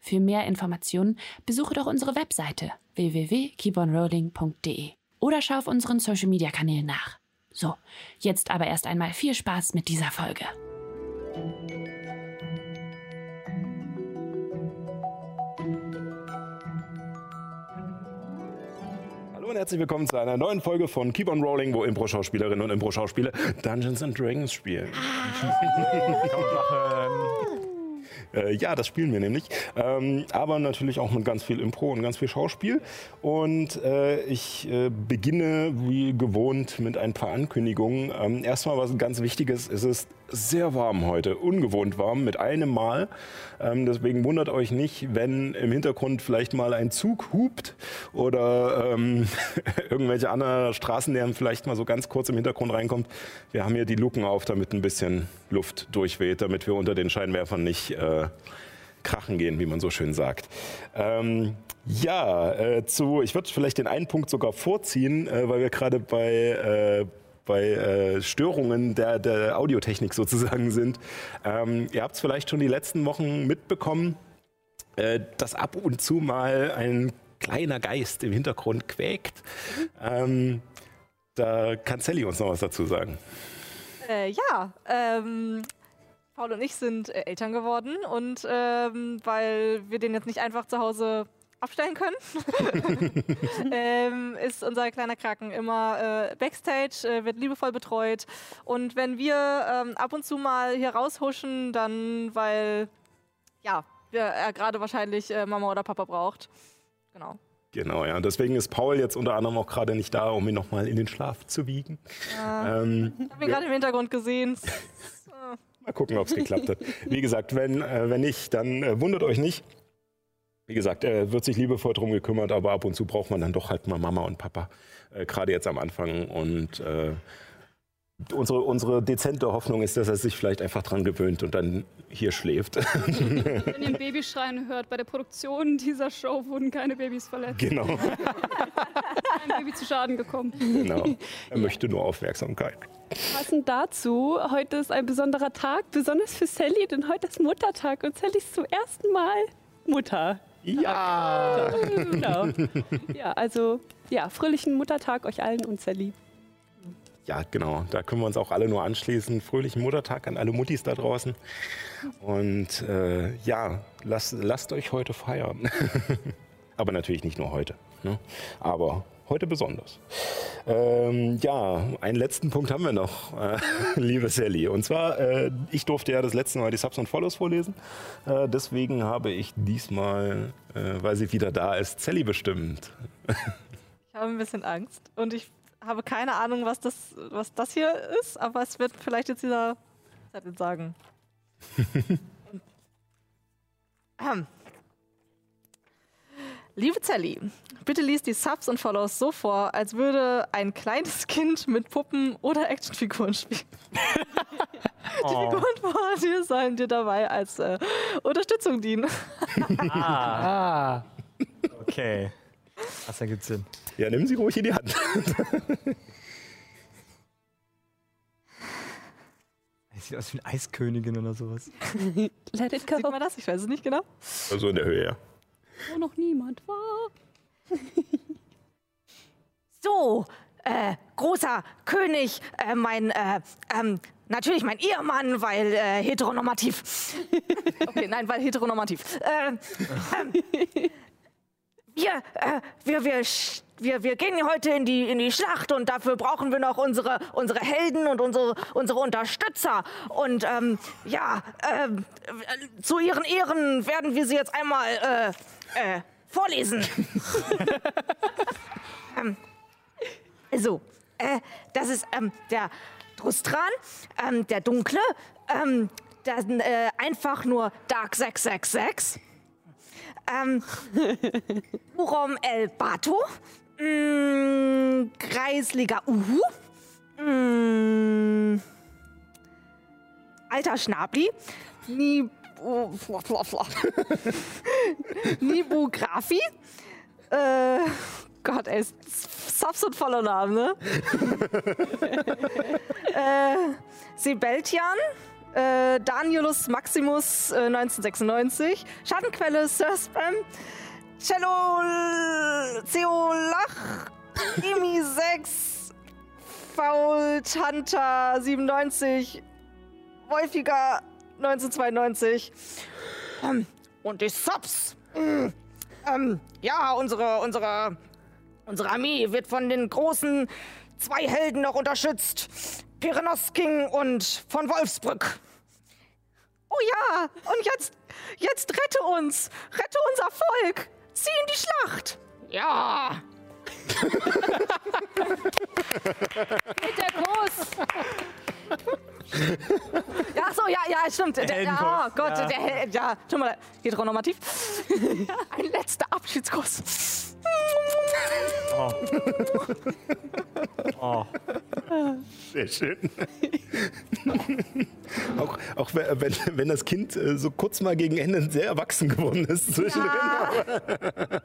Für mehr Informationen besuche doch unsere Webseite www.keeponrolling.de oder schau auf unseren Social Media Kanälen nach. So, jetzt aber erst einmal viel Spaß mit dieser Folge. Hallo und herzlich willkommen zu einer neuen Folge von Keep on Rolling, wo Impro-Schauspielerinnen und Impro-Schauspieler Dungeons and Dragons spielen. Äh, ja, das spielen wir nämlich. Ähm, aber natürlich auch mit ganz viel Impro und ganz viel Schauspiel. Und äh, ich äh, beginne wie gewohnt mit ein paar Ankündigungen. Ähm, erstmal was ganz Wichtiges. Es ist sehr warm heute, ungewohnt warm mit einem Mal. Ähm, deswegen wundert euch nicht, wenn im Hintergrund vielleicht mal ein Zug hupt oder ähm, irgendwelche anderen Straßenlärm vielleicht mal so ganz kurz im Hintergrund reinkommt. Wir haben hier die Luken auf, damit ein bisschen Luft durchweht, damit wir unter den Scheinwerfern nicht äh, krachen gehen, wie man so schön sagt. Ähm, ja, äh, zu, ich würde vielleicht den einen Punkt sogar vorziehen, äh, weil wir gerade bei, äh, bei äh, Störungen der, der Audiotechnik sozusagen sind. Ähm, ihr habt es vielleicht schon die letzten Wochen mitbekommen, äh, dass ab und zu mal ein kleiner Geist im Hintergrund quäkt. Ähm, da kann Sally uns noch was dazu sagen. Äh, ja, ähm, Paul und ich sind äh, Eltern geworden und ähm, weil wir den jetzt nicht einfach zu Hause abstellen können, ähm, ist unser kleiner Kraken immer äh, backstage, äh, wird liebevoll betreut. Und wenn wir ähm, ab und zu mal hier raushuschen, dann weil, ja, er gerade wahrscheinlich äh, Mama oder Papa braucht. Genau. Genau, ja. Deswegen ist Paul jetzt unter anderem auch gerade nicht da, um ihn nochmal in den Schlaf zu wiegen. Ja. Ähm, Ich habe ihn gerade im Hintergrund gesehen. Mal gucken, ob es geklappt hat. Wie gesagt, wenn, äh, wenn nicht, dann äh, wundert euch nicht. Wie gesagt, er wird sich liebevoll drum gekümmert, aber ab und zu braucht man dann doch halt mal Mama und Papa, äh, gerade jetzt am Anfang. Und äh, unsere, unsere dezente Hoffnung ist, dass er sich vielleicht einfach dran gewöhnt und dann hier schläft. Wenn ihr ein Babyschreien hört, bei der Produktion dieser Show wurden keine Babys verletzt. genau, Kein Baby zu Schaden gekommen. genau. Er möchte nur Aufmerksamkeit. Passend dazu, heute ist ein besonderer Tag, besonders für Sally, denn heute ist Muttertag und Sally ist zum ersten Mal Mutter. Ja! Genau. Ja, also ja, fröhlichen Muttertag euch allen und Sally. Ja, genau. Da können wir uns auch alle nur anschließen. Fröhlichen Muttertag an alle Muttis da draußen. Und äh, ja, lasst, lasst euch heute feiern. Aber natürlich nicht nur heute. Ne? Aber heute besonders. Ähm, ja, einen letzten Punkt haben wir noch, äh, liebe Sally. Und zwar, äh, ich durfte ja das letzte Mal die Subs und Follows vorlesen. Äh, deswegen habe ich diesmal, äh, weil sie wieder da ist, Sally bestimmt. Ich habe ein bisschen Angst und ich habe keine Ahnung, was das, was das hier ist, aber es wird vielleicht jetzt dieser Zettel sagen. Liebe Sally, bitte lies die Subs und Follows so vor, als würde ein kleines Kind mit Puppen oder Actionfiguren spielen. Die Figuren vor dir sollen dir dabei als äh, Unterstützung dienen. Ah. Okay. Das ergibt Sinn. Ja, nimm sie ruhig in die Hand. Sieht aus wie eine Eiskönigin oder sowas. Let it Sieht go. man das? Ich weiß es nicht genau. Also in der Höhe, ja. Wo noch niemand war. So, äh, großer König, äh, mein, äh, ähm, natürlich mein Ehemann, weil äh, heteronormativ. Okay, nein, weil heteronormativ. Wir, äh, wir, wir, wir, wir gehen heute in die, in die Schlacht und dafür brauchen wir noch unsere, unsere Helden und unsere, unsere Unterstützer. Und ähm, ja, ähm, äh, zu ihren Ehren werden wir sie jetzt einmal äh, äh, vorlesen. ähm, so, äh, das ist ähm, der Drustran, ähm, der Dunkle, ähm, dann äh, einfach nur Dark 666. Ähm, Urom El Bato. Mm, Kreisliga Uhu. Mm, Alter Schnabli. Nibu, Nibu Grafi. Äh, Gott, ey, Saps und voller Name, ne? äh, Sebeltian. Äh, Danielus Maximus äh, 1996. Schattenquelle Sir Spam. Cello Zeolach. Emi 6. Faul Tanta 97. Wolfiger 1992. Ähm, und die Subs. Mm, ähm, ja, unsere, unsere, unsere Armee wird von den großen zwei Helden noch unterstützt. Perenosking und von Wolfsbrück. Oh ja, und jetzt, jetzt rette uns. Rette unser Volk. Zieh in die Schlacht. Ja. Mit der Kuss! Ja, ach so, ja, ja, stimmt. Der, ja, oh Gott, ja. der ja, mir leid. Heteronormativ. Ein letzter Abschiedskuss. Oh. Oh. Sehr schön. auch auch wenn, wenn, das Kind äh, so kurz mal gegen Ende sehr erwachsen geworden ist zwischendrin. Aber,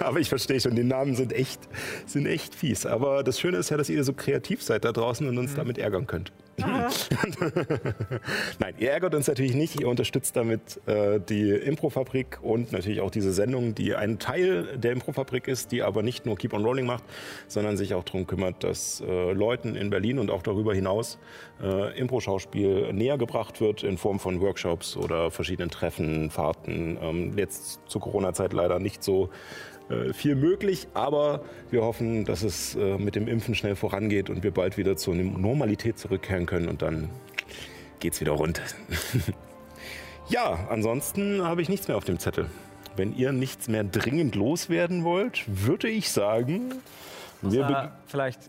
aber ich verstehe schon, die Namen sind echt, sind echt fies. Aber das Schöne ist ja, dass ihr so kreativ seid da draußen und uns damit ärgern könnt. Nein, ihr ärgert uns natürlich nicht. Ihr unterstützt damit äh, die Improfabrik und natürlich auch diese Sendung, die ein Teil der Improfabrik ist, die aber nicht nur Keep on Rolling macht, sondern sich auch darum kümmert, dass äh, Leuten in Berlin und auch darüber hinaus äh, Impro-Schauspiel näher gebracht wird in Form von Workshops oder verschiedenen Treffen, Fahrten. Ähm, jetzt zur Corona-Zeit leider nicht so viel möglich, aber wir hoffen, dass es äh, mit dem Impfen schnell vorangeht und wir bald wieder zur Normalität zurückkehren können und dann geht's wieder rund. ja, ansonsten habe ich nichts mehr auf dem Zettel. Wenn ihr nichts mehr dringend loswerden wollt, würde ich sagen, wir Äh, vielleicht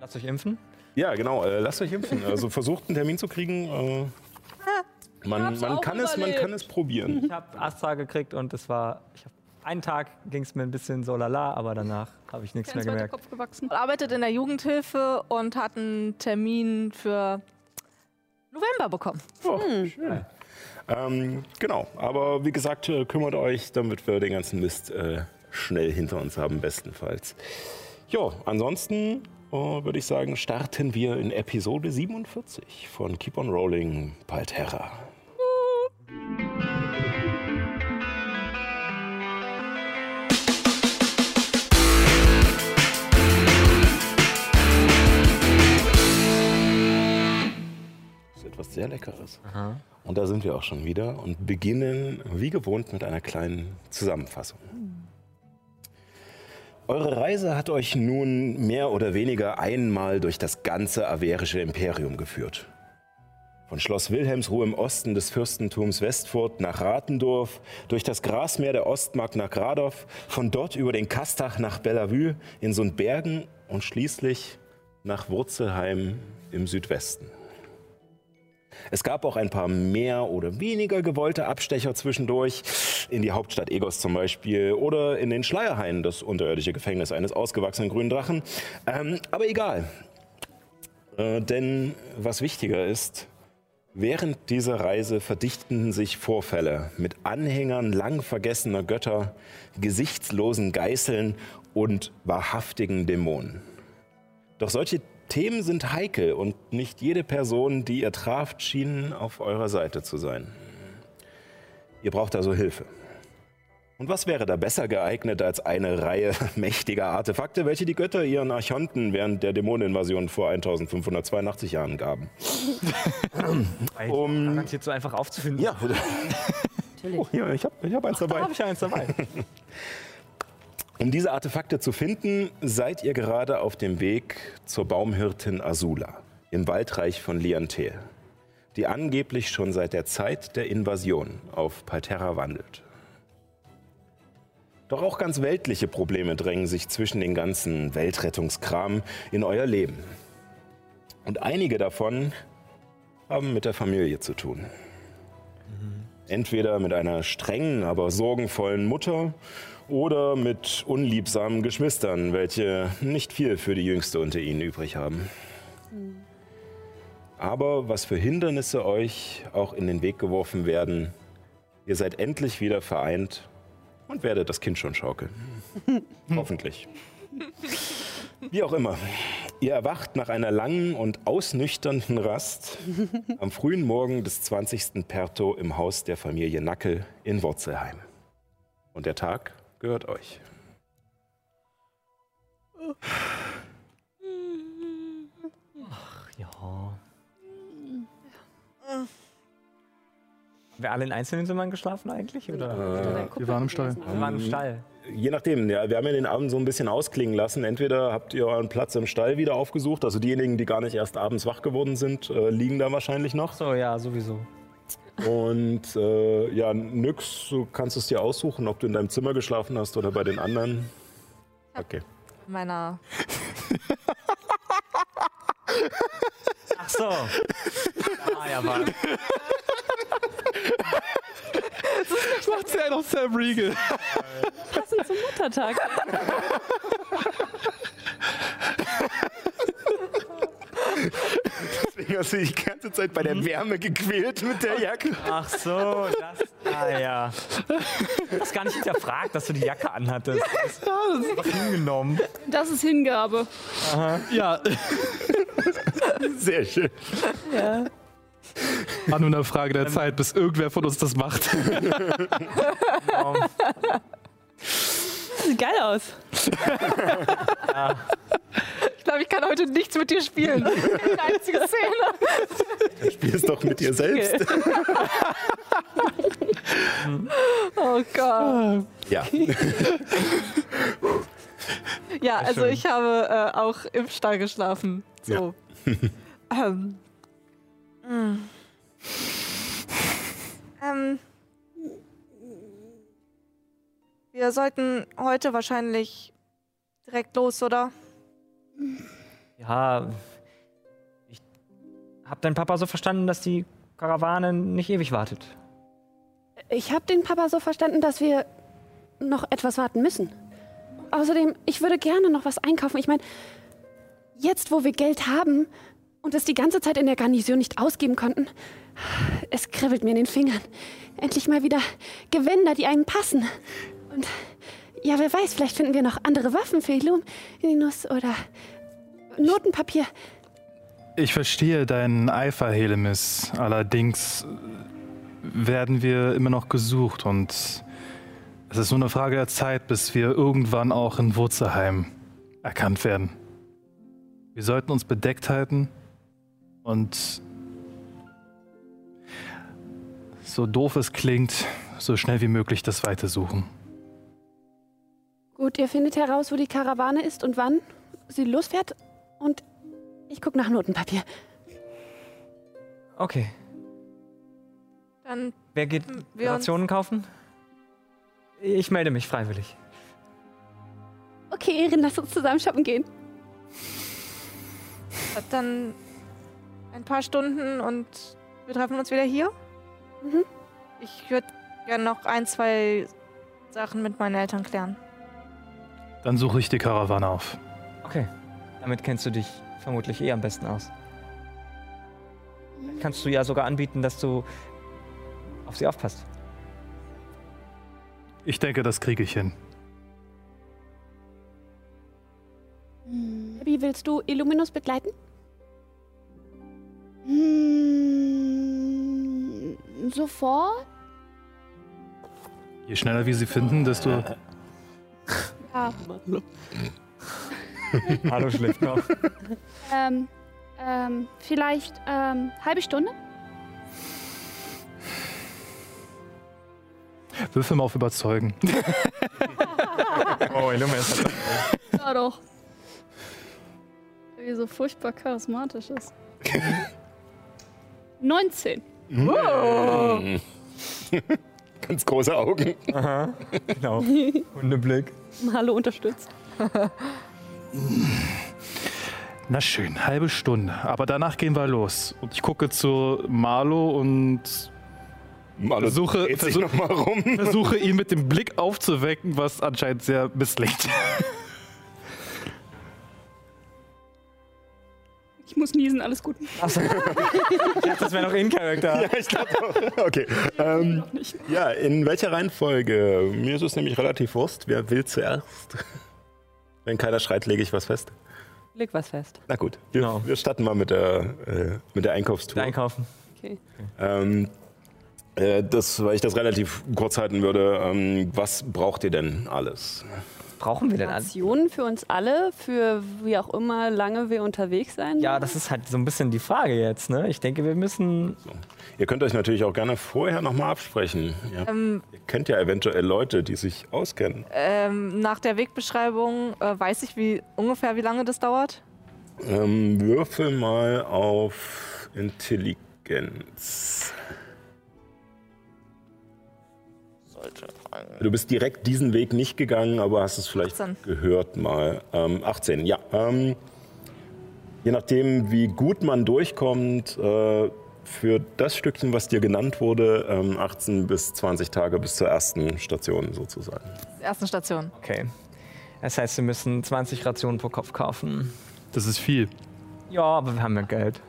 lasst euch impfen. ja genau, äh, lasst euch impfen. Also versucht einen Termin zu kriegen. Äh, man, man, kann es, man kann es probieren. Ich habe Astra gekriegt und es war. Ich hab, einen Tag ging es mir ein bisschen so lala, aber danach habe ich nichts mehr gemerkt. Kopf gewachsen. arbeitet in der Jugendhilfe und hat einen Termin für November bekommen. Oh, schön. Ähm, genau, aber wie gesagt, äh, kümmert euch, damit wir den ganzen Mist äh, schnell hinter uns haben, bestenfalls. Ja, ansonsten äh, würde ich sagen, starten wir in Episode 47 von Keep on Rolling Palterra. Etwas sehr Leckeres. Und da sind wir auch schon wieder und beginnen wie gewohnt mit einer kleinen Zusammenfassung. Eure Reise hat euch nun mehr oder weniger einmal durch das ganze averische Imperium geführt. Von Schloss Wilhelmsruhe im Osten des Fürstentums Westfurt nach Ratendorf, durch das Grasmeer der Ostmark nach Gradow, von dort über den Kastach nach Bellevue in Sundbergen und schließlich nach Wurzelheim im Südwesten. Es gab auch ein paar mehr oder weniger gewollte Abstecher zwischendurch, in die Hauptstadt Egos zum Beispiel oder in den Schleierhain, das unterirdische Gefängnis eines ausgewachsenen grünen Drachen. Ähm, aber egal. Äh, denn was wichtiger ist, während dieser Reise verdichteten sich Vorfälle mit Anhängern lang vergessener Götter, gesichtslosen Geißeln und wahrhaftigen Dämonen. Doch solche Themen sind heikel und nicht jede Person, die ihr traft, schien auf eurer Seite zu sein. Ihr braucht also Hilfe. Und was wäre da besser geeignet als eine Reihe mächtiger Artefakte, welche die Götter ihren Archonten während der Dämoneninvasion vor 1582 Jahren gaben? Um- Garantiert so einfach aufzufinden. Ja, oh, hier, ich habe ich hab eins Da dabei. habe ich eins dabei. Um diese Artefakte zu finden, seid ihr gerade auf dem Weg zur Baumhirtin Azula im Waldreich von Liantel, die angeblich schon seit der Zeit der Invasion auf Palterra wandelt. Doch auch ganz weltliche Probleme drängen sich zwischen den ganzen Weltrettungskram in euer Leben. Und einige davon haben mit der Familie zu tun. Entweder mit einer strengen, aber sorgenvollen Mutter oder mit unliebsamen Geschwistern, welche nicht viel für die Jüngste unter ihnen übrig haben. Aber was für Hindernisse euch auch in den Weg geworfen werden, ihr seid endlich wieder vereint und werdet das Kind schon schaukeln. Hoffentlich. Wie auch immer, ihr erwacht nach einer langen und ausnüchternden Rast am frühen Morgen des 20. Perto im Haus der Familie Nackel in Wurzelheim. Und der Tag gehört euch. Ja. Haben wir alle in einzelnen Zimmern geschlafen eigentlich? Oder? Wir waren im Stall. Wir waren im Stall. Je nachdem, ja, wir haben ja den Abend so ein bisschen ausklingen lassen. Entweder habt ihr euren Platz im Stall wieder aufgesucht, also diejenigen, die gar nicht erst abends wach geworden sind, äh, liegen da wahrscheinlich noch. So, ja, sowieso. Und äh, ja, nix, du kannst es dir aussuchen, ob du in deinem Zimmer geschlafen hast oder bei den anderen. Okay. Meiner. Ach so. Ah, ja, war. Macht sie einen auf Sam Riegel. Passend zum Muttertag. Deswegen hast du dich die ganze Zeit bei der Wärme gequält mit der Jacke. Ach so, das. Ah, ja. Ich hab's gar nicht hinterfragt, dass du die Jacke anhattest. Das ist einfach hingenommen. Das ist Hingabe. Ja, Sehr schön. War nur eine Frage der Zeit, bis irgendwer von uns das macht. Sieht geil aus. Ich glaube, ich kann heute nichts mit dir spielen. Keine einzige Szene. Spiel es doch mit dir selbst. Oh Gott. Ja. Ja, also ich habe äh, auch im Stall geschlafen. So. ähm. Mm. ähm. Wir sollten heute wahrscheinlich direkt los, oder? Ja, ich hab deinen Papa so verstanden, dass die Karawane nicht ewig wartet. Ich habe den Papa so verstanden, dass wir noch etwas warten müssen. Außerdem, ich würde gerne noch was einkaufen. Ich meine, jetzt, wo wir Geld haben und es die ganze Zeit in der Garnison nicht ausgeben konnten, es kribbelt mir in den Fingern. Endlich mal wieder Gewänder, die einem passen. Und ja, wer weiß, vielleicht finden wir noch andere Waffen für Illuminus oder Notenpapier. Ich verstehe deinen Eifer, Helemis. Allerdings werden wir immer noch gesucht und es ist nur eine Frage der Zeit, bis wir irgendwann auch in Wurzelheim erkannt werden. Wir sollten uns bedeckt halten und so doof es klingt, so schnell wie möglich das Weite suchen. Gut, ihr findet heraus, wo die Karawane ist und wann sie losfährt. Und ich gucke nach Notenpapier. Okay. Dann Wer geht Rationen kaufen? Ich melde mich freiwillig. Okay, Erin, lass uns zusammen shoppen gehen. dann ein paar Stunden und wir treffen uns wieder hier. Mhm. Ich würde gerne noch ein, zwei Sachen mit meinen Eltern klären. Dann suche ich die Karawane auf. Okay. Damit kennst du dich vermutlich eh am besten aus. Kannst du ja sogar anbieten, dass du auf sie aufpasst. Ich denke, das kriege ich hin. Wie willst du Illuminus begleiten? Hm, sofort? Je schneller wir sie finden, desto. Ja. Hallo schläft noch. Ähm, ähm, vielleicht ähm, halbe Stunde? Würfel mal auf Überzeugen. Oh, Illuminus hat Ja, doch. Wie so furchtbar charismatisch ist. 19. Ganz große Augen. Genau. Hundeblick. Hallo unterstützt. Na schön, halbe Stunde. Aber danach gehen wir los. Und ich gucke zu Marlo und Malo Versuche- versuch- noch mal rum. Versuche ihn mit dem Blick aufzuwecken, was anscheinend sehr misslingt. Muss niesen, alles gut. Achso. ich dachte, das wäre noch In-Charakter. Ja, ich glaube. Okay. Ähm, ja, in welcher Reihenfolge? Mir ist es nämlich relativ Wurst. Wer will zuerst? Wenn keiner schreit, lege ich was fest. Leg was fest. Na gut, wir, Genau. wir starten mal mit der, äh, mit der Einkaufstour. Einkaufen. Ähm, äh, das, weil ich das relativ kurz halten würde, ähm, was braucht ihr denn alles? Brauchen wir denn alles? Rationen für uns alle, für wie auch immer lange wir unterwegs sein Ja, das ist halt so ein bisschen die Frage jetzt. Ne? Ich denke, wir müssen. Ihr könnt euch natürlich auch gerne vorher nochmal absprechen. Ja. Ähm, Ihr kennt ja eventuell Leute, die sich auskennen. ähm, nach der Wegbeschreibung äh, weiß ich wie ungefähr, wie lange das dauert. Ähm, würfel mal auf Intelligenz. Du bist direkt diesen Weg nicht gegangen, aber hast es vielleicht 18. gehört mal. Ähm, 18, ja. Ähm, je nachdem, wie gut man durchkommt, äh, für das Stückchen, was dir genannt wurde, ähm, 18 bis 20 Tage bis zur ersten Station sozusagen. Erste Station. Okay. Das heißt, wir müssen 20 Rationen pro Kopf kaufen. Das ist viel. Ja, aber wir haben ja Geld.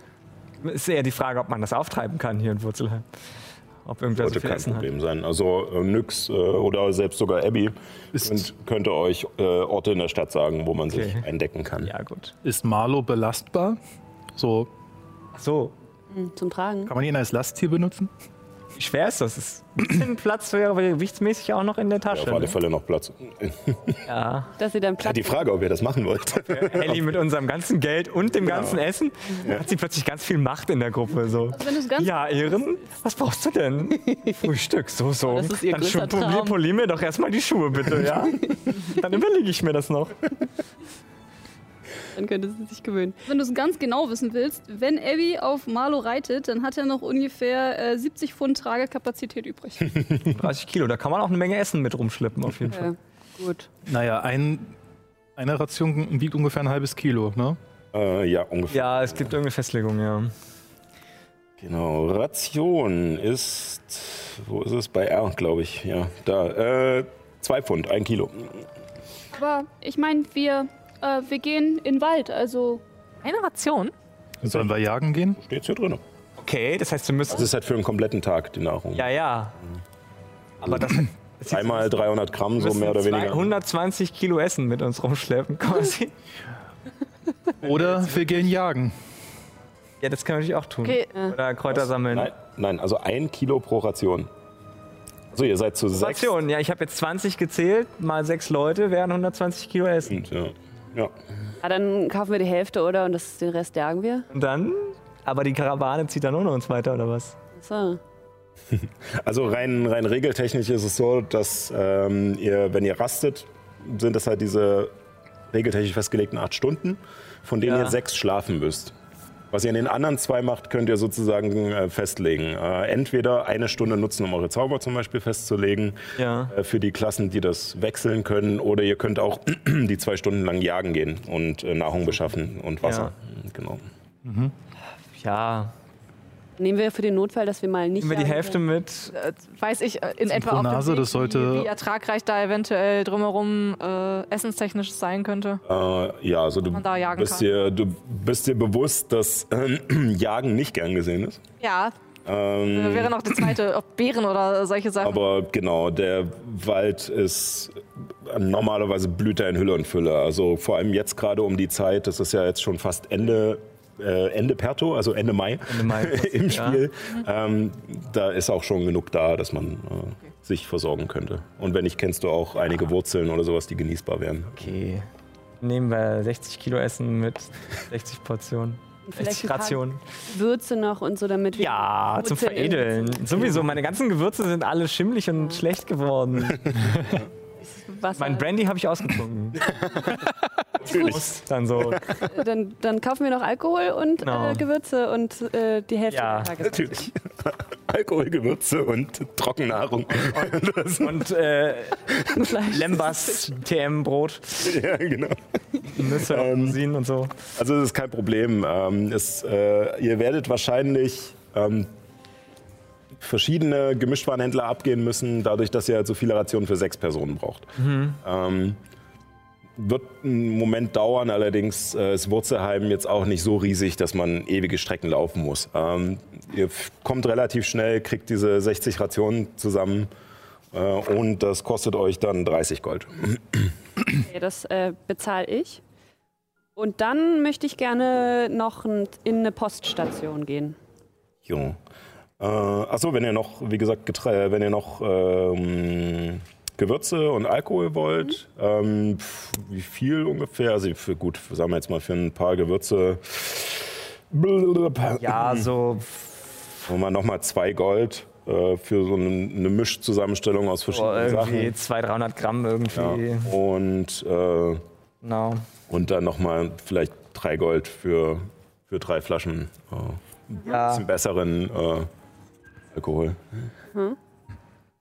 Ist eher die Frage, ob man das auftreiben kann hier in Wurzelheim. Ob irgendwer so Sollte viel kein Essen hat. Problem sein. Also äh, Nyx äh, oder selbst sogar Abby Ist- könnt, könnte euch äh, Orte in der Stadt sagen, wo man sich Okay. eindecken kann. Ja, gut. Ist Marlo belastbar? So, Ach so, Hm, Zum Tragen. kann man ihn als Lasttier benutzen? Wie schwer ist das? Ist ein bisschen Platz wäre gewichtsmäßig auch noch in der Ja, Tasche. auf alle ne? Fälle noch Platz. Ja. Dass sie dann Ja, Platz die Frage, ob ihr das machen wollt. Ellie mit unserem ganzen Geld und dem ganzen Essen hat sie plötzlich ganz viel Macht in der Gruppe. So. Also wenn du es ganz Ja, Ehren, was brauchst du denn? Frühstück, so, so. das ist ihr Dann polier, polier mir doch erstmal die Schuhe, bitte, ja? Dann überlege ich mir das noch. Dann könnte sie sich gewöhnen. Wenn du es ganz genau wissen willst, wenn Abby auf Marlo reitet, dann hat er noch ungefähr äh, 70 Pfund Tragekapazität übrig. 30 Kilo, da kann man auch eine Menge Essen mit rumschleppen, auf jeden Fall. Ja, gut. Naja, ein, eine Ration wiegt ungefähr ein halbes Kilo, ne? äh, ja, ungefähr. Ja, es gibt irgendeine Festlegung, ja. Genau. Ration ist. Wo ist es? Bei R, glaube ich. Ja, da. Äh, zwei Pfund, ein Kilo. Aber ich meine, wir, äh, wir gehen in den Wald, also Eine Ration? Sollen wir jagen gehen? Steht's hier drin. Okay, das heißt, wir müssen. Das ist halt für einen kompletten Tag die Nahrung. Ja, ja. Aber das. das Einmal 300 Gramm, so mehr oder weniger. 120 Kilo Essen mit uns rumschleppen, quasi. Oder wir gehen jagen. Ja, das können wir natürlich auch tun. Okay, Oder Kräuter sammeln. Nein, nein, also ein Kilo pro Ration. Also ihr seid zu sechs. Ration, ja, ich habe jetzt 20 gezählt, mal sechs Leute wären 120 Kilo Essen. Und, ja. Ja. Ah, dann kaufen wir die Hälfte, oder? Und das, den Rest jagen wir? Und dann? Aber die Karawane zieht dann ohne uns weiter, oder was? So. Also rein, rein regeltechnisch ist es so, dass ähm, ihr, wenn ihr rastet, sind das halt diese regeltechnisch festgelegten acht Stunden, von denen Ja. ihr sechs schlafen müsst. Was ihr in den anderen zwei macht, könnt ihr sozusagen äh, festlegen. Äh, entweder eine Stunde nutzen, um eure Zauber zum Beispiel festzulegen, Ja. äh, für die Klassen, die das wechseln können. Oder ihr könnt auch die zwei Stunden lang jagen gehen und Nahrung beschaffen und Wasser. Genau. Ja, Nehmen wir für den Notfall, dass wir mal nicht. nehmen wir die Hälfte mit. äh, weiß ich äh, in etwa auf Nase, Weg, das sollte- wie, wie ertragreich da eventuell drumherum äh, essenstechnisch sein könnte. Äh, ja, also du man da jagen bist, kann. dir, du bist dir bewusst, dass äh, Jagen nicht gern gesehen ist. Ja, Ähm, äh, wäre noch die zweite, ob Bären oder solche Sachen. Aber genau, der Wald ist normalerweise blüht er in Hülle und Fülle. Also vor allem jetzt gerade um die Zeit, das ist ja jetzt schon fast Ende, äh, Ende Perto, also Ende Mai, Ende Mai, im ja. Spiel. Ähm, da ist auch schon genug da, dass man äh, sich versorgen könnte. Und wenn nicht, kennst du auch einige Wurzeln oder sowas, die genießbar wären. Okay. Nehmen wir 60 Kilo Essen mit 60 Portionen. Vielleicht 60 ein paar Rationen. Würze noch und so, damit wir. Ja, zum Wurzeln in- Veredeln. Sowieso, meine ganzen Gewürze sind alle schimmlig und schlecht geworden. Wasser. Mein Brandy habe ich ausgetrunken. Prost. Dann so. dann, dann kaufen wir noch Alkohol und Genau. äh, Gewürze und äh, die Hälfte Ja, des Tages. Natürlich. Alkohol, Gewürze und Trockennahrung. Und äh, Fleisch. Lembas TM-Brot, ja, genau. Nüsse, Rosinen und so. Also das ist kein Problem. Ähm, es, äh, ihr werdet wahrscheinlich ähm, verschiedene Gemischtwarenhändler abgehen müssen, dadurch, dass ihr halt so viele Rationen für sechs Personen braucht. Ähm, wird einen Moment dauern, allerdings äh, ist Wurzelheim jetzt auch nicht so riesig, dass man ewige Strecken laufen muss. Ähm, ihr kommt relativ schnell, kriegt diese 60 Rationen zusammen äh, und das kostet euch dann 30 Gold. Okay, das äh, bezahle ich. Und dann möchte ich gerne noch in eine Poststation gehen. Jo. Äh, achso, wenn ihr noch, wie gesagt, Geträ wenn ihr noch ähm, Gewürze und Alkohol wollt, ähm, pf, wie viel ungefähr? Also für gut, sagen wir jetzt mal für ein paar Gewürze. Ja, so Und mal nochmal zwei Gold äh, für so eine, eine Mischzusammenstellung aus so verschiedenen irgendwie Sachen. 200, 300 Gramm irgendwie. Ja. Und, äh, Genau. und dann nochmal vielleicht drei Gold für, für drei Flaschen äh, Ja. bisschen besseren äh, Alkohol.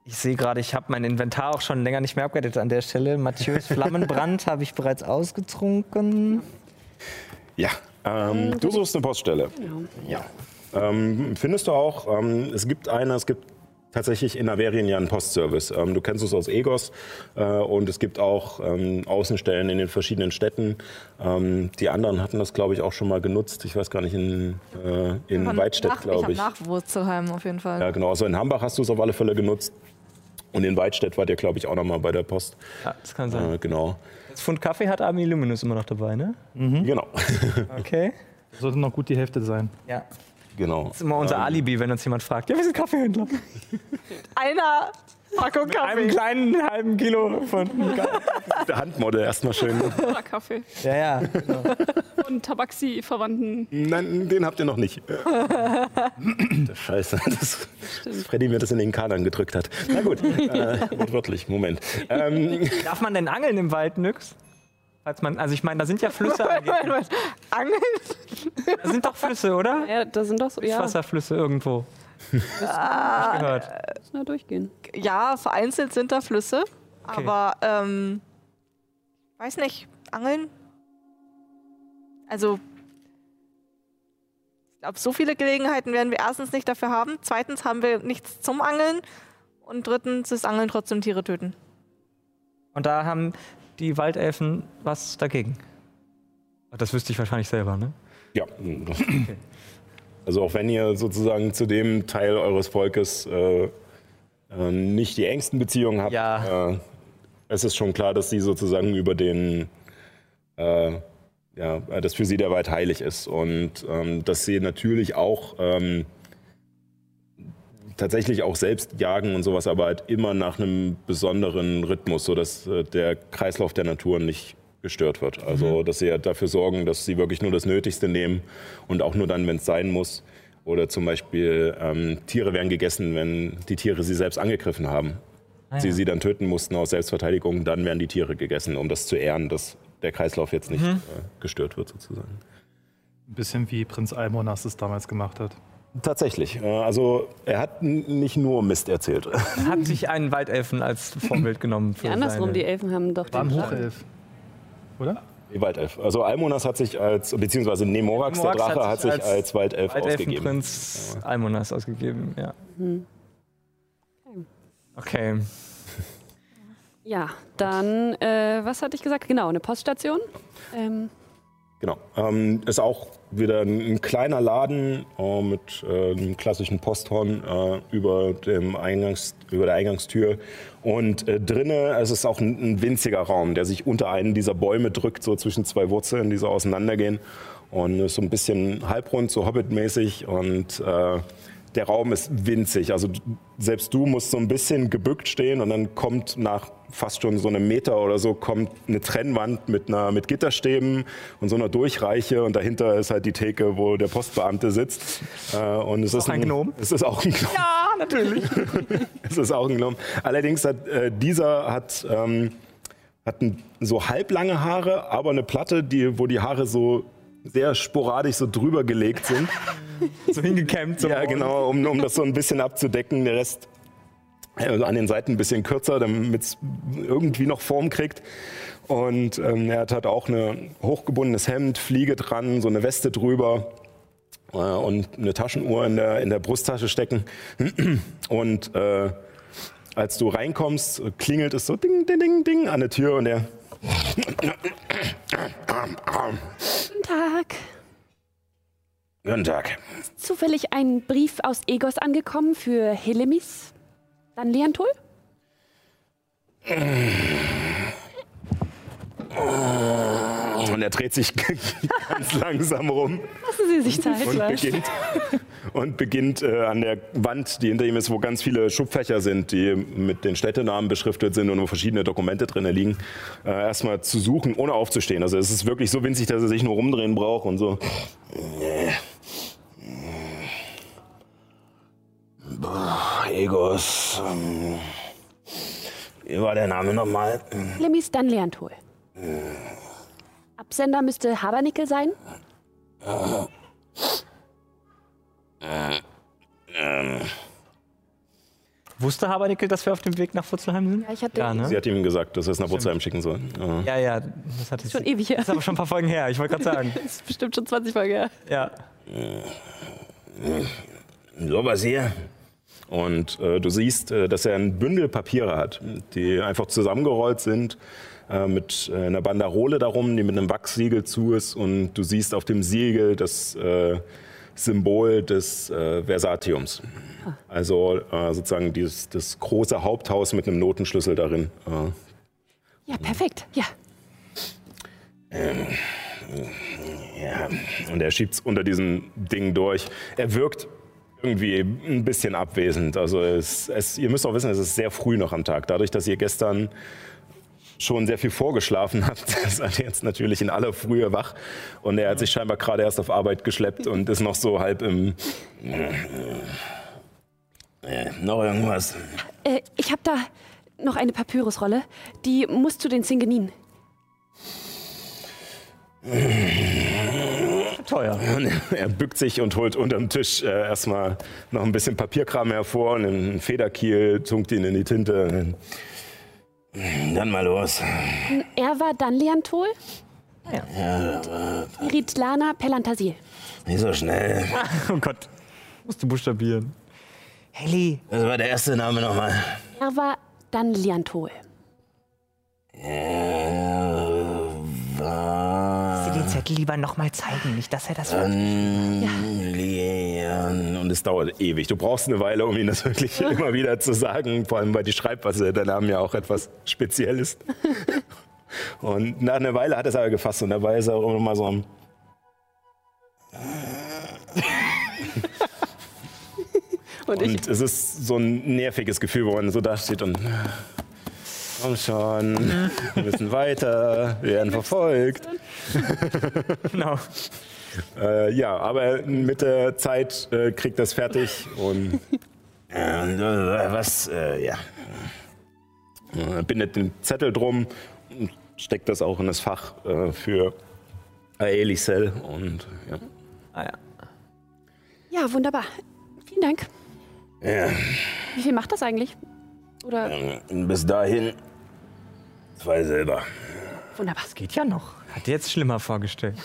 Ich sehe gerade, ich habe mein Inventar auch schon länger nicht mehr abgedatet an der Stelle. Mathieu's Flammenbrand habe ich bereits ausgetrunken. Ja, ähm, du suchst eine Poststelle. Ja. Ähm, findest du auch, ähm, es gibt eine, es gibt tatsächlich in Averien ja einen Postservice. Ähm, du kennst es aus Egos äh, und es gibt auch ähm, Außenstellen in den verschiedenen Städten. Ähm, die anderen hatten das, glaube ich, auch schon mal genutzt. Ich weiß gar nicht, in, äh, in Weidstedt, glaube Ich ich. habe nach Wurzelheim auf jeden Fall. Ja, genau. Also in Hambach hast du es auf alle Fälle genutzt. Und in Weidstedt wart ihr, glaube ich, auch noch mal bei der Post. Ja, das kann sein. Äh, genau. Das Pfund Kaffee hat Armin Luminous immer noch dabei, ne? Genau. Okay. Sollte noch gut die Hälfte sein. Ja. Genau. Das ist immer unser Alibi, wenn uns jemand fragt. Ja, wir sind Kaffeehändler. Einer Packung Mit einem Kaffee. kleinen halben Kilo von. Der Handmodel erstmal schön. Oder Kaffee. Ja, ja. Und Tabaxi-Verwandten. Nein, den habt ihr noch nicht. Scheiße, dass, dass Freddy mir das in den Kadern gedrückt hat. Na gut, äh, wortwörtlich, Moment. Ähm, Darf man denn angeln im Wald, Nyx? Falls man, also ich meine, da sind ja Flüsse. Angeln? Da sind doch Flüsse, oder? Ja, da sind doch so, ja, Wasserflüsse irgendwo. Ich gehört. müssen wir durchgehen. Ja, vereinzelt sind da Flüsse. Aber, ähm, weiß nicht, Angeln? Also, ich glaube, so viele Gelegenheiten werden wir erstens nicht dafür haben. Zweitens haben wir nichts zum Angeln. Und drittens ist Angeln trotzdem Tiere töten. Und da haben die Waldelfen was dagegen. Das wüsste ich wahrscheinlich selber, ne? ja. Also auch wenn ihr sozusagen zu dem Teil eures Volkes äh, äh, nicht die engsten Beziehungen habt, Ja. äh, es ist schon klar, dass sie sozusagen über den äh, ja, dass für sie der Wald heilig ist und ähm, dass sie natürlich auch ähm, tatsächlich auch selbst jagen und sowas, aber halt immer nach einem besonderen Rhythmus, sodass äh, der Kreislauf der Natur nicht gestört wird. Also, dass sie halt dafür sorgen, dass sie wirklich nur das Nötigste nehmen und auch nur dann, wenn es sein muss. Oder zum Beispiel ähm, Tiere werden gegessen, wenn die Tiere sie selbst angegriffen haben. Sie sie dann töten mussten aus Selbstverteidigung, dann werden die Tiere gegessen, um das zu ehren, dass der Kreislauf jetzt nicht äh, gestört wird sozusagen. Ein bisschen wie Prinz Almonas es damals gemacht hat. Tatsächlich. Äh, Also er hat nicht nur Mist erzählt. Hat sich einen Waldelfen als Vorbild genommen. Für Ja, andersrum, seine- die Elfen haben doch den Hochelf. Oder? Die Waldelf. Also Almonas hat sich als, beziehungsweise Nemorax, der Drache, hat sich als, Waldelf ausgegeben. Waldelfenprinz Almonas ausgegeben, ja. Okay. Ja, dann, äh, was hatte ich gesagt? Genau, eine Poststation. Ähm, Genau. Ähm, ist auch wieder ein, ein kleiner Laden äh, mit äh, einem klassischen Posthorn äh, über, dem Eingangs, über der Eingangstür. Und äh, drinnen, es auch ein, ein winziger Raum, der sich unter einen dieser Bäume drückt, so zwischen zwei Wurzeln, die so auseinandergehen. Und ist so ein bisschen halbrund, so hobbitmäßig. Und äh, der Raum ist winzig. Also selbst du musst so ein bisschen gebückt stehen und dann kommt nach fast schon so einem Meter oder so kommt eine Trennwand mit einer mit Gitterstäben und so einer Durchreiche und dahinter ist halt die Theke, wo der Postbeamte sitzt. Äh, und es ist ein Gnom? Es ist auch ein Gnom. Ja, natürlich. Es ist auch ein Gnom. Allerdings hat äh, dieser hat ähm, hat ein, so halblange Haare, aber eine Platte, die, wo die Haare so sehr sporadisch so drüber gelegt sind. so hingekämmt. So Ja, genau, um, um das so ein bisschen abzudecken. Der Rest also an den Seiten ein bisschen kürzer, damit es irgendwie noch Form kriegt. Und ähm, er hat halt auch ein hochgebundenes Hemd, Fliege dran, so eine Weste drüber. äh, und eine Taschenuhr in der, in der Brusttasche stecken. Und äh, als du reinkommst, klingelt es so ding, ding, ding, ding an der Tür und er Guten Tag. Guten Tag. Zufällig ein Brief aus Egos angekommen für Helemis? Dann Leantul? Und er dreht sich ganz langsam rum Lassen Sie sich Zeit. und beginnt, und beginnt äh, an der Wand, die hinter ihm ist, wo ganz viele Schubfächer sind, die mit den Städtenamen beschriftet sind und wo verschiedene Dokumente drin liegen, äh, erstmal zu suchen, ohne aufzustehen. Also es ist wirklich so winzig, dass er sich nur rumdrehen braucht und so. Boah, Egos. ähm, Wie war der Name nochmal? Helemis, dann Leantul. Absender müsste Habernickel sein? Wusste Habernickel, dass wir auf dem Weg nach Wurzelheim sind? Ja, ich hatte Ja, ne? Sie hat ihm gesagt, dass er es nach Wurzheim schicken soll. Ja. Ja, ja, das hat schon ewig her. Das ist aber schon ein paar Folgen her, ich wollte gerade sagen. Das ist bestimmt schon 20 Folgen her. Ja. Sowas hier. Und äh, du siehst, äh, dass er ein Bündel Papiere hat, die einfach zusammengerollt sind, äh, mit äh, einer Banderole darum, die mit einem Wachssiegel zu ist. Und du siehst auf dem Siegel das äh, Symbol des äh, Versatiums. Also äh, sozusagen dieses, das große Haupthaus mit einem Notenschlüssel darin. Ja, perfekt. Ja. Ja, und er schiebt es unter diesem Ding durch. Er wirkt irgendwie ein bisschen abwesend. Also es, es, ihr müsst auch wissen, es ist sehr früh noch am Tag. Dadurch, dass ihr gestern schon sehr viel vorgeschlafen habt, seid ihr jetzt natürlich in aller Frühe wach. Und er hat sich scheinbar gerade erst auf Arbeit geschleppt und ist noch so halb im... Äh, noch irgendwas? Äh, ich habe da noch eine Papyrusrolle. Die muss zu den Zingeninen. Teuer. Und er bückt sich und holt unterm Tisch äh, erstmal noch ein bisschen Papierkram hervor und einen Federkiel, tunkt ihn in die Tinte. Dann mal los. Er war dann Leantol? Ritlana Pelantasil. Nicht so schnell. Oh Gott. Musst du buchstabieren. Heli. Das war der erste Name nochmal. Er war dann Liantol. Den Zettel lieber nochmal zeigen, nicht, dass er das Lian. Und es dauert ewig. Du brauchst eine Weile, um ihm das wirklich immer wieder zu sagen. Vor allem, weil die Schreibweise der Name ja auch etwas speziell ist. Und nach einer Weile hat er es aber gefasst und dabei ist er auch immer mal so am. Und ich, Und es ist so ein nerviges Gefühl, wo man so da steht und. Komm schon, wir müssen weiter, wir werden verfolgt. Genau. Äh, ja, aber mit der Zeit äh, kriegt das fertig und. Äh, was, äh, ja. Äh, bindet den Zettel drum und steckt das auch in das Fach äh, für Aelicel und ja. Ah, ja. Ja, wunderbar. Vielen Dank. ja. Wie viel macht das eigentlich? Oder Bis dahin zwei Silber. wunderbar. Geht ja noch. Hat dir jetzt schlimmer vorgestellt.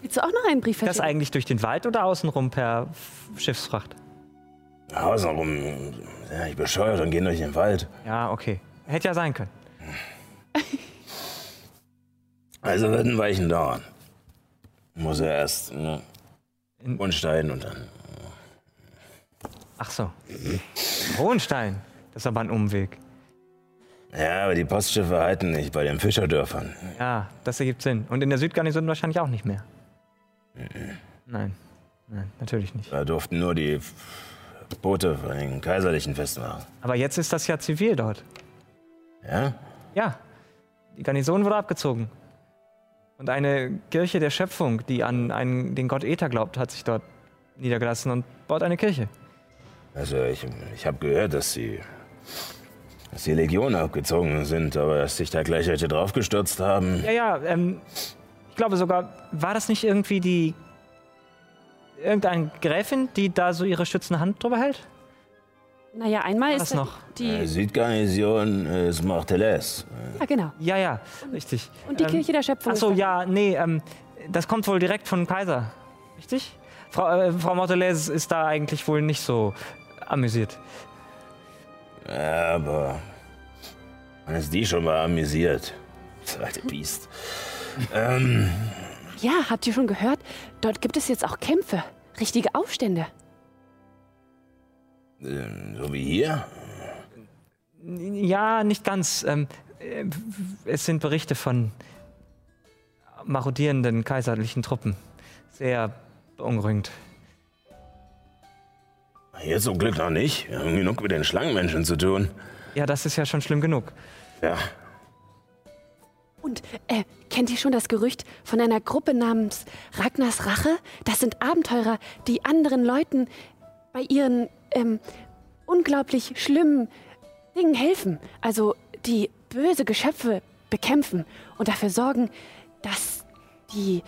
Willst du auch noch einen Brief Das eigentlich durch den Wald oder außenrum per Schiffsfracht? Außenrum, ja, ich bescheuert und gehen durch den Wald. Ja, okay. Hätte ja sein können. Also wird ein Weichen dauern. Muss er erst ne, In- Unstein und dann. Ach so. Hohenstein. Das ist aber ein Umweg. Ja, aber die Postschiffe halten nicht bei den Fischerdörfern. Ja, das ergibt Sinn. Und in der Südgarnison wahrscheinlich auch nicht mehr. Nein. Nein, natürlich nicht. Da durften nur die Boote von den Kaiserlichen festmachen. Aber jetzt ist das ja zivil dort. Ja? Ja. Die Garnison wurde abgezogen. Und eine Kirche der Schöpfung, die an einen, den Gott Äther glaubt, hat sich dort niedergelassen und baut eine Kirche. Also ich, ich habe gehört, dass die, dass die Legionen abgezogen sind, aber dass sich da gleich welche draufgestürzt haben. Ja, ja, ähm, ich glaube sogar, war das nicht irgendwie die. irgendeine Gräfin, die da so ihre schützende Hand drüber hält? Naja, einmal Was ist noch? die. Äh, Südgarnison ist Morteles. Ja, genau. Ja, ja, richtig. Und die Ähm, Kirche der Schöpfung. Ach ist so, da. ja, nee, ähm, das kommt wohl direkt von Kaiser. Richtig? Frau, äh, Frau Morteles ist da eigentlich wohl nicht so amüsiert. Aber man ist die schon mal amüsiert. Das alte Biest. ähm, Ja, habt ihr schon gehört? Dort gibt es jetzt auch Kämpfe. Richtige Aufstände. ähm, so wie hier? Ja, nicht ganz. Ähm, äh, es sind Berichte von marodierenden kaiserlichen Truppen. Sehr beunruhigend. Hier zum Glück noch nicht. Wir haben genug mit den Schlangenmenschen zu tun. Ja, das ist ja schon schlimm genug. Ja, Und äh, kennt ihr schon das Gerücht von einer Gruppe namens Ragnars Rache? Das sind Abenteurer, die anderen Leuten bei ihren ähm, unglaublich schlimmen Dingen helfen. Also die böse Geschöpfe bekämpfen und dafür sorgen, dass die,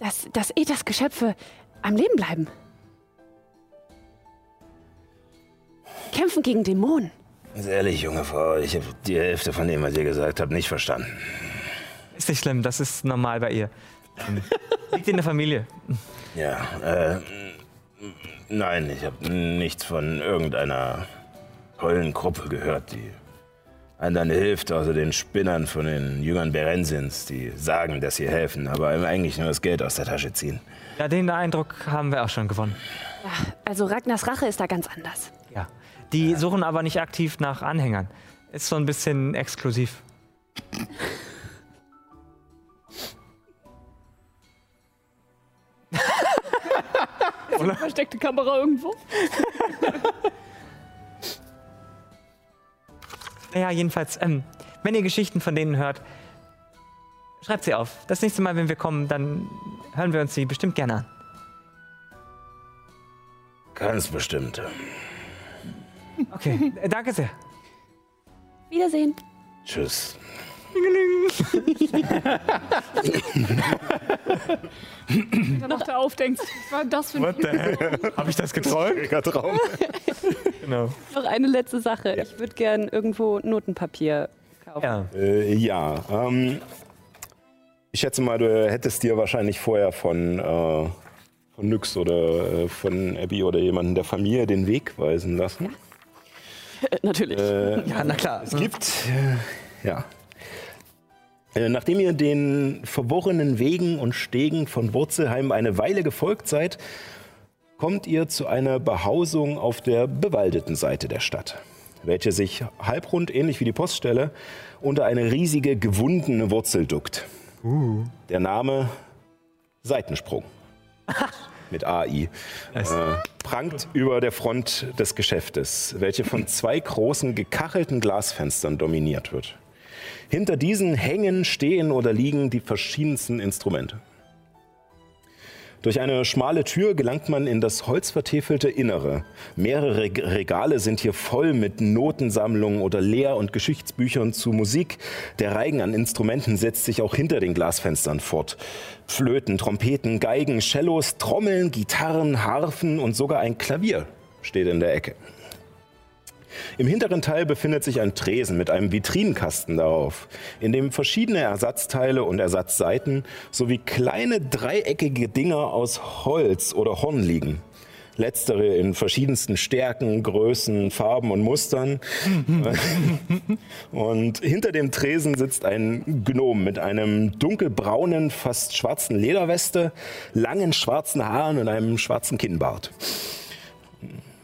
dass, dass Ethers Geschöpfe am Leben bleiben. Kämpfen gegen Dämonen. ganz ehrlich, junge Frau, ich habe die Hälfte von dem, was ihr gesagt habt, nicht verstanden. Ist nicht schlimm, das ist normal bei ihr. Liegt in der Familie. Ja, äh, nein, ich habe nichts von irgendeiner tollen Gruppe gehört, die anderen hilft, außer den Spinnern von den Jüngern Berensins, die sagen, dass sie helfen, aber eigentlich nur das Geld aus der Tasche ziehen. Ja, den Eindruck haben wir auch schon gewonnen. Also Ragnars Rache ist da ganz anders. Ja. Die suchen aber nicht aktiv nach Anhängern. Ist so ein bisschen exklusiv. Versteckte Kamera irgendwo. Naja, jedenfalls, ähm, wenn ihr Geschichten von denen hört, schreibt sie auf. Das nächste Mal, wenn wir kommen, dann hören wir uns sie bestimmt gerne an. Ganz bestimmt. Okay, äh, danke sehr. Wiedersehen. Tschüss. Dann noch da aufdenkst. Was war das für ein What the hell? Habe ich das geträumt? Traum. genau. Noch eine letzte Sache. Ich würde gern irgendwo Notenpapier kaufen. Ja. Äh, ja, ähm, ich schätze mal, du hättest dir wahrscheinlich vorher von, äh, von Nyx oder äh, von Abby oder jemandem der Familie den Weg weisen lassen. Natürlich. Äh, Ja, na klar. es gibt, äh, ja. Äh, Nachdem ihr den verworrenen Wegen und Stegen von Wurzelheim eine Weile gefolgt seid, kommt ihr zu einer Behausung auf der bewaldeten Seite der Stadt, welche sich halbrund, ähnlich wie die Poststelle, unter eine riesige gewundene Wurzel duckt. Der Name Seitensprung mit AI äh, prangt über der Front des Geschäftes, welche von zwei großen gekachelten Glasfenstern dominiert wird. Hinter diesen hängen, stehen oder liegen die verschiedensten Instrumente. Durch eine schmale Tür gelangt man in das holzvertäfelte Innere. Mehrere Regale sind hier voll mit Notensammlungen oder Lehr- und Geschichtsbüchern zu Musik. Der Reigen an Instrumenten setzt sich auch hinter den Glasfenstern fort. Flöten, Trompeten, Geigen, Cellos, Trommeln, Gitarren, Harfen und sogar ein Klavier steht in der Ecke. Im hinteren Teil befindet sich ein Tresen mit einem Vitrinenkasten darauf, in dem verschiedene Ersatzteile und Ersatzseiten sowie kleine dreieckige Dinger aus Holz oder Horn liegen. Letztere in verschiedensten Stärken, Größen, Farben und Mustern. und hinter dem Tresen sitzt ein Gnom mit einem dunkelbraunen, fast schwarzen Lederweste, langen schwarzen Haaren und einem schwarzen Kinnbart.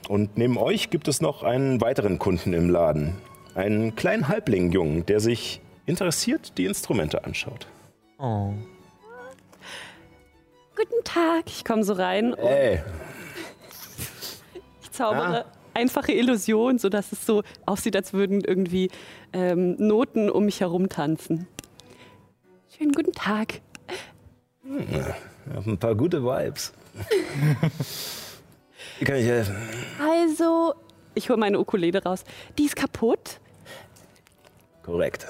Und neben euch gibt es noch einen weiteren Kunden im Laden. Einen kleinen Halblingjungen, der sich interessiert die Instrumente anschaut. Oh. Guten Tag. Ich komme so rein und Ey, ich zaubere einfache Illusion, sodass es so aussieht, als würden irgendwie ähm, Noten um mich herum tanzen. Schönen guten Tag. ich hab ein paar gute Vibes. Wie kann ich helfen? Also, ich hole meine Ukulele raus. Die ist kaputt. Korrekt.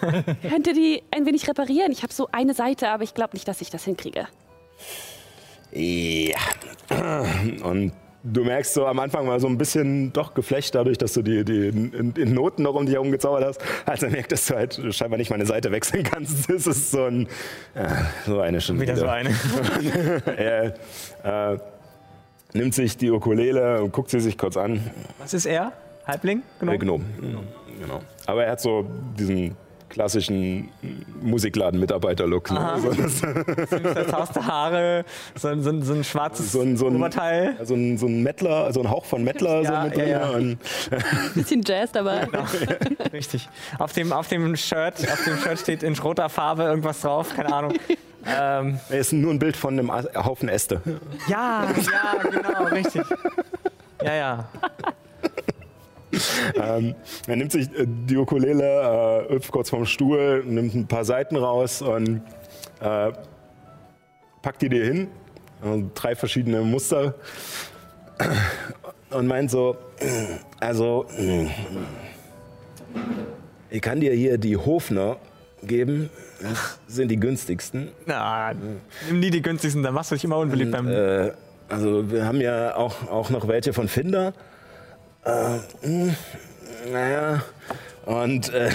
Könnt ihr die ein wenig reparieren? Ich habe so eine Seite, aber ich glaube nicht, dass ich das hinkriege. Ja. Und du merkst so am Anfang mal so ein bisschen doch geflecht dadurch, dass du die, die in, in Noten noch um dich herum gezaubert hast. Also merkst, dass du halt scheinbar nicht mal eine Seite wechseln kannst. Das ist so ein, ja, so eine schon Wieder so eine. er äh, nimmt sich die Ukulele und guckt sie sich kurz an. Was ist er? Halbling? Äh, Gnom. Genau. Aber er hat so diesen klassischen Musikladen-Mitarbeiter-Look. Ne? Aha. So, das- Verzauste Haare, so, ein- so, ein- so ein schwarzes so ein, so ein, Oberteil. so ein, so ein Mettler, so ein Hauch von Mettler Ja, so mit ja, ja. Und, Bisschen Jazz dabei. Richtig. Auf dem, auf dem Shirt, auf dem Shirt steht in roter Farbe irgendwas drauf, keine Ahnung. Ähm, er ist nur ein Bild von einem Haufen Äste. ja, ja, genau, richtig. Ja, ja. ähm, er nimmt sich äh, die Ukulele, äh, hüpft kurz vom Stuhl, nimmt ein paar Seiten raus und äh, packt die dir hin. Also drei verschiedene Muster. Und meint so, also, ich kann dir hier die Hofner geben. Das sind die günstigsten. Na, nimm nie die günstigsten, dann machst du dich immer unbeliebt beim. Äh, also wir haben ja auch, auch noch welche von Finder. Äh, mh, naja, und äh,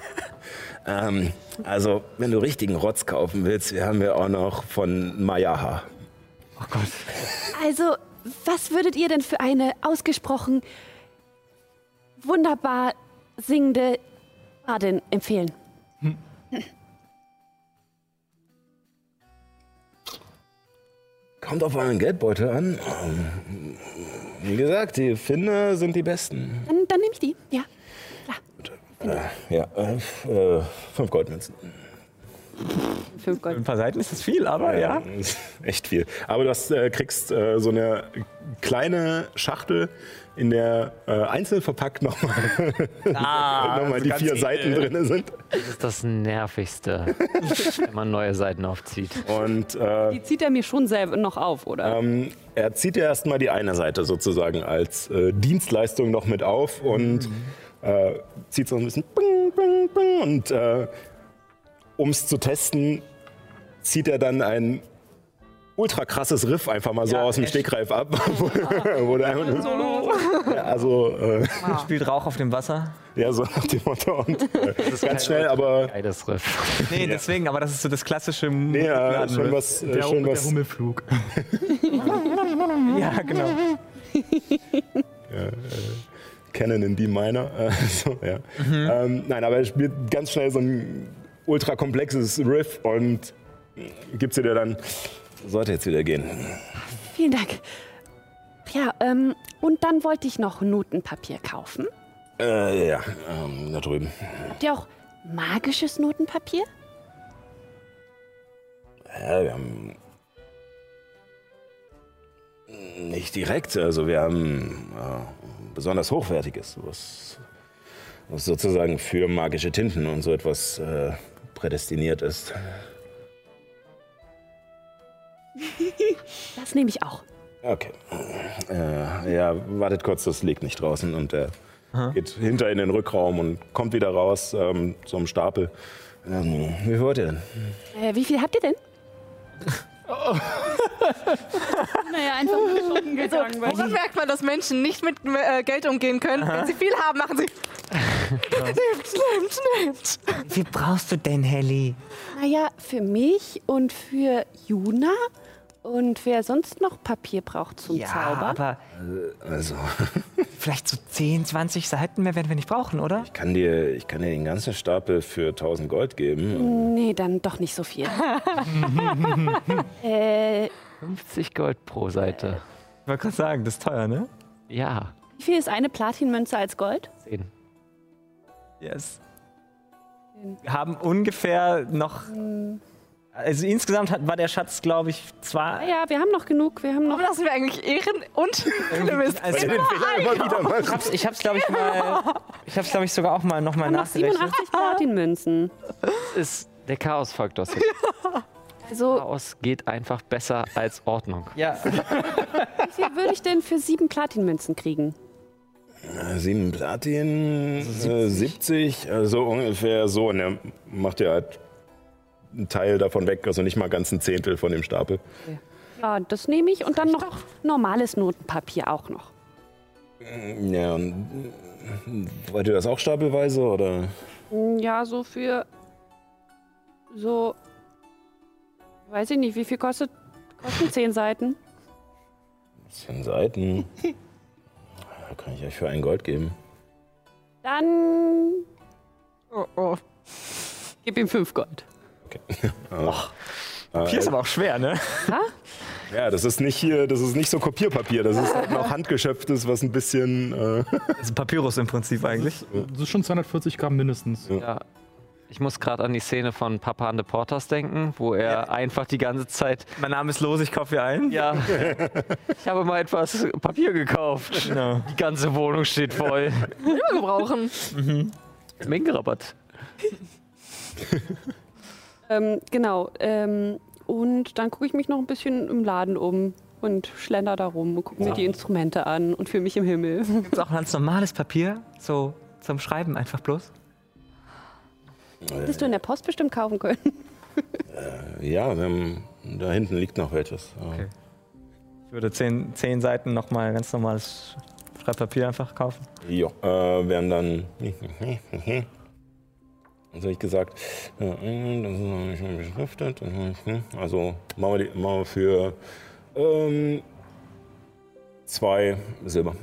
ähm, also wenn du richtigen Rotz kaufen willst, wir haben ja auch noch von Mayaha. Oh Gott. Also, was würdet ihr denn für eine ausgesprochen wunderbar singende Bardin empfehlen? Kommt auf euren Geldbeutel an. Wie gesagt, die Finder sind die besten. Dann, dann nehme ich die. Ja. Äh, ja, äh, äh, fünf Goldmünzen. Fünf Gold. Ein paar Seiten ist das viel, aber ja. ist echt viel. Aber du hast, äh, kriegst äh, so eine kleine Schachtel, in der äh, einzeln verpackt nochmal Ah, noch mal so die vier edel. Seiten drin sind. Das ist das Nervigste, wenn man neue Seiten aufzieht. Und äh, Die zieht er mir schon selber noch auf, oder? ähm, er zieht dir erstmal die eine Seite sozusagen als äh, Dienstleistung noch mit auf und äh, zieht so ein bisschen bing, bing, bing, und äh, um es zu testen, zieht er dann ein ultra krasses Riff einfach mal so Ja, aus dem echt. Stegreif ab. wo, wo der einfach nur, ja, also äh, Spielt Rauch auf dem Wasser. ja, so nach dem Motto. Und, äh, ganz schnell, aber Geiles Riff. Nee, deswegen, aber das ist so das klassische nee, ja, schon was, äh, Der, schon der was Hummelflug. Ja, genau. Canon in D minor. Äh, so, ja. ähm, nein, aber er spielt ganz schnell so ein ultra komplexes Riff und gibt sie dir dann. Sollte jetzt wieder gehen. Vielen Dank. Ja, ähm, und dann wollte ich noch Notenpapier kaufen. Äh, ja, ähm, da drüben. Habt ihr auch magisches Notenpapier? Ja, wir haben. Nicht direkt, also wir haben äh, besonders hochwertiges, was, was sozusagen für magische Tinten und so etwas äh, prädestiniert ist. Das nehme ich auch. Okay. Äh, ja, wartet kurz, das liegt nicht draußen und er geht hinter in den Rückraum und kommt wieder raus, ähm, so einem Stapel. Ähm, wie wollt ihr denn? Äh, wie viel habt ihr denn? naja, einfach schon gegangen. weil Woran merkt man, dass Menschen nicht mit äh, Geld umgehen können? Wenn sie viel haben, machen sie. nehmt, nehmt, nehmt. Wie brauchst du denn, Helly? Naja, für mich und für Juna und wer sonst noch Papier braucht zum Ja, Zaubern. aber Also, vielleicht so 10, 20 Seiten mehr werden wir nicht brauchen, oder? ich kann dir, ich kann dir den ganzen Stapel für 1000 Gold geben. Nee, dann doch nicht so viel. äh, 50 Gold pro Seite. Ich wollte gerade sagen, das ist teuer, ne? Ja, wie viel ist eine Platinmünze als Gold? 10. Yes. Wir haben ungefähr noch. Also insgesamt hat, war der Schatz, glaube ich, Ah zwar. ja, wir haben noch genug. Wir haben noch. Warum lassen wir eigentlich Ehren und Mist? Also, Immer ich hab's, ich hab's glaube ich, mal. Ich hab's, glaube ich, sogar auch mal nochmal nachgerechnet. 87 Platinmünzen. Das ist der Chaos-Faktor. Also, Chaos geht einfach besser als Ordnung. Ja, wie viel würde ich denn für sieben Platinmünzen kriegen? Äh, Sieben Platin, äh, 70, also ungefähr so. Und er macht ja halt einen Teil davon weg, also nicht mal ganz ein Zehntel von dem Stapel. Ja, das nehme ich und dann noch normales Notenpapier auch noch. Ja, und, wollt ihr das auch stapelweise oder? Ja, so für so weiß ich nicht, wie viel kostet kosten zehn Seiten? Zehn Seiten. Da kann ich euch für ein Gold geben. Dann Oh, oh. gib ihm fünf Gold. Hier ist aber auch schwer, ne? Ja, das ist nicht hier, das ist nicht so Kopierpapier, das ist halt noch handgeschöpftes, was ein bisschen. Äh, Das ist ein Papyrus im Prinzip eigentlich. Das ist schon 240 Gramm mindestens. Ja. Ich muss gerade an die Szene von Papa and the Porters denken, wo er einfach die ganze Zeit. Mein Name ist los, ich kaufe hier ein. Ja, ich habe mal etwas Papier gekauft. Genau. Die ganze Wohnung steht voll. Immer gebrauchen. Mengenrabatt. Ähm, genau. Ähm, und dann gucke ich mich noch ein bisschen im Laden um und schlender da rum und gucke mir die Instrumente an und fühle mich im Himmel. Gibt es auch ganz normales Papier? So zum Schreiben einfach bloß? Hättest du in der Post bestimmt kaufen können. ja, wir haben, da hinten liegt noch welches. Ja. Okay. Ich würde zehn, zehn Seiten nochmal ganz normales Schreibpapier einfach kaufen. Ja, äh, werden dann. Habe ich gesagt? Das ist noch nicht mal beschriftet. Also machen wir, die, machen wir für ähm, zwei Silber.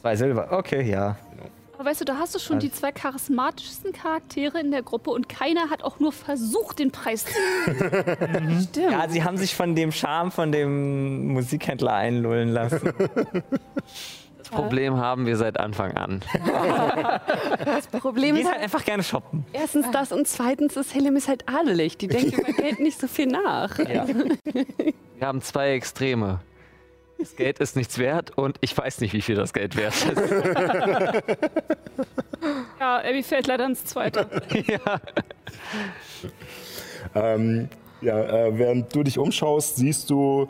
Zwei Silber, okay, ja. Aber weißt du, da hast du schon die zwei charismatischsten Charaktere in der Gruppe und keiner hat auch nur versucht, den Preis zu. Stimmt. Ja, sie haben sich von dem Charme von dem Musikhändler einlullen lassen. Das Problem haben wir seit Anfang an. Das Problem Geht ist halt einfach gerne shoppen. erstens das und zweitens ist Helen ist halt adelig. Die denkt über Geld nicht so viel nach. Ja. Wir haben zwei Extreme. Das Geld ist nichts wert und ich weiß nicht, wie viel das Geld wert ist. Ja, Abby fällt leider ins Zweite. ja. Ähm, ja, äh, während du dich umschaust, siehst du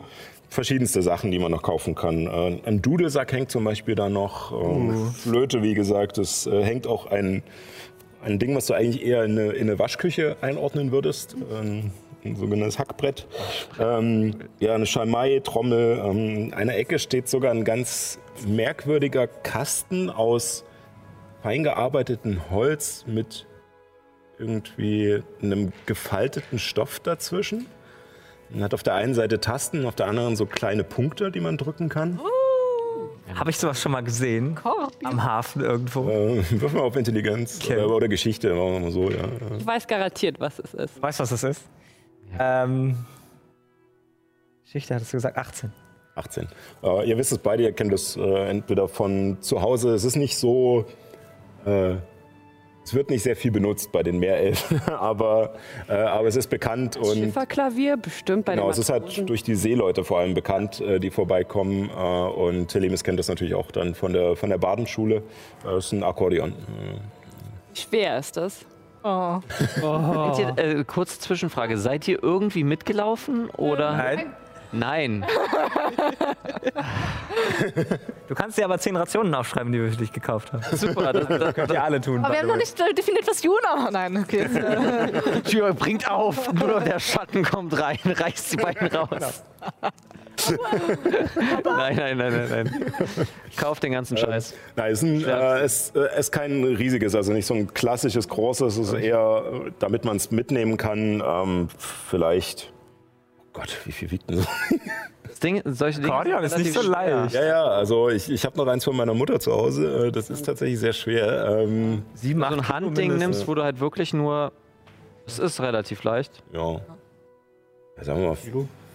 verschiedenste Sachen, die man noch kaufen kann. Äh, ein Dudelsack hängt zum Beispiel da noch. Ähm, Flöte, wie gesagt. Es äh, hängt auch ein, ein Ding, was du eigentlich eher in eine, in eine Waschküche einordnen würdest. Ähm, ein sogenanntes Hackbrett. Ähm, ja, eine Schalmei, Trommel. Ähm, in einer Ecke steht sogar ein ganz merkwürdiger Kasten aus fein gearbeitetem Holz mit irgendwie einem gefalteten Stoff dazwischen. Man hat auf der einen Seite Tasten, auf der anderen so kleine Punkte, die man drücken kann. Habe ich sowas schon mal gesehen? Am Hafen irgendwo. Äh, wirf mal auf Intelligenz Okay. oder, oder Geschichte, machen wir mal so. Ja. Ich weiß garantiert, was es ist. Weißt du, was das ist? Ähm, Geschichte hattest du gesagt, 18. 18. Äh, ihr wisst es beide, ihr kennt es äh, entweder von zu Hause. Es ist nicht so. Äh, es wird nicht sehr viel benutzt bei den Meerelfen, aber, äh, aber es ist bekannt und Schifferklavier bestimmt bei Genau, den es ist halt durch die Seeleute vor allem bekannt, äh, die vorbeikommen. Äh, und Telemis kennt das natürlich auch dann von der, von der Badenschule. Äh, Das ist ein Akkordeon. Wie schwer ist das? Oh. Seid ihr, äh, kurze Zwischenfrage. Seid ihr irgendwie mitgelaufen oder? Nein. Nein. Du kannst dir aber 10 Rationen aufschreiben, die wir für dich gekauft haben. Super. Das, das, Könnt ihr alle tun. Aber wir haben noch nicht äh, definiert, was Juna. Nein, okay. die Tür bringt auf. Nur noch der Schatten kommt rein, reißt die beiden raus. nein, nein, nein, nein, nein. Kauf den ganzen Scheiß. Nein, es ist, ein, äh, es äh, ist kein riesiges, also nicht so ein klassisches großes. Es ist eher, äh, damit man es mitnehmen kann, ähm, vielleicht. Oh Gott, wie viel wiegt denn so? Das Ding, solche Dinge Akkordeon ist nicht so leicht. Ja, ja, also ich, ich habe noch eins von meiner Mutter zu Hause. Äh, Das ist tatsächlich sehr schwer. Ähm, Sieben, Wenn du so acht ein Handding nimmst, wo du halt wirklich nur. Es ist relativ leicht. ja. ja. Sagen wir mal,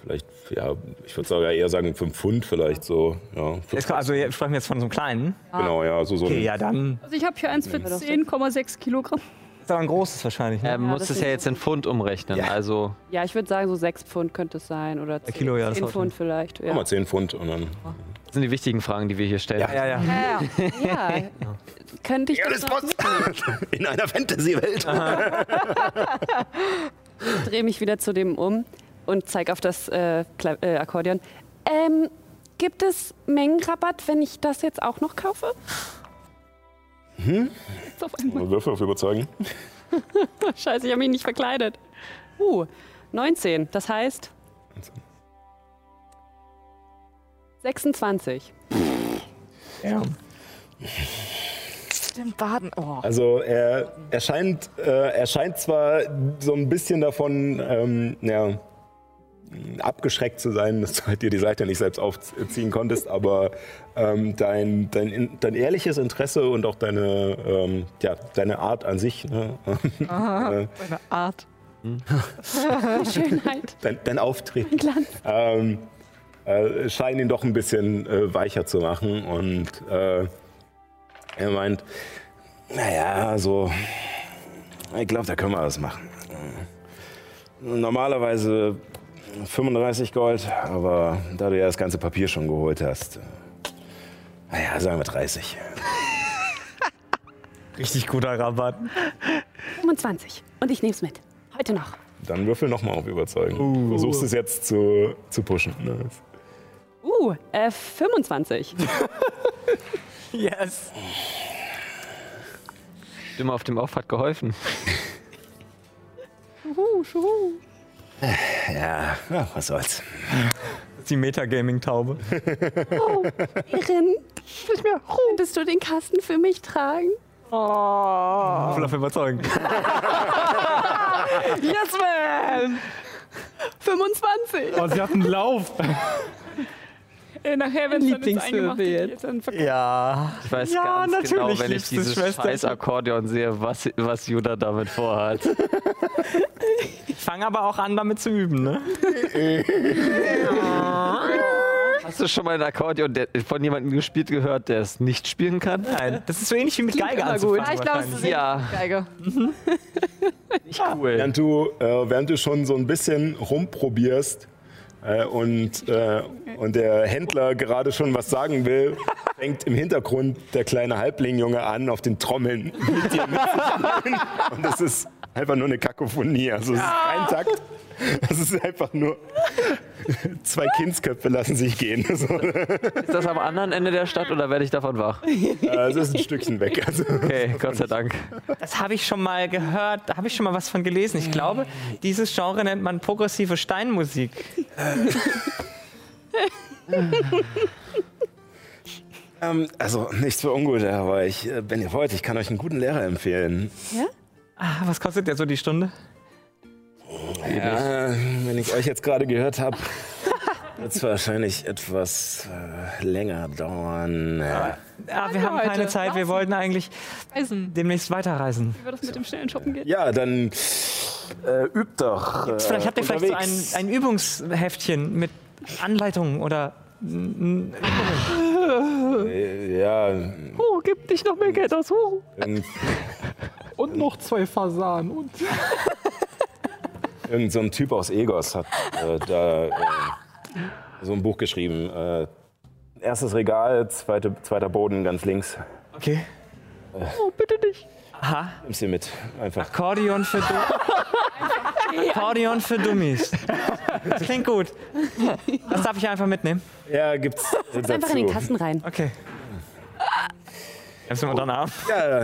vielleicht, ja, ich würde sogar eher sagen 5 Pfund vielleicht so. Ja, also wir sprechen jetzt von so einem kleinen. genau, ja, so, so Okay, ein, ja, dann Also ich habe hier eins für 10,6 Kilogramm. Ist aber ein großes wahrscheinlich. Ne? Er muss das es ja jetzt in Pfund umrechnen. Ja. Also Ja, ich würde sagen, so sechs Pfund könnte es sein. Oder zehn, Kilo, ja, das zehn sollte. Pfund vielleicht. Ja. mal 10 Pfund und dann. das sind die wichtigen Fragen, die wir hier stellen. ja, ja, ja. ja. Könnte ich Ja, das das. In einer Fantasy-Welt. drehe mich wieder zu dem um und zeige auf das äh, äh, Akkordeon. Ähm, gibt es Mengenrabatt, wenn ich das jetzt auch noch kaufe? Auf einmal. Würfel auf überzeugen. Scheiße, ich habe mich nicht verkleidet. Uh, 19. Das heißt, 26. Den Baden. Oh. Also er, er, scheint, äh, er scheint zwar so ein bisschen davon ähm, ja, abgeschreckt zu sein, dass du halt dir die Seite nicht selbst aufziehen konntest, aber ähm, dein, dein, dein ehrliches Interesse und auch deine, ähm, ja, deine Art an sich, ne? Aha, äh, meine Art. Schönheit. dein, dein Auftreten, Glanz. ähm, äh, scheinen ihn doch ein bisschen äh, weicher zu machen. Und äh, er meint, naja, so, ich glaube, da können wir was machen. Normalerweise 35 Gold, aber da du ja das ganze Papier schon geholt hast, naja, sagen wir 30. Richtig guter Rabatt. 25. Und ich nehme es mit. Heute noch. Dann würfel nochmal auf Überzeugen. Du versuchst es jetzt zu, zu pushen. Ne? Uh, äh, 25. Yes. Stimme auf dem Off hat geholfen. Schuhu, schuhu. Ja, ja, was soll's. Die Metagaming-Taube. Oh, Irin, könntest du den Kasten für mich tragen? Voll auf überzeugen. Yes, man! 25. Oh, sie hat einen Lauf. Äh, nachher, wenn es dann verkauft. Ja. Ich weiß Ja, ganz genau, natürlich wenn ich dieses Schwester. scheiß Akkordeon sehe, was, was Judah damit vorhat. Ich fange aber auch an, damit zu üben, ne? Hast du schon mal ein Akkordeon der, von jemandem gespielt gehört, der es nicht spielen kann? Nein, das ist so ähnlich wie mit Geige anzufangen. Ja, ich glaube, es ist Ja. ja. Geige. Nicht cool. Während du, äh, während du schon so ein bisschen rumprobierst äh, und, äh, und der Händler gerade schon was sagen will, fängt im Hintergrund der kleine Halblingjunge an, auf den Trommeln mit dir mitzustimmen. Und das ist einfach nur eine Kakophonie. Also es ist kein Takt. Das ist einfach nur zwei Kindsköpfe lassen sich gehen. So, Ist das am anderen Ende der Stadt oder werde ich davon wach? äh, es ist ein Stückchen weg. Also, Okay, Gott sei Dank. Das habe ich schon mal gehört, da habe ich schon mal was von gelesen. Ich glaube, dieses Genre nennt man progressive Steinmusik. ähm, also nichts für ungut, aber ich, wenn ihr wollt, ich kann euch einen guten Lehrer empfehlen. Ah, was kostet der so die Stunde? Ja, wenn ich euch jetzt gerade gehört habe, wird es wahrscheinlich etwas äh, länger dauern. Ja. Ja, wir haben keine. Zeit, wir wollten eigentlich Eisen. demnächst weiterreisen. Wie wird das mit dem schnellen Shoppen geht? Ja, dann äh, übt doch. Äh, Vielleicht habt ihr vielleicht so ein, unterwegs. ein Übungsheftchen mit Anleitungen oder ja, Oh, gib dich noch mehr Geld aus. Oh. Und noch zwei Fasanen. Und irgend so ein Typ aus Egos hat äh, da äh, so ein Buch geschrieben. Äh, erstes Regal, zweite, zweiter Boden ganz links. Okay. Oh, bitte nicht. Aha, Nimm's dir mit. Einfach. Akkordeon für Du Akkordeon für Dummies. Das klingt gut. Das darf ich einfach mitnehmen. Ja, gibt's dazu. Einfach in den Kasten rein. Okay. Nimmst du mal deinen Arm? Ja,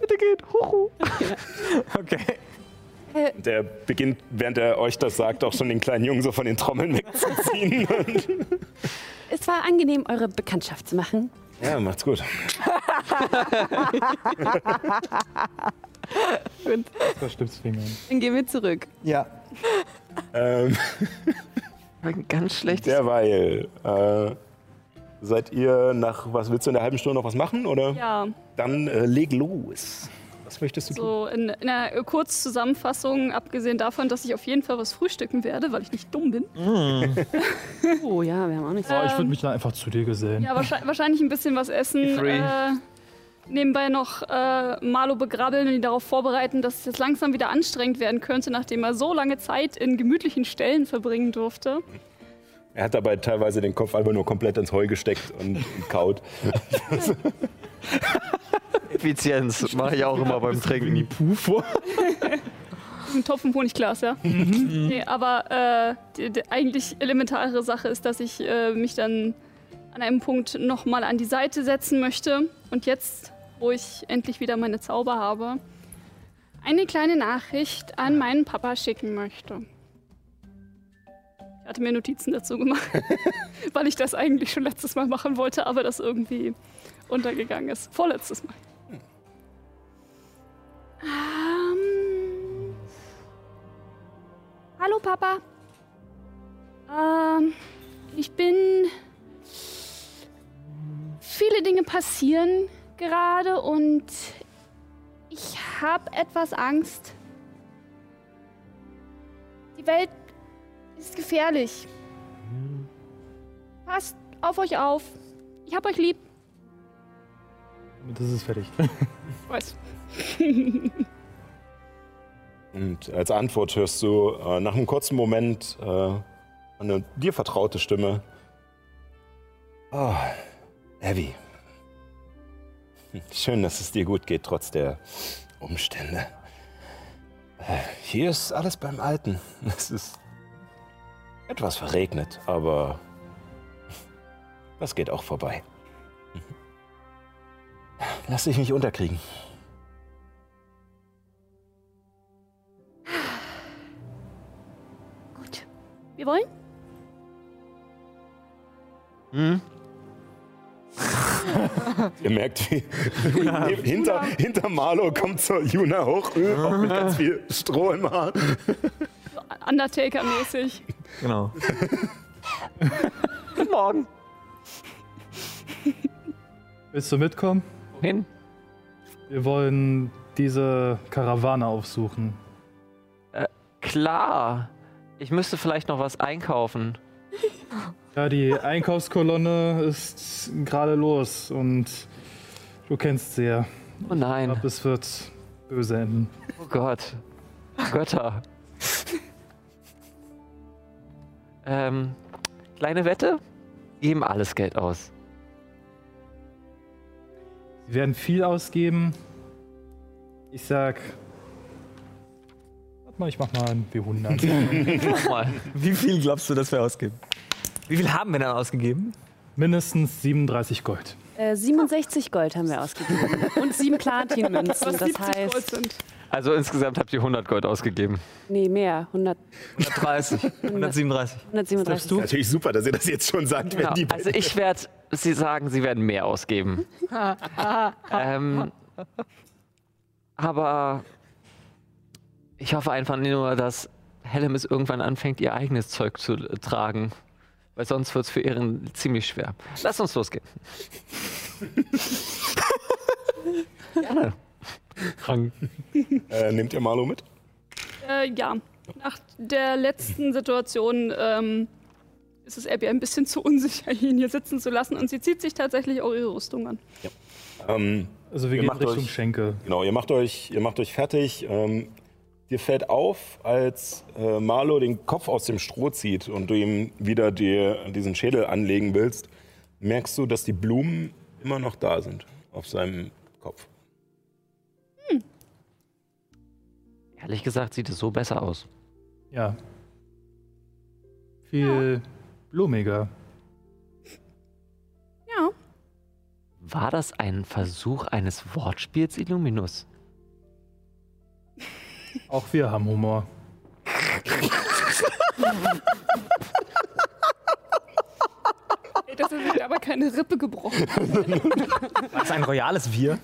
Bitte geht. Huhu. Okay. der beginnt, während er euch das sagt, auch schon den kleinen Jungen so von den Trommeln wegzuziehen. Es war angenehm, eure Bekanntschaft zu machen. Ja, macht's gut. Stimmsfingern. Dann gehen wir zurück. Ja. Ähm, Ein ganz schlechtes. derweil, äh, seid ihr nach, was willst du in der halben Stunde noch was machen? Oder? Ja, Dann äh, leg los. Was möchtest du tun? so in, in einer Kurzzusammenfassung, abgesehen davon, dass ich auf jeden Fall was frühstücken werde, weil ich nicht dumm bin. Oh ja, wir haben auch nichts. Oh, ich würde Ähm, mich dann einfach zu dir gesellen. Ja, wahrscheinlich, wahrscheinlich ein bisschen was essen. Free. Äh, nebenbei noch äh, Marlo begrabbeln und ihn darauf vorbereiten, dass es jetzt langsam wieder anstrengend werden könnte, nachdem er so lange Zeit in gemütlichen Stellen verbringen durfte. Er hat dabei teilweise den Kopf einfach nur komplett ins Heu gesteckt und, und kaut. Effizienz mache ich auch immer beim Trinken. Puh vor. Ein Topf im Honigglas, ja. nee, aber äh, die, die eigentlich elementare Sache ist, dass ich äh, mich dann an einem Punkt nochmal an die Seite setzen möchte. Und jetzt, wo ich endlich wieder meine Zauber habe, eine kleine Nachricht an meinen Papa schicken möchte. Ich hatte mir Notizen dazu gemacht, weil ich das eigentlich schon letztes Mal machen wollte, aber das irgendwie untergegangen ist. Vorletztes Mal. Ähm, hallo Papa. Ähm, ich bin. Viele Dinge passieren gerade und ich habe etwas Angst. Die Welt ist gefährlich. Passt auf euch auf. Ich hab euch lieb. Das ist fertig. Weiß. Und als Antwort hörst du äh, nach einem kurzen Moment äh, eine dir vertraute Stimme. Oh, Abby. Schön, dass es dir gut geht, trotz der Umstände. Äh, Hier ist alles beim Alten. Es ist etwas verregnet, aber das geht auch vorbei. Lass dich nicht unterkriegen. Gut. Wir wollen? Hm? Ihr merkt, wie hinter, hinter Marlo kommt so Juna hoch, auch mit ganz viel Stroh im Haar. Undertaker-mäßig. Genau. Guten Morgen. Willst du mitkommen? Wohin? Wir wollen diese Karawane aufsuchen. Klar. Ich müsste vielleicht noch was einkaufen. Ja, die Einkaufskolonne ist gerade los und du kennst sie ja. Oh Ich nein. glaube, es wird böse enden. Oh Gott. Götter. Ähm, kleine Wette? Wir Geben alles Geld aus. Sie werden viel ausgeben. Ich sag. Warte mal, ich mach mal ein W100. Mach mal. Wie viel glaubst du, dass wir ausgeben? Wie viel haben wir dann ausgegeben? Mindestens 37 Gold. Äh, 67 Gold haben wir ausgegeben. Und sieben Platinmünzen. Was Das 70 Gold heißt, sind. Also insgesamt habt ihr 100 Gold ausgegeben. nee, mehr. 100, 130. 137. 137. du? Natürlich super, dass ihr das jetzt schon sagt, wenn Ja, die also ich werde Sie sagen, Sie werden mehr ausgeben. ähm, aber ich hoffe einfach nur, dass Hellemis irgendwann anfängt, ihr eigenes Zeug zu tragen. Weil sonst wird es für ihren ziemlich schwer. Lass uns losgehen. Gerne. Frank. äh, nehmt ihr Marlo mit? Äh, ja. Nach der letzten Situation ähm, ist es Abby ein bisschen zu unsicher, ihn hier sitzen zu lassen. Und sie zieht sich tatsächlich auch ihre Rüstung an. Ähm, Also wir Ihr gehen macht Richtung euch- Schenke. Genau, ihr macht euch, ihr macht euch fertig. Ähm, dir fällt auf, als äh, Marlo den Kopf aus dem Stroh zieht und du ihm wieder die, diesen Schädel anlegen willst, merkst du, dass die Blumen immer noch da sind auf seinem Kopf. Ehrlich gesagt sieht es so besser aus. Ja. Viel blumiger. Ja. War das ein Versuch eines Wortspiels, Illuminus? Auch wir haben Humor. Ey, das ist aber keine Rippe gebrochen. Das ist ein royales Wir.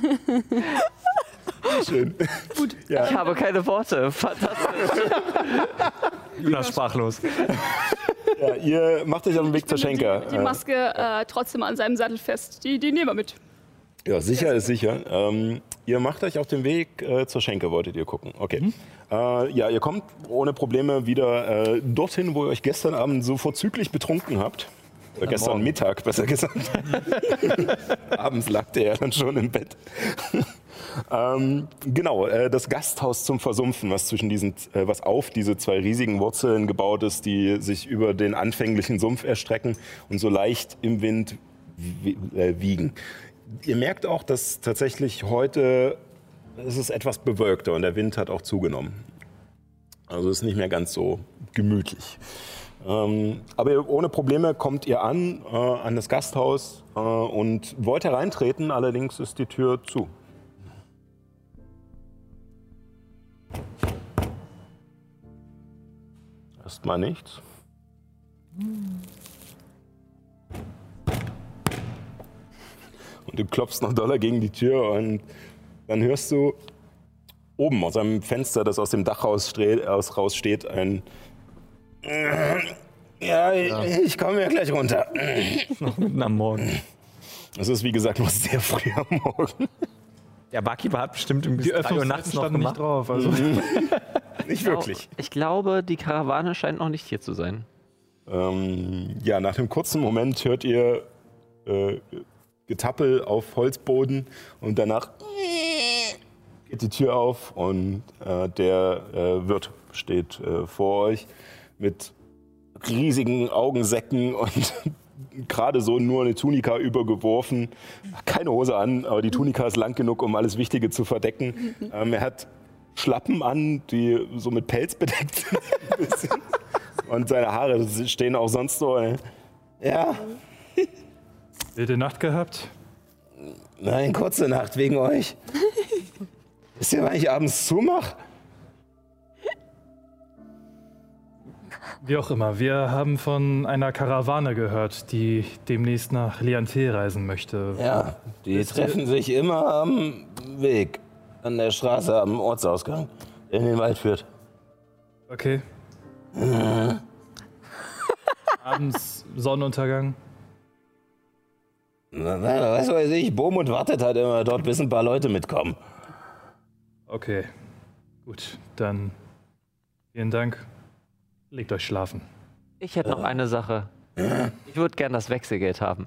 Schön. Gut. Ja, Ich habe keine Worte. Fantastisch. Jonas sprachlos. ja, ihr macht euch auf den Weg zur Schenker. Die Maske äh, trotzdem an seinem Sattel fest. Die, die nehmen wir mit. Ja, sicher ist sicher. Ähm, ihr macht euch auf den Weg äh, zur Schenke, wolltet ihr gucken. Okay. Äh, ja, ihr kommt ohne Probleme wieder äh, dorthin, wo ihr euch gestern Abend so vorzüglich betrunken habt. Oder gestern morgen. Mittag, besser gesagt. Abends lag der ja dann schon im Bett. Ähm, genau, äh, das Gasthaus zum Versumpfen, was zwischen diesen, äh, was auf diese zwei riesigen Wurzeln gebaut ist, die sich über den anfänglichen Sumpf erstrecken und so leicht im Wind wi- äh, wiegen. Ihr merkt auch, dass tatsächlich heute es etwas bewölkter und der Wind hat auch zugenommen. Also ist nicht mehr ganz so gemütlich. Ähm, aber ohne Probleme kommt ihr an, äh, an das Gasthaus äh, und wollt hereintreten, allerdings ist die Tür zu. Erstmal nichts. Und du klopfst noch doller gegen die Tür und dann hörst du oben aus einem Fenster, das aus dem Dach raussteht, aus, raussteht ein. Ja, ich, ich komme ja gleich runter. Noch mitten am Morgen. Es ist wie gesagt noch sehr früh am Morgen. Der Barkeeper hat bestimmt bis Die 3 Uhr nachts noch standen nicht gemacht. drauf. Also. Nicht wirklich. Ich glaube, die Karawane scheint noch nicht hier zu sein. Ähm, ja, nach einem kurzen Moment hört ihr äh, Getappel auf Holzboden und danach geht die Tür auf und äh, der äh, Wirt steht äh, vor euch mit riesigen Augensäcken und gerade so nur eine Tunika übergeworfen. Keine Hose an, aber die Tunika ist lang genug, um alles Wichtige zu verdecken. Ähm, er hat Schlappen an, die so mit Pelz bedeckt sind. Und seine Haare stehen auch sonst so. äh, Ja, Wilde Nacht gehabt? nein, kurze Nacht wegen euch. Wisst ihr, wann ich abends zumache? Wie auch immer, wir haben von einer Karawane gehört, die demnächst nach Liantel reisen möchte. Ja, die treffen sich immer am Weg, an der Straße, am Ortsausgang, der in den Wald führt. Okay. Abends Sonnenuntergang. Na, na, was weiß ich, Bomund wartet halt immer dort, bis ein paar Leute mitkommen. Okay. Gut, dann vielen Dank. Legt euch schlafen. Ich hätte noch eine Sache. Ich würde gern das Wechselgeld haben.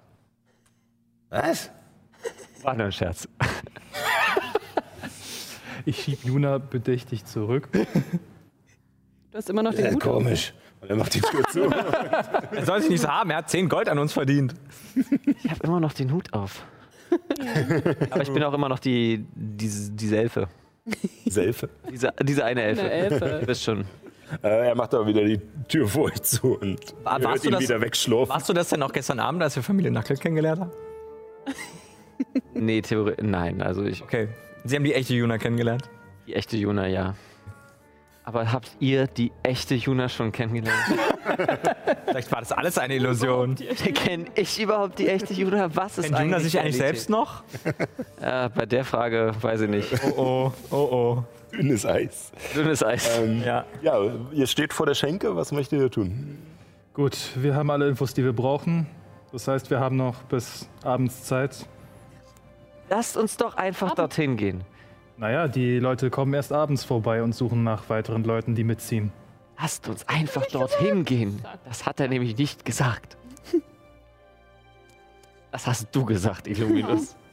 Was? War nur ein Scherz. Ich schieb Juna bedächtig zurück. Du hast immer noch den Ja, Hut. komisch. Und er macht die Tür zu. Er soll sich nicht so haben, er hat 10 Gold an uns verdient. Ich habe immer noch den Hut auf. Aber ich bin auch immer noch die, diese, diese Elfe. Selfe. Diese, diese eine Elfe. Eine Elfe. Du bist schon. Äh, er macht aber wieder die Tür vor euch zu und War- hört ihn das- wieder wegschlurfen. Warst du das denn auch gestern Abend, als wir Familie Nackel kennengelernt haben? Nee, Theorie. Nein, also ich. Okay. Sie haben die echte Juna kennengelernt. Die echte Juna, ja. Aber habt ihr die echte Juna schon kennengelernt? Vielleicht war das alles eine Illusion. Kenn ich überhaupt die echte Juna? Was ist Kennt Juna eigentlich sich eigentlich Realität? selbst noch? Äh, bei der Frage weiß ich nicht. Oh oh, oh oh. Dünnes Eis. Dünnes Eis. Ähm, Ja. ja, ihr steht vor der Schenke. Was möchtet ihr tun? Gut, wir haben alle Infos, die wir brauchen. Das heißt, wir haben noch bis abends Zeit. Lasst uns doch einfach dorthin gehen. Naja, die Leute kommen erst abends vorbei und suchen nach weiteren Leuten, die mitziehen. Lasst uns einfach dorthin gehen. Das hat er nämlich nicht gesagt. Das hast du gesagt, Illuminus.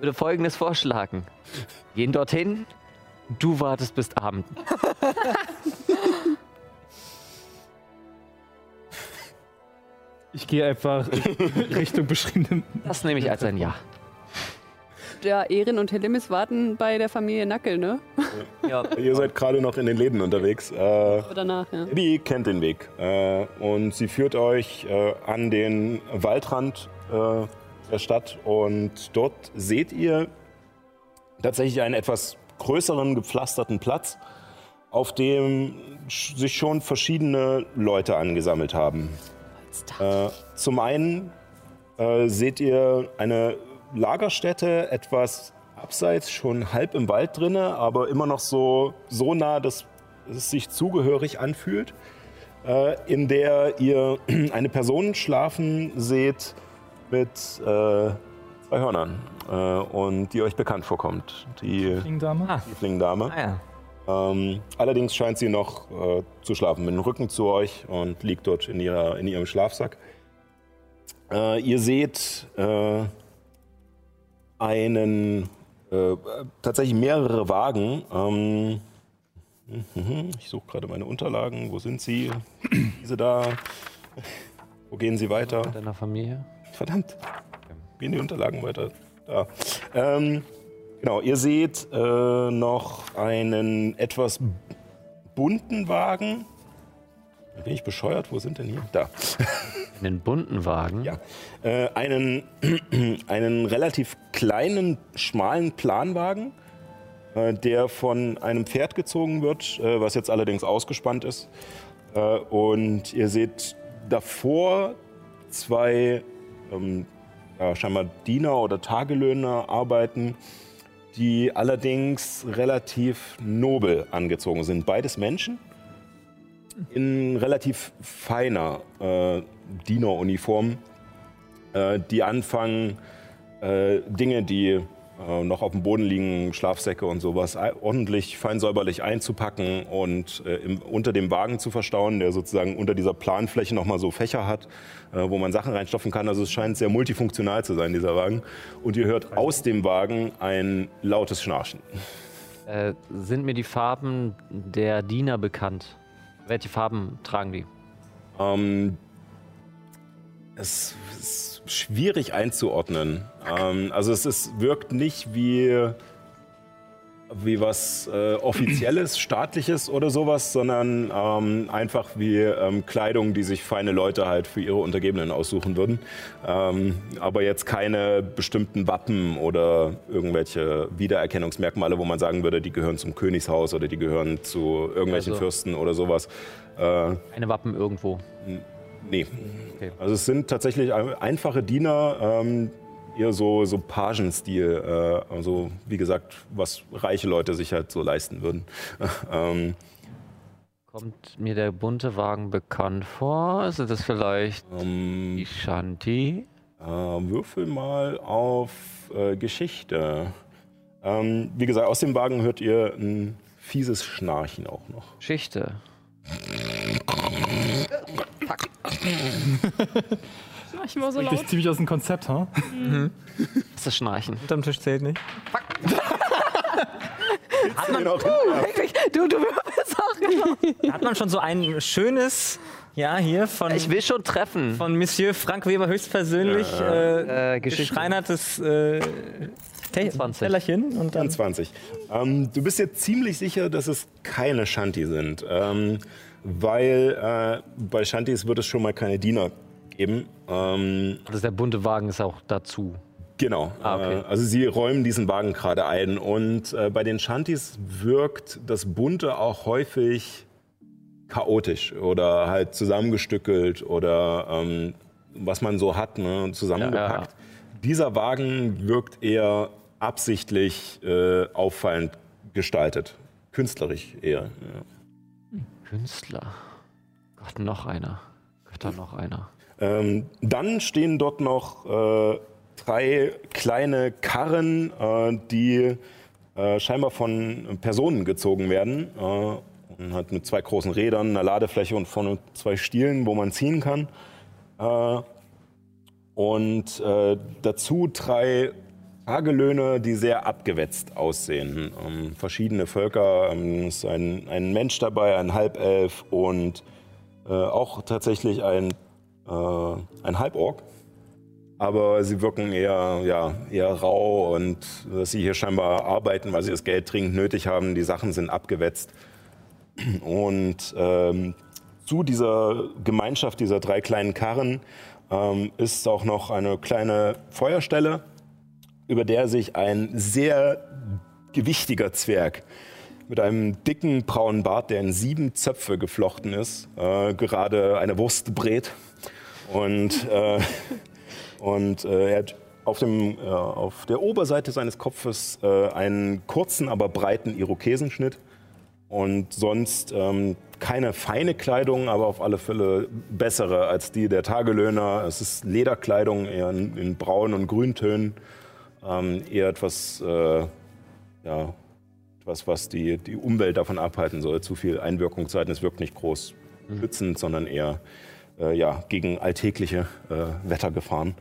Ich würde folgendes vorschlagen. Gehen dorthin, du wartest bis Abend. Ich gehe einfach Richtung beschriebenen. Das nehme ich als ein Ja. Ja, Erin und Helimis warten bei der Familie Nackel, ne? ja. Ihr seid gerade noch in den Läden unterwegs. Äh, Oder danach, ja. Die kennt den Weg äh, und sie führt euch äh, an den Waldrand äh, der Stadt und dort seht ihr tatsächlich einen etwas größeren gepflasterten Platz, auf dem sich schon verschiedene Leute angesammelt haben. Äh, zum einen äh, seht ihr eine Lagerstätte, etwas abseits, schon halb im Wald drinne, aber immer noch so, so nah, dass es sich zugehörig anfühlt, äh, in der ihr eine Person schlafen seht mit äh, zwei Hörnern äh, und die euch bekannt vorkommt, die Dame? Ah, Tiefling-Dame. ah ja. Ähm, allerdings scheint sie noch äh, zu schlafen, mit dem Rücken zu euch und liegt dort in, ihrer, in ihrem Schlafsack. Äh, ihr seht äh, einen, äh, tatsächlich mehrere Wagen. Ähm, mhm, ich suche gerade meine Unterlagen. Wo sind sie? Diese da. Wo gehen sie weiter? Mit deiner Familie? Verdammt. Gehen die Unterlagen weiter? Da. Ähm, genau, ihr seht äh, noch einen etwas bunten Wagen. Bin ich bescheuert? Wo sind denn hier? Da. Einen bunten Wagen? Ja. Äh, einen, einen relativ kleinen, schmalen Planwagen. äh, der von einem Pferd gezogen wird, äh, was jetzt allerdings ausgespannt ist. Äh, und ihr seht davor zwei ähm, ja, scheinbar Diener oder Tagelöhner arbeiten, die allerdings relativ nobel angezogen sind. Beides Menschen in relativ feiner äh, Dieneruniform, äh, die anfangen, äh, Dinge, die äh, noch auf dem Boden liegen, Schlafsäcke und sowas, ordentlich fein säuberlich einzupacken und äh, im, unter dem Wagen zu verstauen, der sozusagen unter dieser Planfläche nochmal so Fächer hat, äh, wo man Sachen reinstopfen kann. Also es scheint sehr multifunktional zu sein, dieser Wagen. Und ihr hört aus dem Wagen ein lautes Schnarchen. Äh, sind mir die Farben der Diener bekannt? Welche Farben tragen die? Ähm, es ist schwierig einzuordnen. Ähm, also es ist, wirkt nicht wie, wie was äh, Offizielles, Staatliches oder sowas, sondern ähm, einfach wie ähm, Kleidung, die sich feine Leute halt für ihre Untergebenen aussuchen würden. Ähm, aber jetzt keine bestimmten Wappen oder irgendwelche Wiedererkennungsmerkmale, wo man sagen würde, die gehören zum Königshaus oder die gehören zu irgendwelchen Also- Fürsten oder sowas. Äh, Eine Wappen irgendwo. Nee. Okay. Also es sind tatsächlich ein- einfache Diener, ähm, eher so, so Pagenstil. Äh, also wie gesagt, was reiche Leute sich halt so leisten würden. ähm, Kommt mir der bunte Wagen bekannt vor? Ist das vielleicht ähm, die Shanti? äh, würfel mal auf äh, Geschichte. Ähm, wie gesagt, aus dem Wagen hört ihr ein fieses Schnarchen auch noch. Geschichte. Ich war so Ich laut. ziemlich aus dem Konzept, ha? Das ist Schnarchen. Unterm Tisch zählt nicht. Wirklich? Du, du würfelst auch genau. Hat man schon so ein schönes, ja, hier von, Ich will schon treffen. von Monsieur Frank Weber höchstpersönlich äh, äh, Geschichte. geschreinertes äh, Te 20. Tellerchen und dann 20. Ähm, du bist dir ziemlich sicher, dass es keine Shanti sind, ähm, weil äh, bei Shantis wird es schon mal keine Diener geben. Ähm, Also der bunte Wagen ist auch dazu. genau. Ah, okay. äh, also sie räumen diesen Wagen gerade ein und äh, bei den Shantis wirkt das Bunte auch häufig chaotisch oder halt zusammengestückelt oder ähm, was man so hat, ne, zusammengepackt. Dieser Wagen wirkt eher absichtlich äh, auffallend gestaltet. Künstlerisch eher. Ja. Künstler. Gott, noch einer. Gott, da noch einer. Ähm, dann stehen dort noch äh, drei kleine Karren, äh, die äh, scheinbar von Personen gezogen werden. Äh, und halt mit zwei großen Rädern, einer Ladefläche und vorne zwei Stielen, wo man ziehen kann. Äh, und äh, dazu drei Tagelöhne, die sehr abgewetzt aussehen. Ähm, verschiedene Völker, ähm, ist ein, ein Mensch dabei, ein Halbelf und äh, auch tatsächlich ein, äh, ein Halborg. Aber sie wirken eher, ja, eher rau und dass sie hier scheinbar arbeiten, weil sie das Geld dringend nötig haben. Die Sachen sind abgewetzt. Und ähm, zu dieser Gemeinschaft dieser drei kleinen Karren ähm, ist auch noch eine kleine Feuerstelle, über der sich ein sehr gewichtiger Zwerg mit einem dicken braunen Bart, der in sieben Zöpfe geflochten ist, äh, gerade eine Wurst brät. Und, äh, und äh, er hat auf, dem, äh, auf der Oberseite seines Kopfes äh, einen kurzen, aber breiten Irokesenschnitt. Und sonst ähm, keine feine Kleidung, aber auf alle Fälle bessere als die der Tagelöhner. Es ist Lederkleidung, eher in, in Braun- und Grüntönen. Ähm, eher etwas, äh, ja, etwas, was die, die Umwelt davon abhalten soll, zu viel Einwirkungszeiten. Es wirkt nicht groß schützend, sondern eher äh, ja, gegen alltägliche äh, Wettergefahren.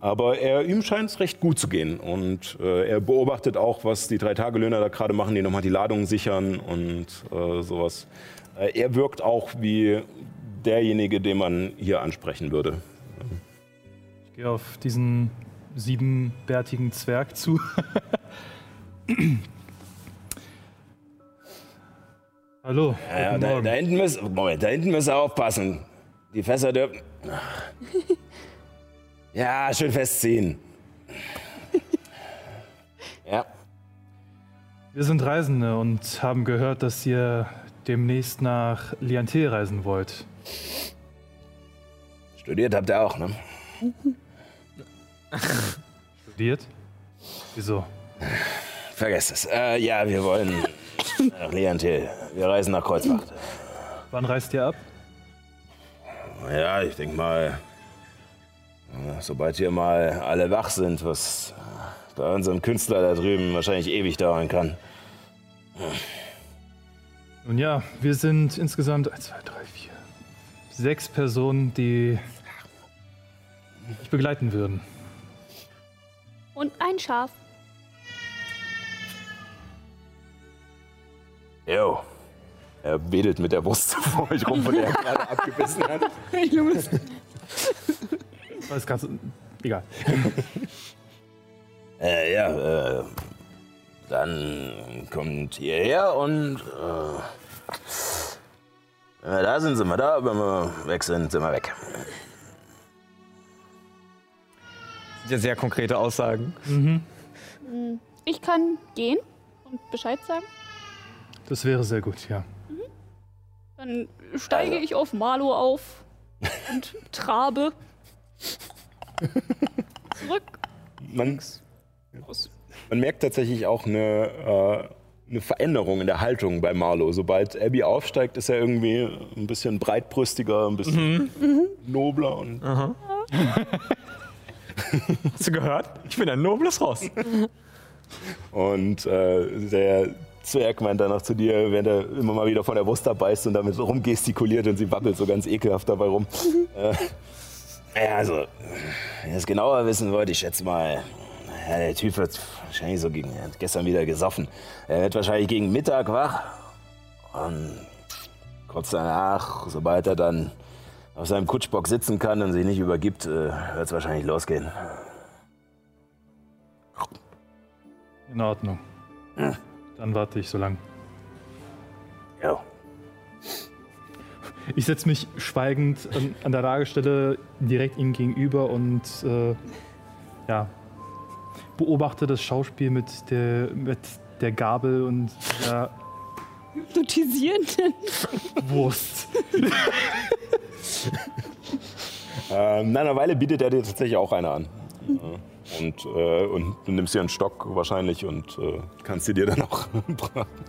Aber er, ihm scheint es recht gut zu gehen. Und äh, er beobachtet auch, was die drei Tagelöhner da gerade machen, die nochmal die Ladung sichern und äh, sowas. Äh, er wirkt auch wie derjenige, den man hier ansprechen würde. Ich gehe auf diesen siebenbärtigen Zwerg zu. Hallo. Ja, da, Morgen. da, hinten müssen, Moment, da hinten müsst ihr aufpassen. Die Fässer dürfen. Ja, schön festziehen. Ja. Wir sind Reisende und haben gehört, dass ihr demnächst nach Liantel reisen wollt. Studiert habt ihr auch, ne? Studiert? Wieso? Vergesst es. Äh, ja, wir wollen nach Leontil. Wir reisen nach Kreuzwacht. Wann reist ihr ab? Ja, ich denke mal, sobald hier mal alle wach sind, was bei unserem Künstler da drüben wahrscheinlich ewig dauern kann. Nun ja, wir sind insgesamt 1, 2, 3, 4, sechs Personen, die euch begleiten würden. Und ein Schaf. Jo. Er wedelt mit der Brust vor euch rum, von der er gerade abgebissen hat. Das ist ganz. Egal. Äh, ja, äh, dann kommt hierher und äh, wenn wir da sind, sind wir da, wenn wir weg sind, sind wir weg. Sehr konkrete Aussagen. Ich kann gehen und Bescheid sagen. Das wäre sehr gut, ja. Dann steige ich auf Marlo auf und trabe zurück. Man, man merkt tatsächlich auch eine, äh, eine Veränderung in der Haltung bei Marlow. Sobald Abby aufsteigt, ist er irgendwie ein bisschen breitbrüstiger, ein bisschen nobler und Hast du gehört? Ich bin ein nobles Ross. Und äh, der Zwerg meint dann noch zu dir, wenn er immer mal wieder von der Brust abbeißt und damit rumgestikuliert und sie wackelt so ganz ekelhaft dabei rum. äh, Ja, also, wenn ihr es genauer wissen wollt, ich schätze mal, ja, der Typ wird wahrscheinlich so gegen, er hat gestern wieder gesoffen. Er wird wahrscheinlich gegen Mittag wach und kurz danach, sobald er dann auf seinem Kutschbock sitzen kann und sich nicht übergibt, äh, wird es wahrscheinlich losgehen. In Ordnung. Dann warte ich so lang. Jo. Ich setze mich schweigend an, an der Lagestelle direkt ihm gegenüber und äh, ja, beobachte das Schauspiel mit der, mit der Gabel und der Hypnotisieren denn? Wurst. Ähm, nach einer Weile bietet er dir tatsächlich auch eine an. Und, äh, und du nimmst dir einen Stock wahrscheinlich und äh, kannst sie dir dann auch braten.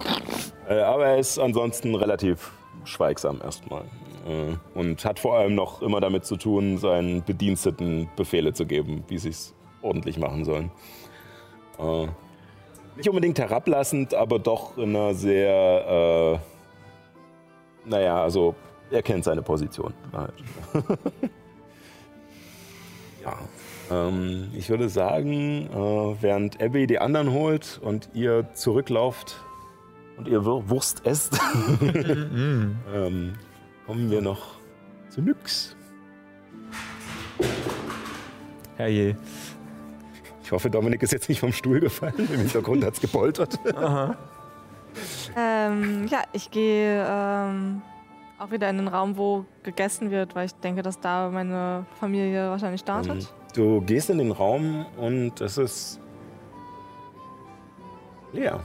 Äh, aber er ist ansonsten relativ schweigsam erstmal. Äh, und hat vor allem noch immer damit zu tun, seinen Bediensteten Befehle zu geben, wie sie es ordentlich machen sollen. Nicht unbedingt herablassend, aber doch in einer sehr, äh, naja, also er kennt seine Position. Halt. ja. Ähm, ich würde sagen, äh, während Abby die anderen holt und ihr zurücklauft und ihr Wur- Wurst esst, ähm, kommen wir noch zu Nyx. Herrje. Ich hoffe, Dominik ist jetzt nicht vom Stuhl gefallen. Im Hintergrund hat es gepoltert. Ähm, ja, ich gehe ähm, auch wieder in den Raum, wo gegessen wird, weil ich denke, dass da meine Familie wahrscheinlich startet. Ähm, Du gehst in den Raum und es ist leer.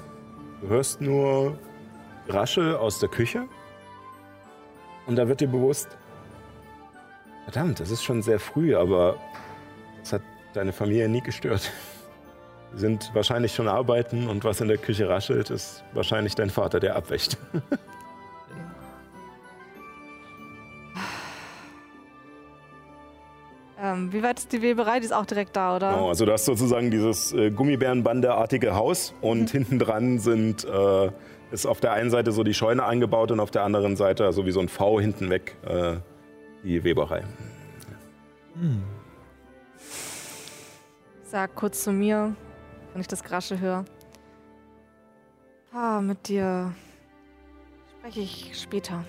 Du hörst nur Rasche aus der Küche und da wird dir bewusst, verdammt, es ist schon sehr früh, aber es hat deine Familie nie gestört. Sie sind wahrscheinlich schon arbeiten und was in der Küche raschelt, ist wahrscheinlich dein Vater, der abwächt. Ähm, wie weit ist die Weberei? Die ist auch direkt da, oder? Genau, also du hast sozusagen dieses äh, Gummibärenbandeartige Haus und hinten dran sind, äh, ist auf der einen Seite so die Scheune eingebaut und auf der anderen Seite, also wie so ein V hinten weg, äh, die Weberei. Ich sag kurz zu mir, wenn ich das Grasche höre. Ah, mit dir spreche ich später.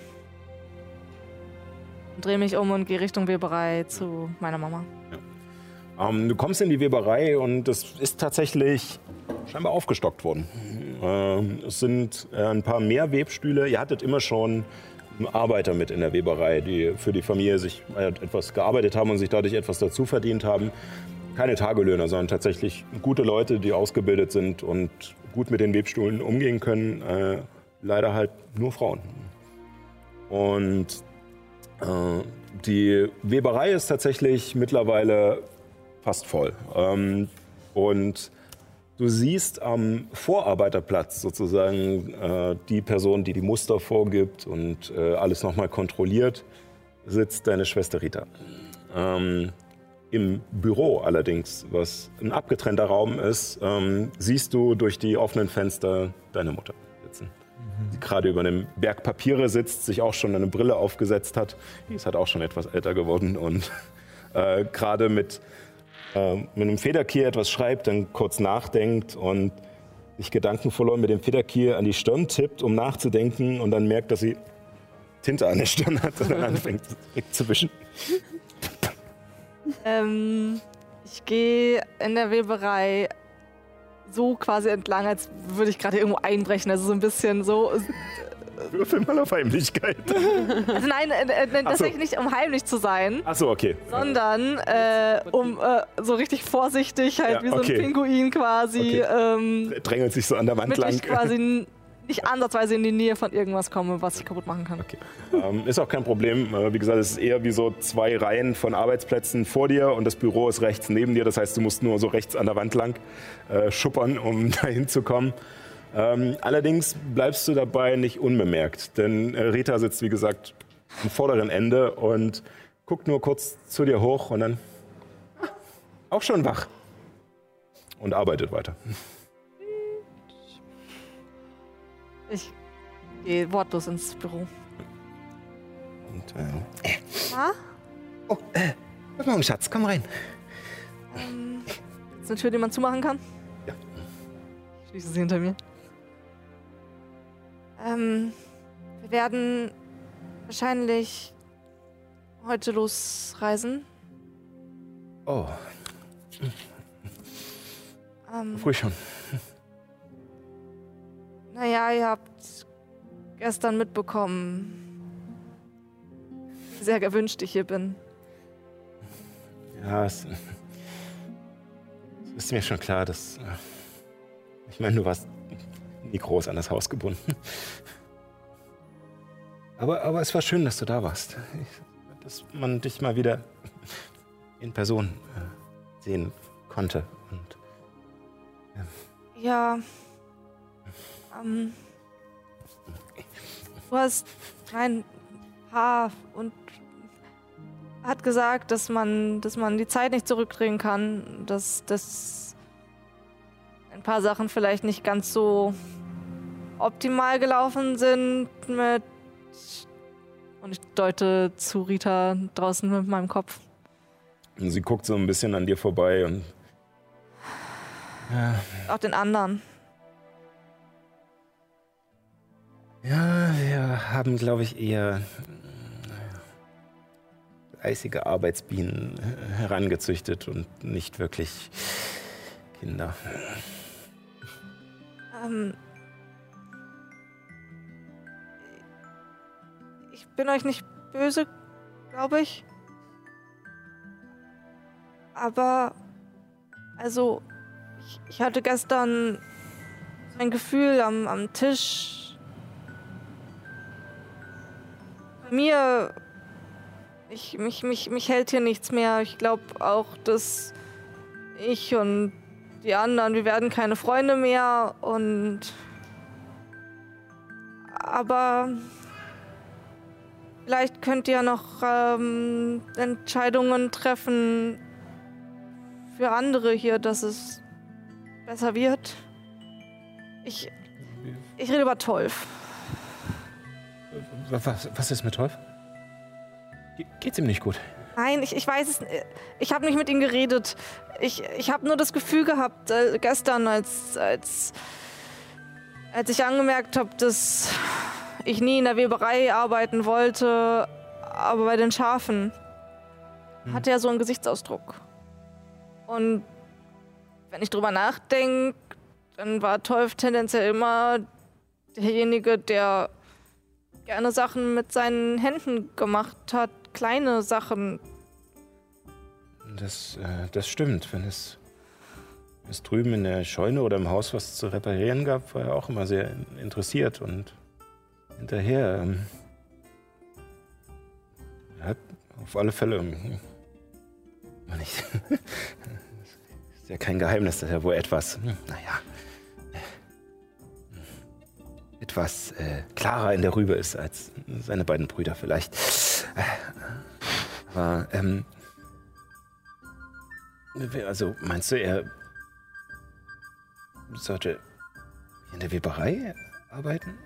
Und drehe mich um und gehe Richtung Weberei zu meiner Mama. Ähm, du kommst in die Weberei und es ist tatsächlich scheinbar aufgestockt worden. Ähm, es sind äh, ein paar mehr Webstühle. Ihr hattet immer schon Arbeiter mit in der Weberei, die für die Familie sich äh, etwas gearbeitet haben und sich dadurch etwas dazu verdient haben. Keine Tagelöhner, sondern tatsächlich gute Leute, die ausgebildet sind und gut mit den Webstuhlen umgehen können. Äh, leider halt nur Frauen. Und äh, die Weberei ist tatsächlich mittlerweile fast voll. Ähm, und du siehst am Vorarbeiterplatz sozusagen äh, die Person, die die Muster vorgibt und äh, alles nochmal kontrolliert, sitzt deine Schwester Rita. Ähm, Im Büro allerdings, was ein abgetrennter Raum ist, ähm, siehst du durch die offenen Fenster deine Mutter sitzen. Die gerade über einem Berg Papiere sitzt, sich auch schon eine Brille aufgesetzt hat. Die ist halt auch schon etwas älter geworden und äh, gerade mit, äh, mit einem Federkier etwas schreibt, dann kurz nachdenkt und sich gedankenvoll mit dem Federkier an die Stirn tippt, um nachzudenken und dann merkt, dass sie Tinte an der Stirn hat und dann anfängt zu wischen. Ähm, ich gehe in der Weberei so quasi entlang, als würde ich gerade irgendwo einbrechen. Also so ein bisschen so. Würfel mal auf Heimlichkeit. Also nein, äh, äh, Ach so. nicht, um heimlich zu sein, Achso, okay. sondern äh, um äh, so richtig vorsichtig, halt Ja, wie so okay. ein Pinguin quasi, Okay. ähm, Drängelt sich so an der Wand lang. quasi nicht ansatzweise in die Nähe von irgendwas komme, was ich kaputt machen kann. Ähm, ist auch kein Problem. Äh, wie gesagt, es ist eher wie so zwei Reihen von Arbeitsplätzen vor dir und das Büro ist rechts neben dir. Das heißt, du musst nur so rechts an der Wand lang äh, schuppern, um dahin zu kommen. Ähm, allerdings bleibst du dabei nicht unbemerkt, denn äh, Rita sitzt, wie gesagt, am vorderen Ende und guckt nur kurz zu dir hoch und dann auch schon wach und arbeitet weiter. Ich gehe wortlos ins Büro. Und, äh, Ah? oh, äh, guten Morgen, Schatz, komm rein. Ähm, ist eine Tür, die man zumachen kann? Ja. Ich schließe sie hinter mir. Ähm, wir werden wahrscheinlich heute losreisen. Oh, Ähm, früh schon. Naja, ihr habt gestern mitbekommen, sehr gewünscht ich hier bin. Ja, es, es ist mir schon klar, dass. äh, Ich meine, du warst nie groß an das Haus gebunden. Aber, aber es war schön, dass du da warst. Ich, dass man dich mal wieder in Person äh, sehen konnte. Und Ja. Ähm. Du hast ein Haar und hat gesagt, dass man, dass man die Zeit nicht zurückdrehen kann, dass, dass ein paar Sachen vielleicht nicht ganz so optimal gelaufen sind mit und ich deute zu Rita draußen mit meinem Kopf. sie guckt so ein bisschen an dir vorbei und. Ja, Auch den anderen. Ja, wir haben, glaube ich, eher äh, fleißige Arbeitsbienen äh, herangezüchtet und nicht wirklich Kinder. Ähm, ich bin euch nicht böse, glaube ich. Aber, also, ich, ich hatte gestern ein Gefühl am, am Tisch. Mir, ich, mich, mich, mich hält hier nichts mehr. Ich glaube auch, dass ich und die anderen, wir werden keine Freunde mehr und. Aber. Vielleicht könnt ihr noch ähm, Entscheidungen treffen für andere hier, dass es besser wird. Ich. Ich rede über Tolf. Was, was ist mit Wolf? Ge- Geht's ihm nicht gut? Nein, ich, ich weiß es nicht. Ich habe nicht mit ihm geredet. Ich, ich habe nur das Gefühl gehabt, äh, gestern, als, als, als ich angemerkt habe, dass ich nie in der Weberei arbeiten wollte, aber bei den Schafen, hatte er so einen Gesichtsausdruck. Und wenn ich drüber nachdenke, dann war Tolf tendenziell immer derjenige, der gerne Sachen mit seinen Händen gemacht hat, kleine Sachen. Das, äh, das stimmt, wenn es es drüben in der Scheune oder im Haus was zu reparieren gab, war er auch immer sehr interessiert und hinterher. Ähm, er hat auf alle Fälle. ähm, ist ja kein Geheimnis, dass er wohl etwas, hm, naja, etwas äh, klarer in der Rübe ist als seine beiden Brüder vielleicht. Aber, ähm, also meinst du, er sollte in der Weberei arbeiten?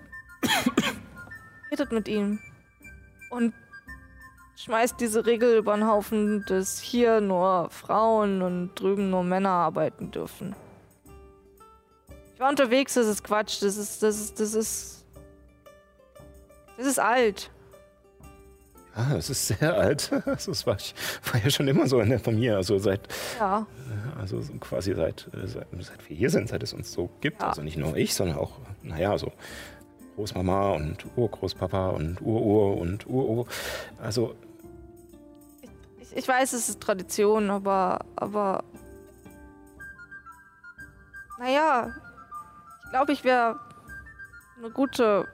Redet mit ihm. Und schmeißt diese Regel über den Haufen, dass hier nur Frauen und drüben nur Männer arbeiten dürfen. Ich war unterwegs, das ist Quatsch, das ist, das ist, das ist. Das ist alt. Ah, es ist sehr alt. Das war, war ja schon immer so in der Familie. Also seit, Ja. also so quasi seit, äh, seit, seit wir hier sind, seit es uns so gibt. Ja. Also nicht nur ich, sondern auch, naja, so Großmama und Urgroßpapa und Urur und Urur. Also Ich, ich weiß, es ist Tradition, aber. aber. Naja. Glaube, ich wäre eine gute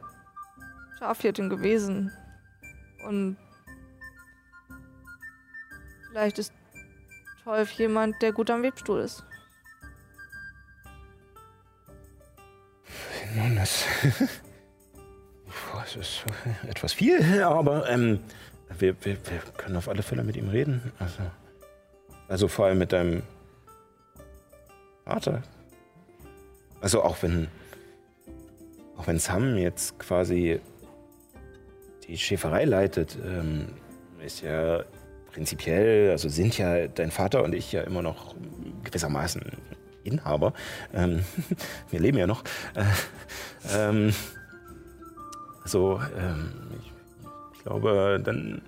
Schafhirtin gewesen. Und. Vielleicht ist Tolf jemand, der gut am Webstuhl ist. Nun, das, es ist etwas viel, aber ähm, wir, wir, wir können auf alle Fälle mit ihm reden. Also, also vor allem mit deinem Vater. Also auch wenn, auch wenn Sam jetzt quasi die Schäferei leitet, ähm, ist ja prinzipiell, also sind ja dein Vater und ich ja immer noch gewissermaßen Inhaber. Ähm, wir leben ja noch. Äh, ähm, also, ich, ich glaube, dann.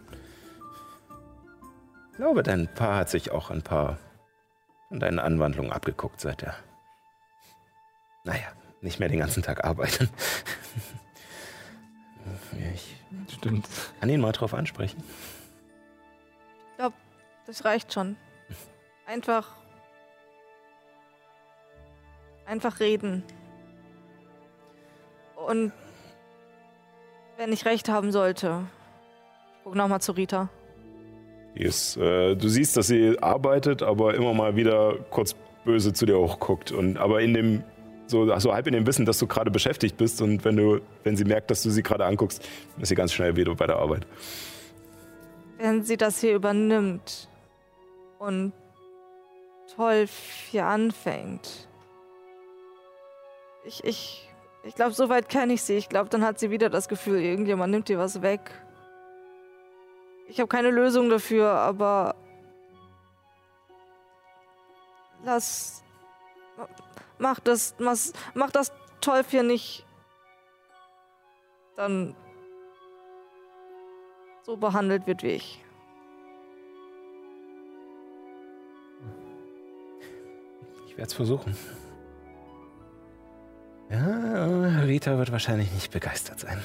Glaube, dein Paar hat sich auch ein paar von deinen Anwandlungen abgeguckt, seit er. Naja, nicht mehr den ganzen Tag arbeiten. Ich Stimmt. kann ihn mal drauf ansprechen. Das reicht schon. Einfach. Einfach reden. Und wenn ich recht haben sollte. Ich guck nochmal zu Rita. Ist, äh, du siehst, dass sie arbeitet, aber immer mal wieder kurz böse zu dir hochguckt. Und, aber in dem, so, so halb in dem Wissen, dass du gerade beschäftigt bist und wenn du, wenn sie merkt, dass du sie gerade anguckst, ist sie ganz schnell wieder bei der Arbeit. Wenn sie das hier übernimmt und Tolf hier anfängt. Ich, ich, ich glaube, so weit kenne ich sie. Ich glaube, dann hat sie wieder das Gefühl, irgendjemand nimmt ihr was weg. Ich habe keine Lösung dafür, aber lass, mach das, mach, mach das hier nicht dann so behandelt wird wie ich. Ich werde es versuchen. Ja, Rita wird wahrscheinlich nicht begeistert sein.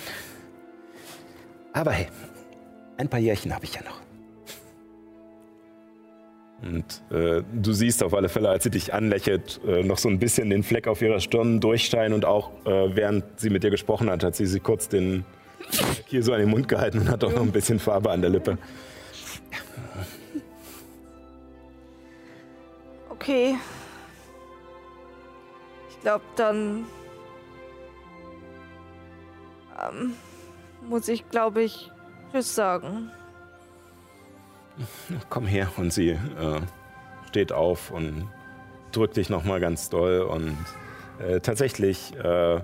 Aber hey, ein paar Jährchen habe ich ja noch. Und äh, du siehst auf alle Fälle, als sie dich anlächelt, äh, noch so ein bisschen den Fleck auf ihrer Stirn durchscheinen und auch äh, während sie mit dir gesprochen hat, hat sie sich kurz den hier so an den Mund gehalten und hat auch noch ein bisschen Farbe an der Lippe. Okay. Ich glaube, dann ähm, muss ich, glaube ich, Tschüss sagen. Komm her. Und sie äh, steht auf und drückt dich nochmal ganz doll. Und äh, tatsächlich, äh,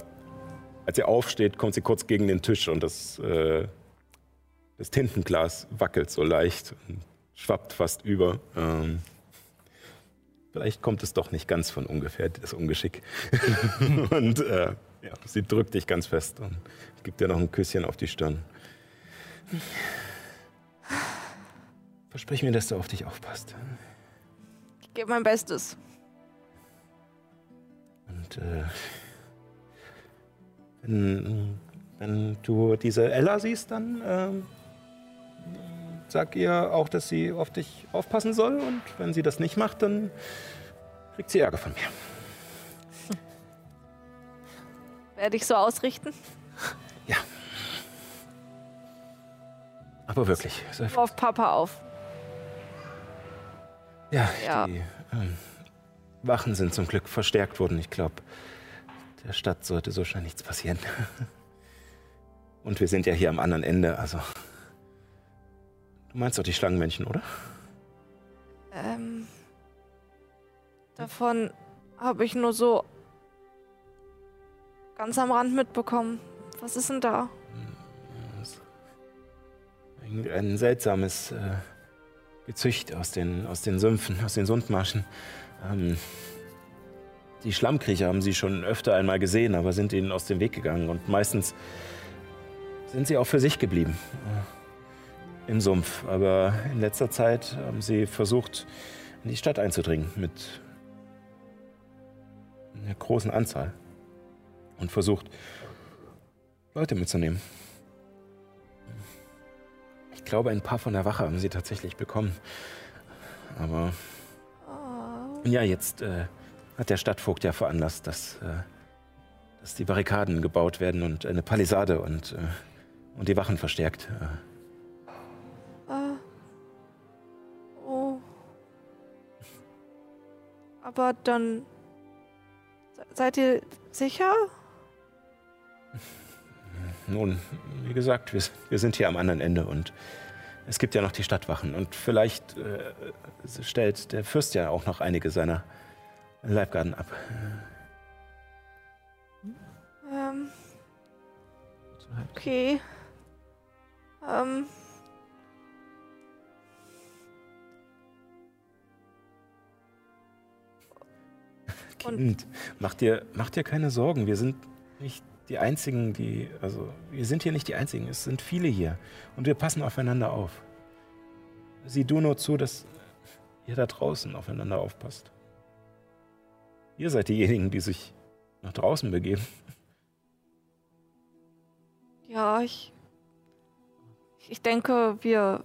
als sie aufsteht, kommt sie kurz gegen den Tisch und das, äh, das Tintenglas wackelt so leicht und schwappt fast über. Ähm, vielleicht kommt es doch nicht ganz von ungefähr, das Ungeschick. und äh, ja, sie drückt dich ganz fest und gibt dir noch ein Küsschen auf die Stirn. Versprich mir, dass du auf dich aufpasst. Ich gebe mein Bestes. Und äh, wenn, wenn du diese Ella siehst, dann ähm, sag ihr auch, dass sie auf dich aufpassen soll. Und wenn sie das nicht macht, dann kriegt sie Ärger von mir. Werde ich so ausrichten? Aber wirklich. sei Auf Papa auf. Ja, Ja. die ähm, Wachen sind zum Glück verstärkt worden. Ich glaube, der Stadt sollte so schnell nichts passieren. Und wir sind ja hier am anderen Ende, also. Du meinst doch die Schlangenmännchen, oder? Ähm, davon habe ich nur so ganz am Rand mitbekommen. Was ist denn da? Ein, ein seltsames äh, Gezücht aus den, aus den Sümpfen, aus den Sundmarschen. Ähm, die Schlammkriecher haben sie schon öfter einmal gesehen, aber sind ihnen aus dem Weg gegangen. Und meistens sind sie auch für sich geblieben. Äh, Im Sumpf. Aber in letzter Zeit haben sie versucht, in die Stadt einzudringen mit einer großen Anzahl. Und versucht, Leute mitzunehmen. Ich glaube, ein paar von der Wache haben sie tatsächlich bekommen. Aber ja, jetzt äh, hat der Stadtvogt ja veranlasst, dass, äh, dass die Barrikaden gebaut werden und eine Palisade und, äh, und die Wachen verstärkt. Äh, oh. Aber dann. Se- Seid ihr sicher? nun, wie gesagt, wir, wir sind hier am anderen Ende und es gibt ja noch die Stadtwachen. Und vielleicht äh, stellt der Fürst ja auch noch einige seiner Leibgarden ab. Ähm. Okay. Ähm. Kind, mach dir, mach dir keine Sorgen. Wir sind nicht die Einzigen, die. Also, wir sind hier nicht die Einzigen. Es sind viele hier. Und wir passen aufeinander auf. Sieh du nur zu, dass ihr da draußen aufeinander aufpasst. Ihr seid diejenigen, die sich nach draußen begeben. Ja, ich. Ich denke, wir.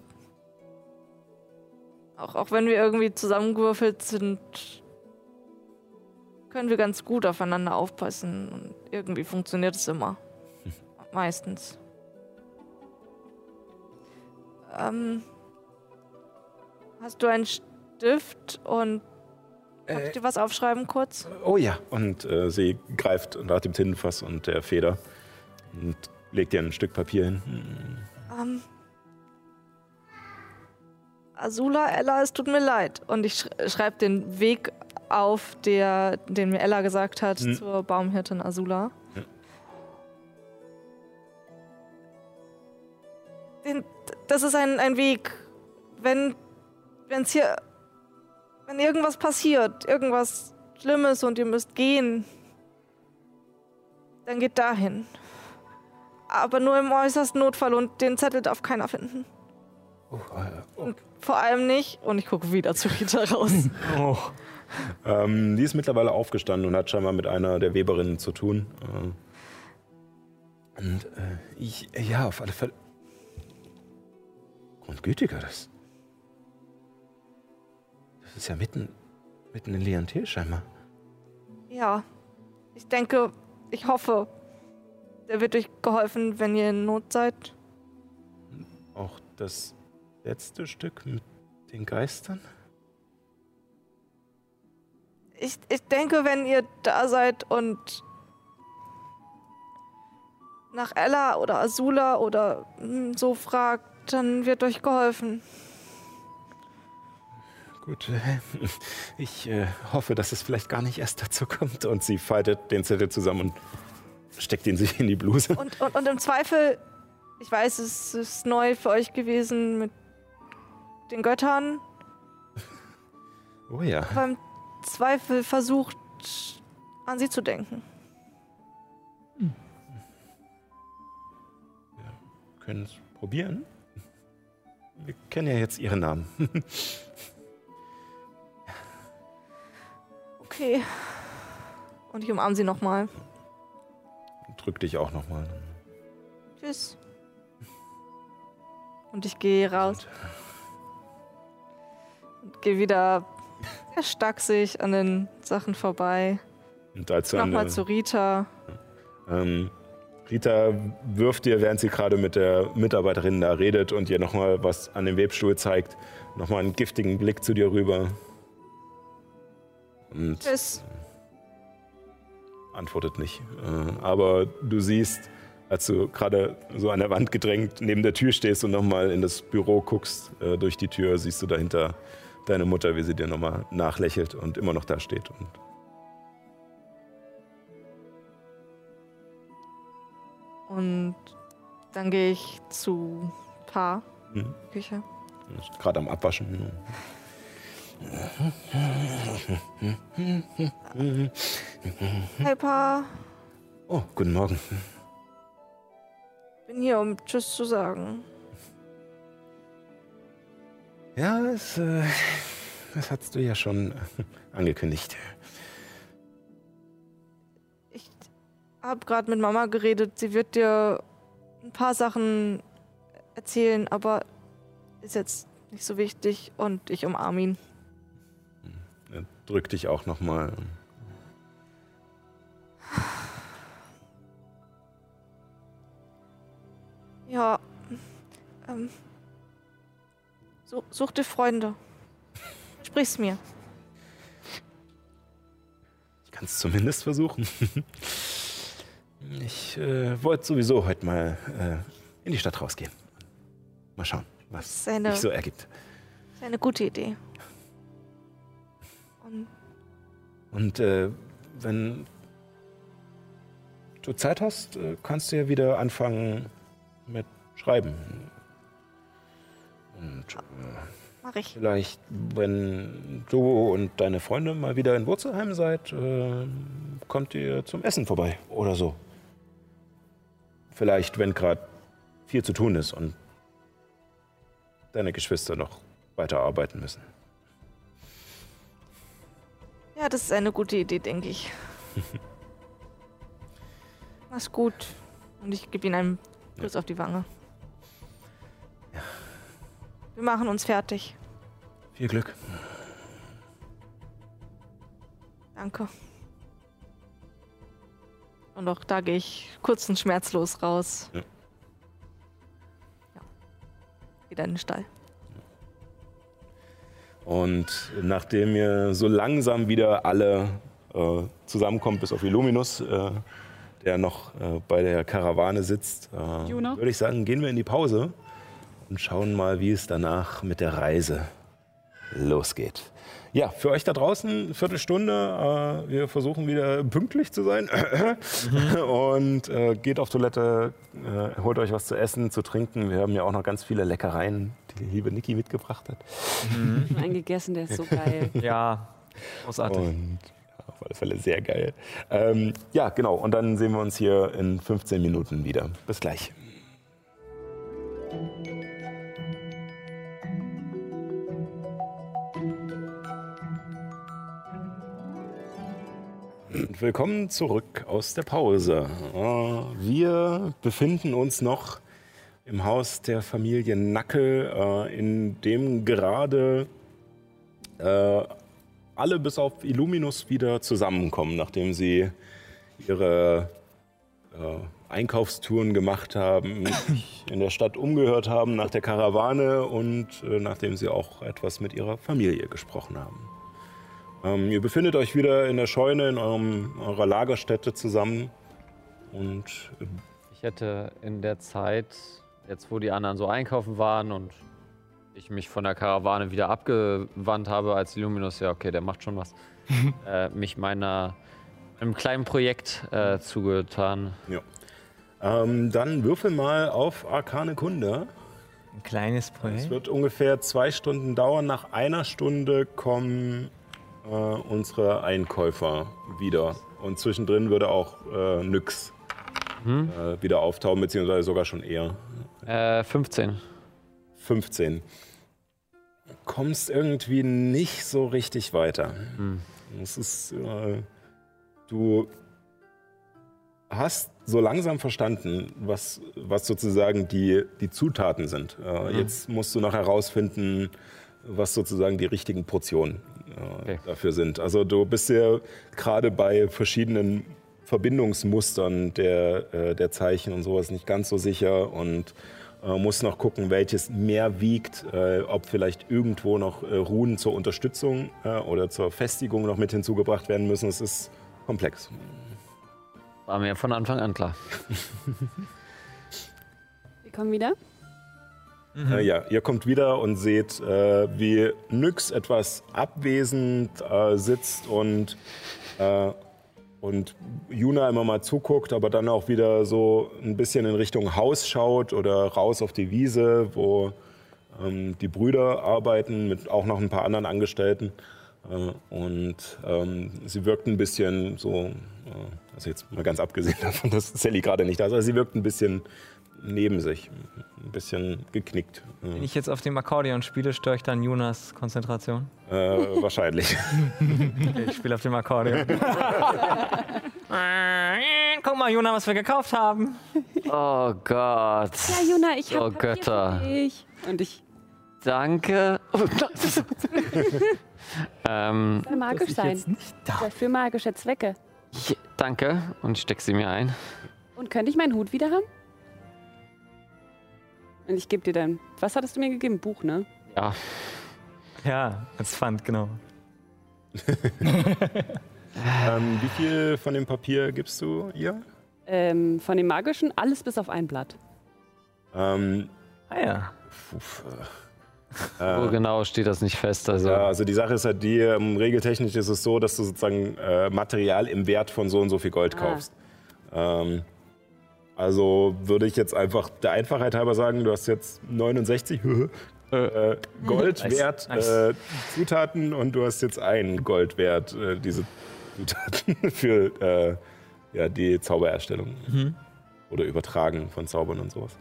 Auch, auch wenn wir irgendwie zusammengewürfelt sind, können wir ganz gut aufeinander aufpassen. Und irgendwie funktioniert es immer. Meistens. Ähm. Hast du einen Stift und. Kann ich dir was aufschreiben kurz? Oh ja. Und äh, sie greift nach dem Tintenfass und der Feder und legt ihr ein Stück Papier hin. Ähm. Azula, Ella, es tut mir leid. Und ich sch schreibe den Weg auf, der, den mir Ella gesagt hat, Hm. zur Baumhirtin Azula. Den, das ist ein, ein Weg. Wenn es hier. Wenn irgendwas passiert, irgendwas Schlimmes und ihr müsst gehen, dann geht dahin. Aber nur im äußersten Notfall und den Zettel darf keiner finden. Oh, äh, oh. Und vor allem nicht. Und ich gucke wieder zu Rita raus. Oh. Ähm, die ist mittlerweile aufgestanden und hat scheinbar mit einer der Weberinnen zu tun. Ähm, und äh, ich, ja, auf alle Fälle. Grundgütiger, das. Das ist ja mitten, mitten in Leontel scheinbar. ja, ich denke, ich hoffe, der wird euch geholfen, wenn ihr in Not seid. Auch das letzte Stück mit den Geistern? Ich, ich denke, wenn ihr da seid und nach Ella oder Azula oder hm, so fragt, dann wird euch geholfen. Gut, ich äh, hoffe, dass es vielleicht gar nicht erst dazu kommt. Und sie faltet den Zettel zusammen und steckt ihn sich in die Bluse. Und, und, und im Zweifel, ich weiß, es ist neu für euch gewesen mit den Göttern, Oh ja. aber im Zweifel versucht, an sie zu denken. können es probieren. Wir kennen ja jetzt ihren Namen. Okay. Und ich umarme sie nochmal. Drück dich auch nochmal. Tschüss. Und ich gehe raus. Und gehe wieder sehr stachsig an den Sachen vorbei. Und als Nochmal der- zu Rita. Ähm, Rita wirft dir, während sie gerade mit der Mitarbeiterin da redet und ihr nochmal was an dem Webstuhl zeigt, nochmal einen giftigen Blick zu dir rüber. Und Tschüss. antwortet nicht. Äh, aber du siehst, als du gerade so an der Wand gedrängt neben der Tür stehst und nochmal in das Büro guckst, äh, durch die Tür, siehst du dahinter deine Mutter, wie sie dir nochmal nachlächelt und immer noch da steht. Und Und dann gehe ich zu Pa. Mhm. Küche. ist gerade am Abwaschen. Hey Pa, Oh, guten Morgen. bin hier, um Tschüss zu sagen. Ja, das, äh, das hast du ja schon äh, angekündigt. Ich habe gerade mit Mama geredet. Sie wird dir ein paar Sachen erzählen, aber ist jetzt nicht so wichtig und ich umarme ihn. Er drückt dich auch nochmal. Ja. Ähm, such, such dir Freunde. Sprich's mir. Ich kann es zumindest versuchen. Ich äh, wollte sowieso heute mal äh, in die Stadt rausgehen. Mal schauen, was Das eine, sich so ergibt. ist eine gute Idee. Und Und äh, wenn du Zeit hast, äh, kannst du ja wieder anfangen mit Schreiben. Und äh, mach ich. vielleicht, wenn du und deine Freunde mal wieder in Wurzelheim seid, äh, kommt ihr zum Essen vorbei oder so. Vielleicht, wenn gerade viel zu tun ist und deine Geschwister noch weiter arbeiten müssen. Ja, das ist eine gute Idee, denke ich. Mach's gut. Und ich gebe ihm einen Kuss auf die Wange. Wir machen uns fertig. Viel Glück. Danke. Und auch da gehe ich kurz und schmerzlos raus. Ja. Ja. Wieder in den Stall. Und nachdem ihr so langsam wieder alle äh, zusammenkommt, bis auf Illuminus, äh, der noch äh, bei der Karawane sitzt, äh, würde ich sagen, gehen wir in die Pause und schauen mal, wie es danach mit der Reise losgeht. Ja, für euch da draußen, Viertelstunde. Äh, wir versuchen wieder pünktlich zu sein. Und äh, geht auf Toilette, äh, holt euch was zu essen, zu trinken. Wir haben ja auch noch ganz viele Leckereien, die die liebe Niki mitgebracht hat. Einen gegessen, der ist so geil. Ja, großartig. Und auf alle Fälle sehr geil. Ähm, ja, genau. Und dann sehen wir uns hier in 15 Minuten wieder. Bis gleich. Und willkommen zurück aus der Pause. Äh, Wir befinden uns noch im Haus der Familie Nackel, äh, in dem gerade äh, alle bis auf Illuminus wieder zusammenkommen, nachdem sie ihre äh, Einkaufstouren gemacht haben, in der Stadt umgehört haben nach der Karawane und nachdem sie auch etwas mit ihrer Familie gesprochen haben. Ähm, ihr befindet euch wieder in der Scheune in eurem, eurer Lagerstätte zusammen und äh, Ich hätte in der Zeit, jetzt wo die anderen so einkaufen waren und ich mich von der Karawane wieder abgewandt habe als Illuminus, ja okay, der macht schon was, äh, mich meiner einem kleinen Projekt äh, zugetan. ähm, dann würfel mal auf Arkane Kunde. Ein kleines Es Projekt. wird ungefähr zwei Stunden dauern. Nach einer Stunde kommen äh, unsere Einkäufer wieder. Und zwischendrin würde auch äh, Nyx äh, wieder auftauchen, beziehungsweise sogar schon eher. Äh, 15. 15. Kommst irgendwie nicht so richtig weiter. Es ist, äh, du hast so langsam verstanden, was, was sozusagen die, die Zutaten sind. Äh, Jetzt musst du noch herausfinden, was sozusagen die richtigen Portionen Okay. dafür sind. Also du bist ja gerade bei verschiedenen Verbindungsmustern der, äh, der Zeichen und sowas nicht ganz so sicher und äh, musst noch gucken, welches mehr wiegt, äh, ob vielleicht irgendwo noch äh, Runen zur Unterstützung äh, oder zur Festigung noch mit hinzugebracht werden müssen. Es ist komplex. War mir von Anfang an klar. Wir kommen wieder. Äh, ja, ihr kommt wieder und seht, äh, wie Nyx etwas abwesend äh, sitzt und, äh, und Juna immer mal zuguckt, aber dann auch wieder so ein bisschen in Richtung Haus schaut oder raus auf die Wiese, wo ähm, die Brüder arbeiten, mit auch noch ein paar anderen Angestellten. Äh, und ähm, sie wirkt ein bisschen so, äh, also jetzt mal ganz abgesehen davon, dass Sally gerade nicht da ist, aber sie wirkt ein bisschen neben sich, ein bisschen geknickt. Wenn ich jetzt auf dem Akkordeon spiele, störe ich dann Jonas Konzentration. Äh, wahrscheinlich. Okay, ich spiele auf dem Akkordeon. Guck mal, Jona, was wir gekauft haben. Oh Gott. Ja, Juna, ich habe Oh, Götter. dich. Und ich Danke. ähm, soll magisch sein. Für magische Zwecke. ich, danke und steck sie mir ein. Und könnte ich meinen Hut wieder haben? Und ich gebe dir dann. Was hattest du mir gegeben? Buch, ne? Ja. Ja, als Pfand, genau. ähm, wie viel von dem Papier gibst du ihr? Ähm, von dem magischen alles bis auf ein Blatt. Ähm, Ah ja. Wo äh, äh, genau steht das nicht fest? Also, ja, also die Sache ist halt die, ähm, regeltechnisch ist es so, dass du sozusagen äh, Material im Wert von so und so viel Gold Ah. kaufst. Ähm, also würde ich jetzt einfach der Einfachheit halber sagen, du hast jetzt 69 äh, Gold Nice, wert nice. Äh, Zutaten und du hast jetzt ein Gold wert äh, diese Zutaten für äh, ja, die Zaubererstellung Mhm. oder Übertragen von Zaubern und sowas.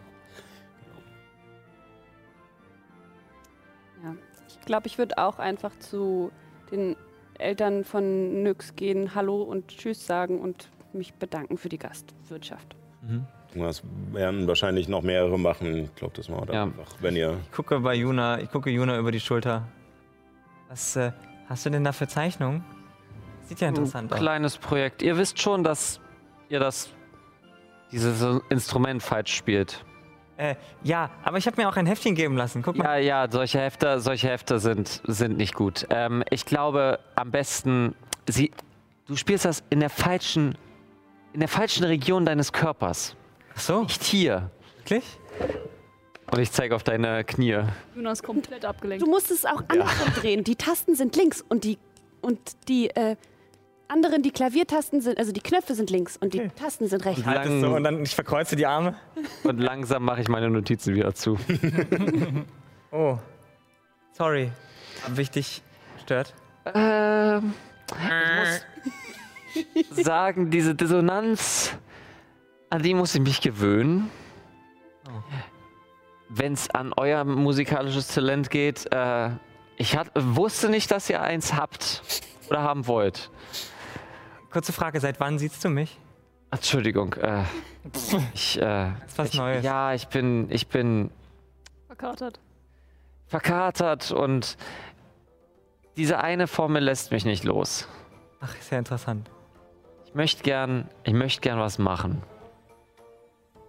Ja. Ich glaube, ich würde auch einfach zu den Eltern von Nyx gehen, Hallo und Tschüss sagen und mich bedanken für die Gastwirtschaft. Mhm. Das werden wahrscheinlich noch mehrere machen. Ich glaube, das machen wir dann Ja. einfach, wenn ihr. Ich gucke bei Juna, ich gucke Juna über die Schulter. Was äh, hast du denn da für Zeichnungen? Sieht ja interessant ein aus. kleines Projekt. Ihr wisst schon, dass ihr das dieses Instrument falsch spielt. Äh, ja, aber ich habe mir auch ein Heftchen geben lassen. Guck mal. Ja, ja, solche Hefte, solche Hefte sind, sind nicht gut. Ähm, ich glaube, am besten, sie, du spielst das in der falschen, in der falschen Region deines Körpers. Ach so, Nicht hier. wirklich? Und ich zeige auf deine Knie. Jonas komplett abgelenkt. Du musst es auch andersrum drehen. Die Tasten sind links und die und die äh, anderen, die Klaviertasten sind, also die Knöpfe sind links und die Okay. Tasten sind rechts. Halt es so und dann ich verkreuze die Arme. Und langsam mache ich meine Notizen wieder zu. Oh, sorry. Hab wichtig stört. Ähm, ich muss sagen, diese Dissonanz, an die muss ich mich gewöhnen. Wenn es an euer musikalisches Talent geht, äh, ich hat, wusste nicht, dass ihr eins habt oder haben wollt. Kurze Frage, seit wann siehst du mich? Entschuldigung, äh, ich, äh, ist was ich, Neues. Ja, ich bin, ich bin Verkatert. verkatert und diese eine Formel lässt mich nicht los. Ach, ist ja interessant. Ich möchte gern, ich möchte gern was machen.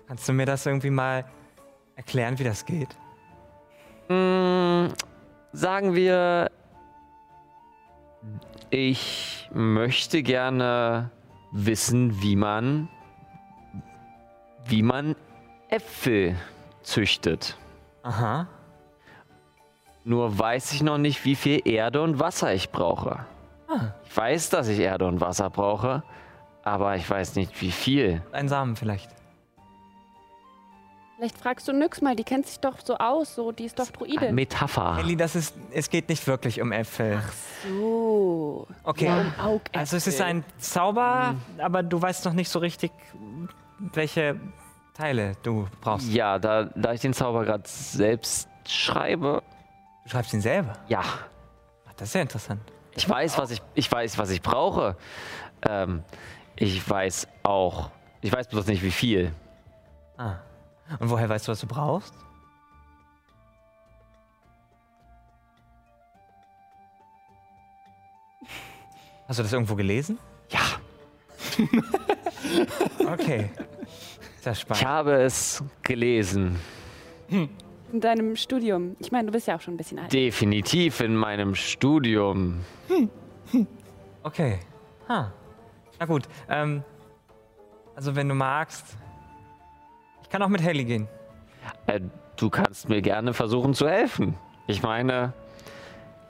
Kannst du mir das irgendwie mal erklären, wie das geht? Mm, sagen wir, ich möchte gerne wissen, wie man, wie man Äpfel züchtet. Aha. Nur weiß ich noch nicht, wie viel Erde und Wasser ich brauche. Ah. Ich weiß, dass ich Erde und Wasser brauche, aber ich weiß nicht, wie viel. Ein Samen vielleicht. Vielleicht fragst du Nyx mal, die kennt sich doch so aus, so, die ist doch Druidin. Metapher. Ellie, das ist, es geht nicht wirklich um Äpfel. So. Okay. Ja, um Augäpfel. Also es ist ein Zauber, aber du weißt noch nicht so richtig, welche Teile du brauchst. Ja, da, da ich den Zauber gerade selbst schreibe, Du schreibst ihn selber. ja, Ach, das ist ja interessant. Ich weiß, was ich, ich weiß, was ich brauche. Ähm, ich weiß auch, ich weiß bloß nicht, wie viel. Ah. Und woher weißt du, was du brauchst? Hast du das irgendwo gelesen? Ja, Okay. Sehr ich spannend. habe es gelesen. In deinem Studium. Ich meine, du bist ja auch schon ein bisschen alt. Definitiv in meinem Studium. Okay. Ha. Na gut. Ähm, also wenn du magst. Ich kann auch mit Helly gehen. Äh, du kannst mir gerne versuchen zu helfen. Ich meine,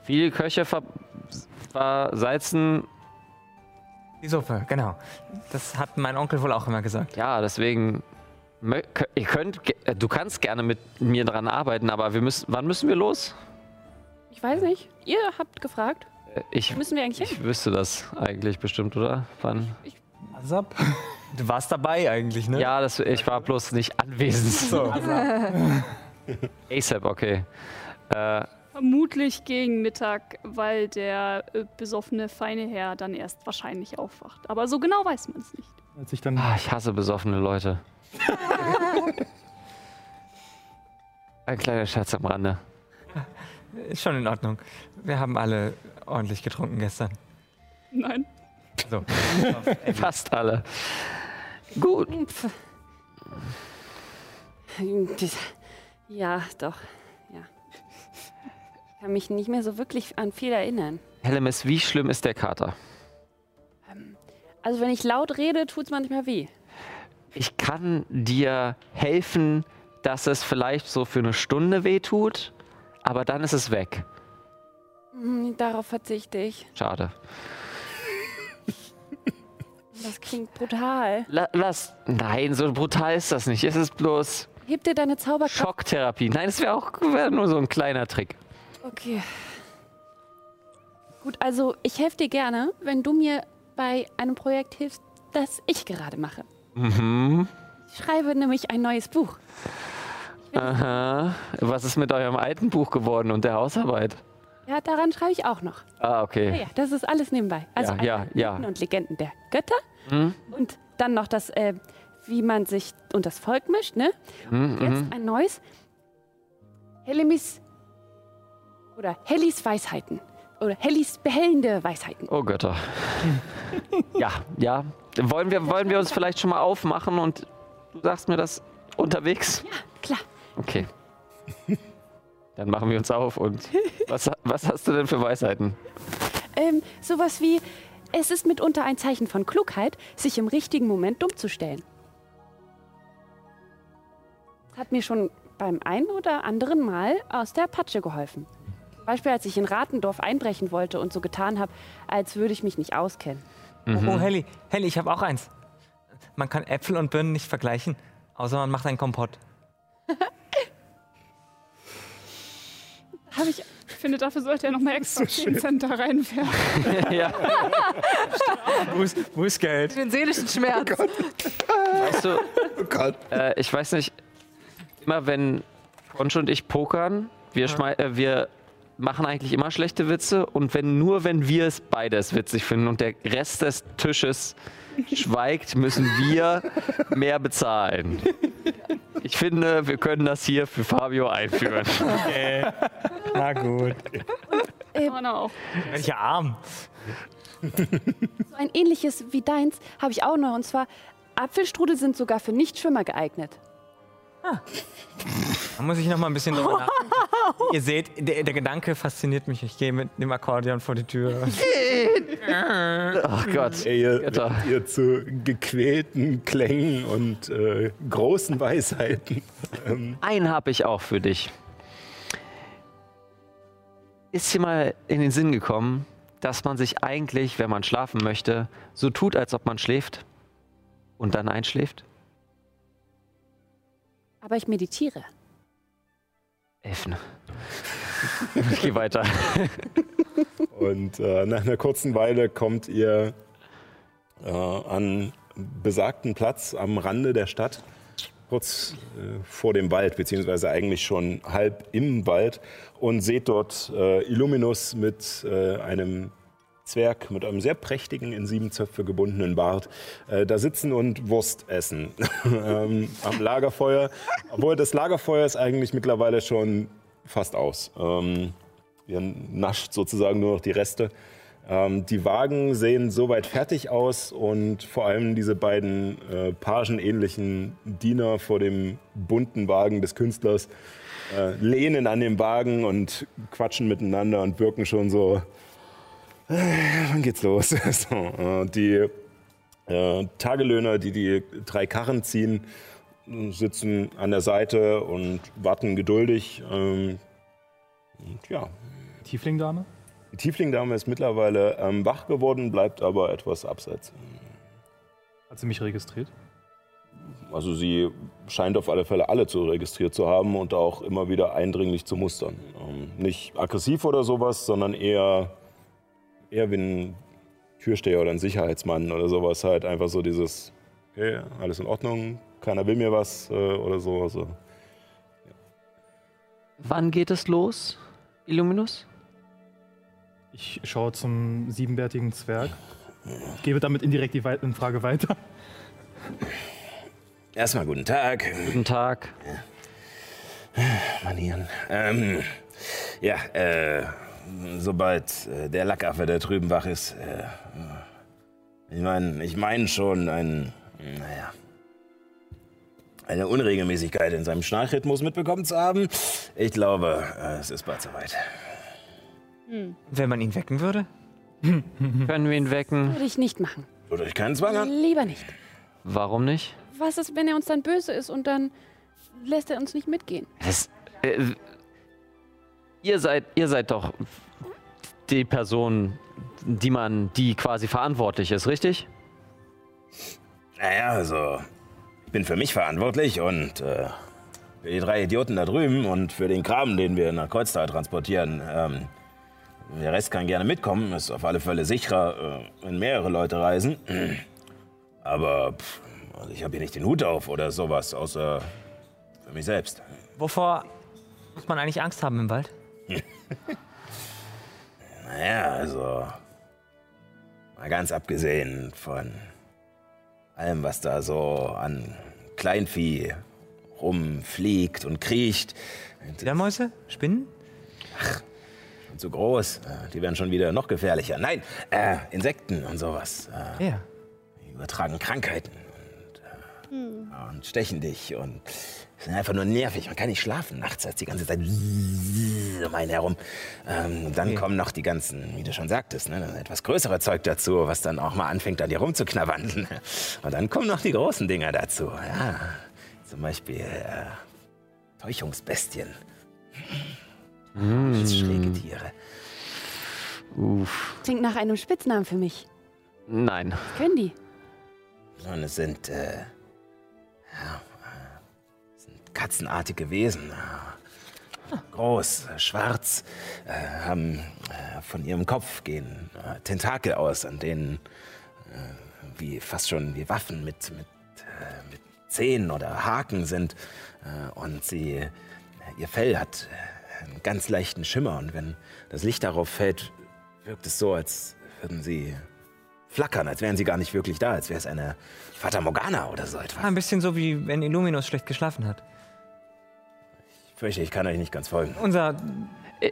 viele Köche ver versalzen. Die Suppe, genau. Das hat mein Onkel wohl auch immer gesagt. Ja, deswegen. Ihr könnt, äh, du kannst gerne mit mir dran arbeiten, aber wir müssen. Wann müssen wir los? Ich weiß nicht. Ihr habt gefragt. Äh, Ich, Müssen wir eigentlich hin? ich wüsste das eigentlich bestimmt, oder? Wann? Asap? Du warst dabei eigentlich, ne? Ja, das, ich war bloß nicht anwesend. So. ASAP, okay. Äh, Vermutlich gegen Mittag, weil der äh, besoffene feine Herr dann erst wahrscheinlich aufwacht. Aber so genau weiß man es nicht. Als ich dann ah, ich hasse besoffene Leute. Ein kleiner Scherz am Rande. Ist schon in Ordnung. Wir haben alle ordentlich getrunken gestern. Nein. So. Fast alle. Gut. Ja, doch. Ja. Ich kann mich nicht mehr so wirklich an viel erinnern. Hellemis, wie schlimm ist der Kater? Also wenn ich laut rede, tut es manchmal weh. Ich kann dir helfen, dass es vielleicht so für eine Stunde wehtut, aber dann ist es weg. Hm, Darauf verzichte ich. Schade. Das klingt brutal. La lass. Nein, so brutal ist das nicht. Es ist bloß Heb dir deine Zauberkraft. Schocktherapie. Nein, es wäre auch wär nur so ein kleiner Trick. Okay. Gut, also ich helfe dir gerne, wenn du mir bei einem Projekt hilfst, das ich gerade mache. Mhm. Ich schreibe nämlich ein neues Buch. Aha. Was ist mit eurem alten Buch geworden und der Hausarbeit? Ja, daran schreibe ich auch noch. Ah, Ja, okay. ja, das ist alles nebenbei. Also Ja, ja, ja. Mythen und Legenden der Götter Mhm. und dann noch das, äh, wie man sich und das Volk mischt, ne? Mhm, Jetzt mhm. ein neues Hellemis oder Hellis Weisheiten oder Hellis behellende Weisheiten. Oh Götter. ja, ja. Wollen wir, wollen wir uns vielleicht schon mal aufmachen und du sagst mir das unterwegs? Klar. Okay. Dann machen wir uns auf und was, was hast du denn für Weisheiten? Ähm, sowas wie, es ist mitunter ein Zeichen von Klugheit, sich im richtigen Moment dumm zu stellen. Hat mir schon beim einen oder anderen Mal aus der Patsche geholfen. Zum Beispiel, als ich in Ratendorf einbrechen wollte und so getan habe, als würde ich mich nicht auskennen. Mhm. Oh, Helly, Helly, ich habe auch eins. Man kann Äpfel und Birnen nicht vergleichen, außer man macht einen Kompott. Habe ich. Ich finde, dafür sollte er nochmal extra 10 Cent da reinwerfen. ja, Wo ist, wo ist Geld? Den seelischen Schmerz. weißt du, Oh Gott. äh, ich weiß nicht, immer wenn Conch und ich pokern, wir, schmei äh, wir machen eigentlich immer schlechte Witze und wenn nur wenn wir es beide es witzig finden und der Rest des Tisches schweigt, müssen wir mehr bezahlen. Ich finde, wir können das hier für Fabio einführen. Okay. Na gut. Anna auch. Ja arm. So ein ähnliches wie deins habe ich auch noch. Und zwar, Apfelstrudel sind sogar für Nichtschwimmer geeignet. Da muss ich noch mal ein bisschen drüber nachdenken. Ihr seht, der, der Gedanke fasziniert mich. Ich gehe mit dem Akkordeon vor die Tür. Ach Gott. Ey, ihr, ihr zu gequälten Klängen und äh, großen Weisheiten. Ähm, Einen habe ich auch für dich. Ist dir mal in den Sinn gekommen, dass man sich eigentlich, wenn man schlafen möchte, so tut, als ob man schläft und dann einschläft? Aber ich meditiere. Elfen. Ich gehe weiter. Und äh, nach einer kurzen Weile kommt ihr äh, an besagten Platz am Rande der Stadt, kurz äh, vor dem Wald, beziehungsweise eigentlich schon halb im Wald, und seht dort äh, Illuminus mit äh, einem Zwerg mit einem sehr prächtigen, in sieben Zöpfe gebundenen Bart, äh, da sitzen und Wurst essen ähm, am Lagerfeuer. Obwohl das Lagerfeuer ist eigentlich mittlerweile schon fast aus. Ähm, ihr nascht sozusagen nur noch die Reste. Ähm, die Wagen sehen soweit fertig aus und vor allem diese beiden äh, pagenähnlichen Diener vor dem bunten Wagen des Künstlers äh, lehnen an dem Wagen und quatschen miteinander und wirken schon so. Wann geht's los? so, äh, die äh, Tagelöhner, die die drei Karren ziehen, sitzen an der Seite und warten geduldig. Ähm, und ja, Tieflingdame? die Tieflingdame ist mittlerweile ähm, wach geworden, bleibt aber etwas abseits. Hat sie mich registriert? Also sie scheint auf alle Fälle alle zu registriert zu haben und auch immer wieder eindringlich zu mustern. Ähm, nicht aggressiv oder sowas, sondern eher, eher wie ein Türsteher oder ein Sicherheitsmann oder sowas. Halt einfach so dieses, okay, alles in Ordnung, keiner will mir was äh, oder so. Also, Wann geht es los, Illuminus? Ich schaue zum siebenbärtigen Zwerg. Gebe damit indirekt die Wei- Frage weiter. Erstmal guten Tag. Guten Tag. Manieren. Ähm, ja, äh, sobald äh, der Lackaffe da drüben wach ist, äh, ich meine, ich meine schon ein, naja, eine Unregelmäßigkeit in seinem Schnarchrhythmus mitbekommen zu haben. Ich glaube, äh, es ist bald soweit. Wenn man ihn wecken würde? Können wir ihn wecken? Würde ich nicht machen. Tut euch keinen Zwang an. Lieber nicht. Warum nicht? Was ist, wenn er uns dann böse ist und dann lässt er uns nicht mitgehen? Das, äh, ihr seid, ihr seid doch die Person, die man, die quasi verantwortlich ist, richtig? Naja, also, ich bin für mich verantwortlich und äh, für die drei Idioten da drüben und für den Kram, den wir nach Kreuztal transportieren. Ähm, der Rest kann gerne mitkommen, ist auf alle Fälle sicherer, äh, wenn mehrere Leute reisen. Aber pff, also ich habe hier nicht den Hut auf oder sowas, außer für mich selbst. Wovor muss man eigentlich Angst haben im Wald? Naja, also. Mal ganz abgesehen von allem, was da so an Kleinvieh rumfliegt und kriecht. Fledermäuse? Spinnen? Und so groß. äh, Die werden schon wieder noch gefährlicher. Nein, äh, Insekten und sowas. Äh, Ja. die übertragen Krankheiten und, äh, und stechen dich und sind einfach nur nervig. Man kann nicht schlafen nachts, als die ganze Zeit um einen herum. Ähm, und dann Okay. kommen noch die ganzen, wie du schon sagtest, ne, etwas größere Zeug dazu, was dann auch mal anfängt, an dir rumzuknabbern. Und dann kommen noch die großen Dinger dazu. Ja, zum Beispiel äh, Täuschungsbestien. Schräge Tiere. Uff. Klingt nach einem Spitznamen für mich. Nein. Können die? Und es sind, äh, ja, es sind katzenartige Wesen. äh, Groß, schwarz, äh, haben äh, von ihrem Kopf gehen äh, Tentakel aus, an denen äh, wie fast schon wie Waffen mit, mit, äh, mit Zähnen oder Haken sind. Äh, und sie, ihr Fell hat einen ganz leichten Schimmer. Und wenn das Licht darauf fällt, wirkt es so, als würden sie flackern, als wären sie gar nicht wirklich da, als wäre es eine Fata Morgana oder so etwas. Ah, ein bisschen so wie wenn Illuminus schlecht geschlafen hat. Ich fürchte, ich kann euch nicht ganz folgen. Unser Äh,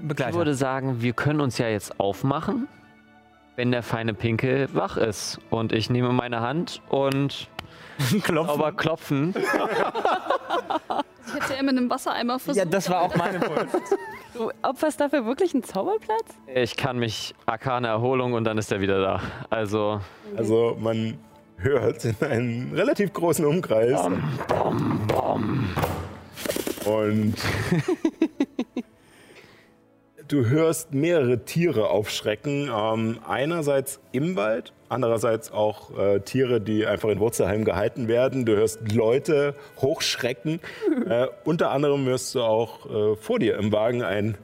Begleiter. Ich würde sagen, wir können uns ja jetzt aufmachen, wenn der feine Pinkel wach ist. Und ich nehme meine Hand und Klopfen. aber klopfen. Ich hätte er mit einem Wassereimer versucht. Ja, das war auch mein Impuls. Du opferst dafür wirklich einen Zauberplatz? Ich kann mich arkane Erholung und dann ist er wieder da. Also, also man hört in einem relativ großen Umkreis. Und du hörst mehrere Tiere aufschrecken. Ähm, einerseits im Wald, andererseits auch äh, Tiere, die einfach in Wurzelheim gehalten werden. Du hörst Leute hochschrecken. äh, unter anderem hörst du auch äh, vor dir im Wagen ein.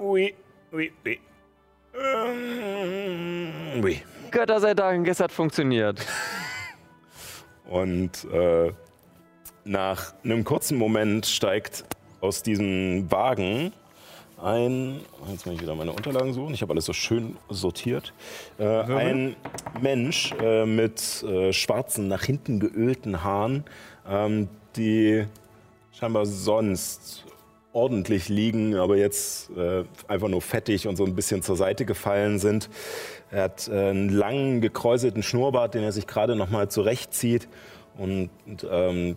Oui, oui, oui. Oui. Götter sei Dank, es hat funktioniert. Und äh, nach einem kurzen Moment steigt aus diesem Wagen ein, jetzt muss ich wieder meine Unterlagen suchen, ich habe alles so schön sortiert, äh, ein Mensch äh, mit äh, schwarzen, nach hinten geölten Haaren, ähm, die scheinbar sonst ordentlich liegen, aber jetzt äh, einfach nur fettig und so ein bisschen zur Seite gefallen sind. Er hat äh, einen langen, gekräuselten Schnurrbart, den er sich gerade noch mal zurechtzieht und, und, ähm,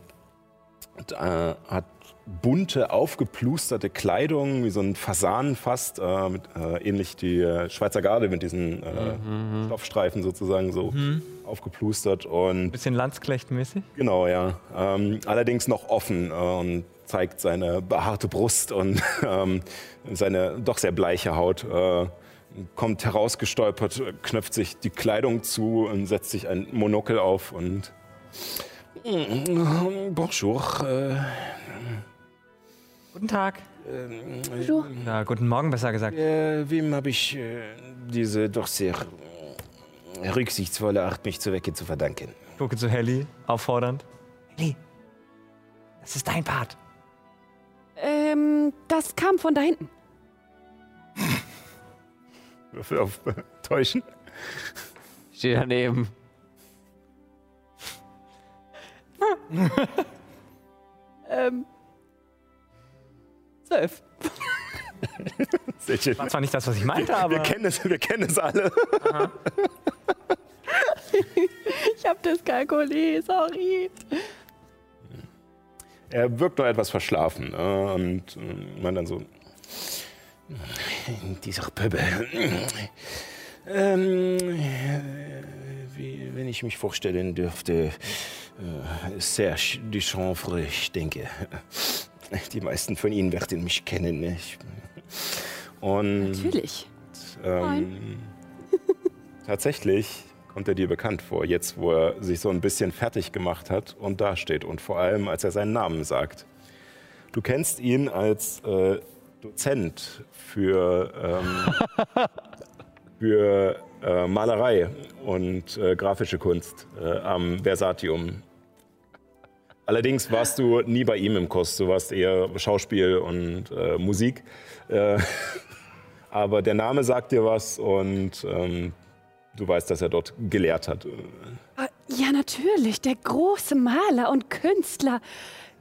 äh, hat bunte, aufgeplusterte Kleidung, wie so ein Fasan fast, äh, mit, äh, ähnlich die äh, Schweizer Garde mit diesen äh, Stoffstreifen sozusagen so aufgeplustert und Bisschen Landsknecht-mäßig. Genau, ja. Ähm, allerdings noch offen äh, und zeigt seine behaarte Brust und ähm, seine doch sehr bleiche Haut. Kommt herausgestolpert, knöpft sich die Kleidung zu und setzt sich ein Monokel auf und. Bonjour. Äh, Guten Tag. Bonjour. Ja, guten Morgen, besser gesagt. Äh, wem habe ich äh, diese doch sehr äh, rücksichtsvolle Art, mich zu Wecke zu verdanken? Ich gucke zu Helly, auffordernd. Helly, das ist dein Part. Ähm, das kam von da hinten. Würfel auf äh, Täuschen. Steht daneben. Ähm. Zwölf. Sehr schön. War zwar nicht das, was ich meinte, Wir aber. kennen es, wir kennen es alle. Ich hab das kalkuliert, sorry. Er wirkt noch etwas verschlafen äh, und äh, man dann so. Dieser Pöbel. Ähm, äh, wie, wenn ich mich vorstellen dürfte, Serge Duchanfre, ich denke, die meisten von Ihnen werden mich kennen. ne? Ich, Und Natürlich. ähm, tatsächlich kommt er dir bekannt vor, jetzt wo er sich so ein bisschen fertig gemacht hat und dasteht und vor allem, als er seinen Namen sagt. Du kennst ihn als äh, Dozent für, ähm, für äh, Malerei und äh, grafische Kunst äh, am Versatium. Allerdings warst du nie bei ihm im Kurs, du warst eher Schauspiel und äh, Musik. Äh, aber der Name sagt dir was und ähm, du weißt, dass er dort gelehrt hat. Ah, Ja, natürlich. Der große Maler und Künstler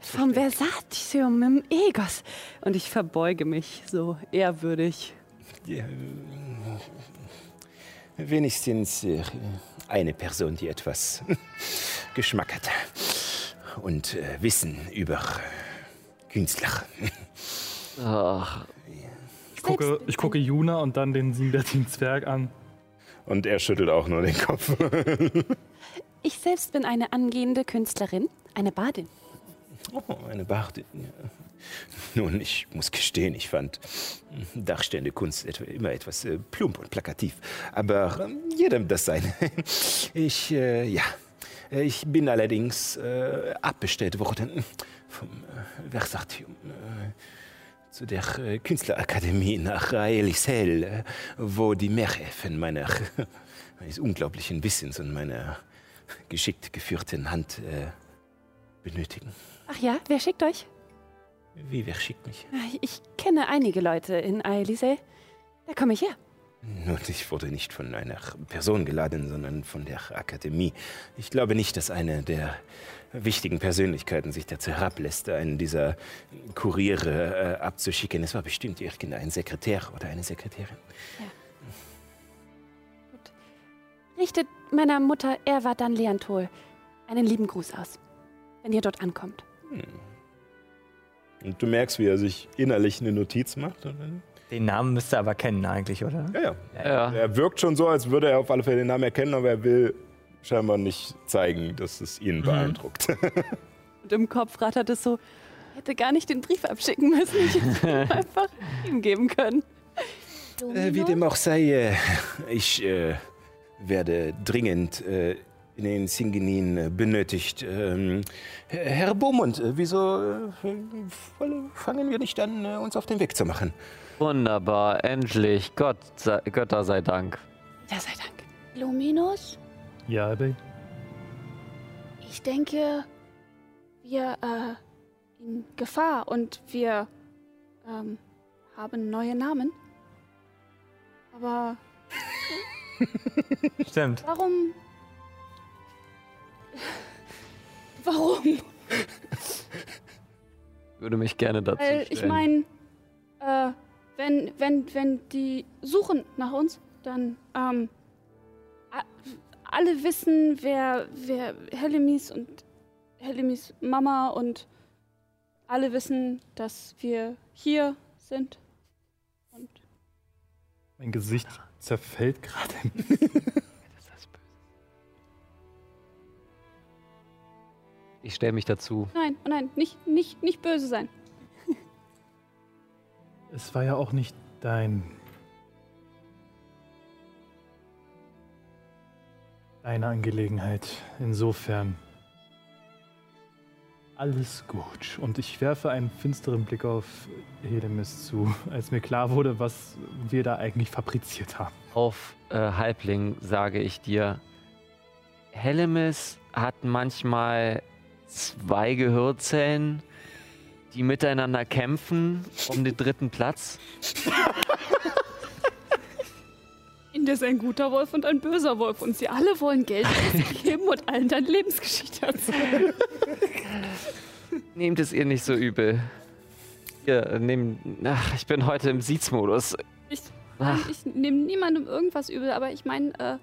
vom Versatium im Egos. Und ich verbeuge mich so ehrwürdig. Wenigstens äh, eine Person, die etwas Geschmack hat und äh, Wissen über Künstler. Ach, Ich gucke, ich gucke Juna und dann den siebenbärtigen Zwerg an. Und er schüttelt auch nur den Kopf. Ich selbst bin eine angehende Künstlerin, eine Badin. Oh, eine. Ja. Nun, ich muss gestehen, ich fand darstellende Kunst immer etwas äh, plump und plakativ. Aber ähm, jedem das seine. Ich, äh, ja, ich bin allerdings äh, abbestellt worden vom äh, Versatium äh, zu der äh, Künstlerakademie nach Aelisel, äh, wo die Mehrhefen meiner, meines unglaublichen Wissens und meiner geschickt geführten Hand äh, benötigen. Ach ja, wer schickt euch? Wie, wer schickt mich? Ich kenne einige Leute in Aelysee. Da komme ich her. Nun, ich wurde nicht von einer Person geladen, sondern von der Akademie. Ich glaube nicht, dass eine der wichtigen Persönlichkeiten sich dazu herablässt, einen dieser Kuriere äh, abzuschicken. Es war bestimmt irgendein Sekretär oder eine Sekretärin. Richtet meiner Mutter Erwa dann Leantol einen lieben Gruß aus, wenn ihr dort ankommt. Und du merkst, wie er sich innerlich eine Notiz macht. Den Namen müsst ihr aber kennen eigentlich, oder? Ja, ja. ja. Er wirkt schon so, als würde er auf alle Fälle den Namen erkennen, aber er will scheinbar nicht zeigen, dass es ihn beeindruckt. Und im Kopf rattert es so, hätte gar nicht den Brief abschicken müssen. Ich hätte ihn einfach ihm geben können. Äh, wie dem auch sei, äh, ich äh, werde dringend äh, in den Singenin äh, benötigt. Ähm, Herr Beaumont, äh, wieso äh, fangen wir nicht an, uns auf den Weg zu machen? Wunderbar, endlich. Gott sei, Götter sei Dank. Ja, sei Dank. Luminus, Ja, Abby. ich denke, wir äh, in Gefahr und wir ähm, haben neue Namen. Aber Stimmt. warum? Warum? würde mich gerne dazu Weil ich stellen. meine, äh, wenn, wenn, wenn die suchen nach uns, dann ähm, alle wissen, wer, wer Helemis und Helemis Mama und alle wissen, dass wir hier sind. Und Mein Gesicht zerfällt gerade. Ich stelle mich dazu. nein, oh nein, nicht, nicht, nicht böse sein. Es war ja auch nicht dein. Deine Angelegenheit. Insofern. Alles gut. Und ich werfe einen finsteren Blick auf Helemis zu, als mir klar wurde, was wir da eigentlich fabriziert haben. Auf äh, Halbling sage ich dir, Hellemis hat manchmal zwei Gehirnzellen, die miteinander kämpfen um den dritten Platz. Indes ein guter Wolf und ein böser Wolf. Und sie alle wollen Geld ausgeben und allen deine Lebensgeschichte erzählen. Nehmt es ihr nicht so übel. Hier, äh, nehm, ach, ich bin heute im Siezmodus. Ich, ich nehme niemandem irgendwas übel, aber ich meine, äh,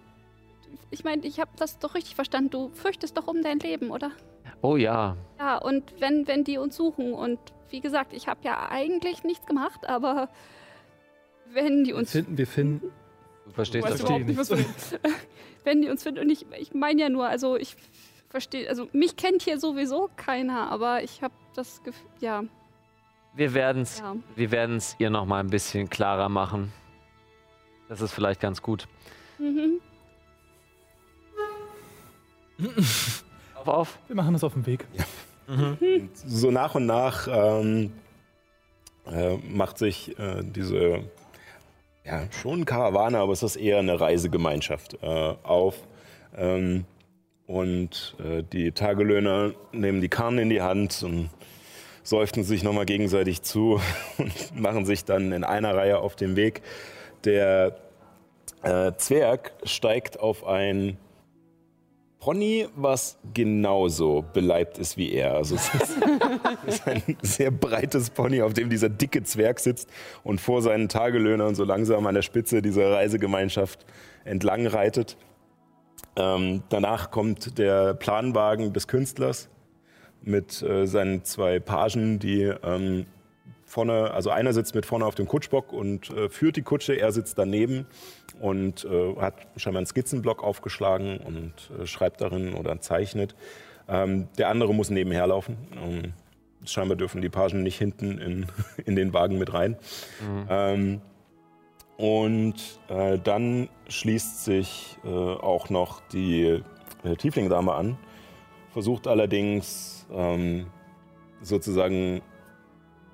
ich meine, ich habe das doch richtig verstanden. Du fürchtest doch um dein Leben, oder? Oh ja, Ja, und wenn, wenn die uns suchen und wie gesagt, ich habe ja eigentlich nichts gemacht, aber wenn die Wir uns finden, wir finden. du verstehst weiß das verstehe überhaupt nicht, was du wenn die uns finden und ich, ich meine ja nur, also ich verstehe, also mich kennt hier sowieso keiner, aber ich habe das Gefühl, ja, Wir werden es ja. wir werden's ihr noch mal ein bisschen klarer machen. Das ist vielleicht ganz gut. Mhm. Auf, auf. Wir machen das auf dem Weg. Und so nach und nach ähm, äh, macht sich äh, diese, ja, schon Karawane, aber es ist eher eine Reisegemeinschaft äh, auf. Ähm, und äh, die Tagelöhner nehmen die Karren in die Hand und seufzen sich nochmal gegenseitig zu und machen sich dann in einer Reihe auf den Weg. Der äh, Zwerg steigt auf ein Pony, was genauso beleibt ist wie er. Also es ist, ein sehr breites Pony, auf dem dieser dicke Zwerg sitzt und vor seinen Tagelöhnern so langsam an der Spitze dieser Reisegemeinschaft entlang reitet. Ähm, danach kommt der Planwagen des Künstlers mit äh, seinen zwei Pagen, die ähm, vorne, also einer sitzt mit vorne auf dem Kutschbock und äh, führt die Kutsche, er sitzt daneben und äh, hat scheinbar einen Skizzenblock aufgeschlagen und äh, schreibt darin oder zeichnet. Ähm, der andere muss nebenher laufen. Ähm, scheinbar dürfen die Pagen nicht hinten in, in den Wagen mit rein. Ähm, und äh, dann schließt sich äh, auch noch die äh, Tiefling-Dame an, versucht allerdings ähm, sozusagen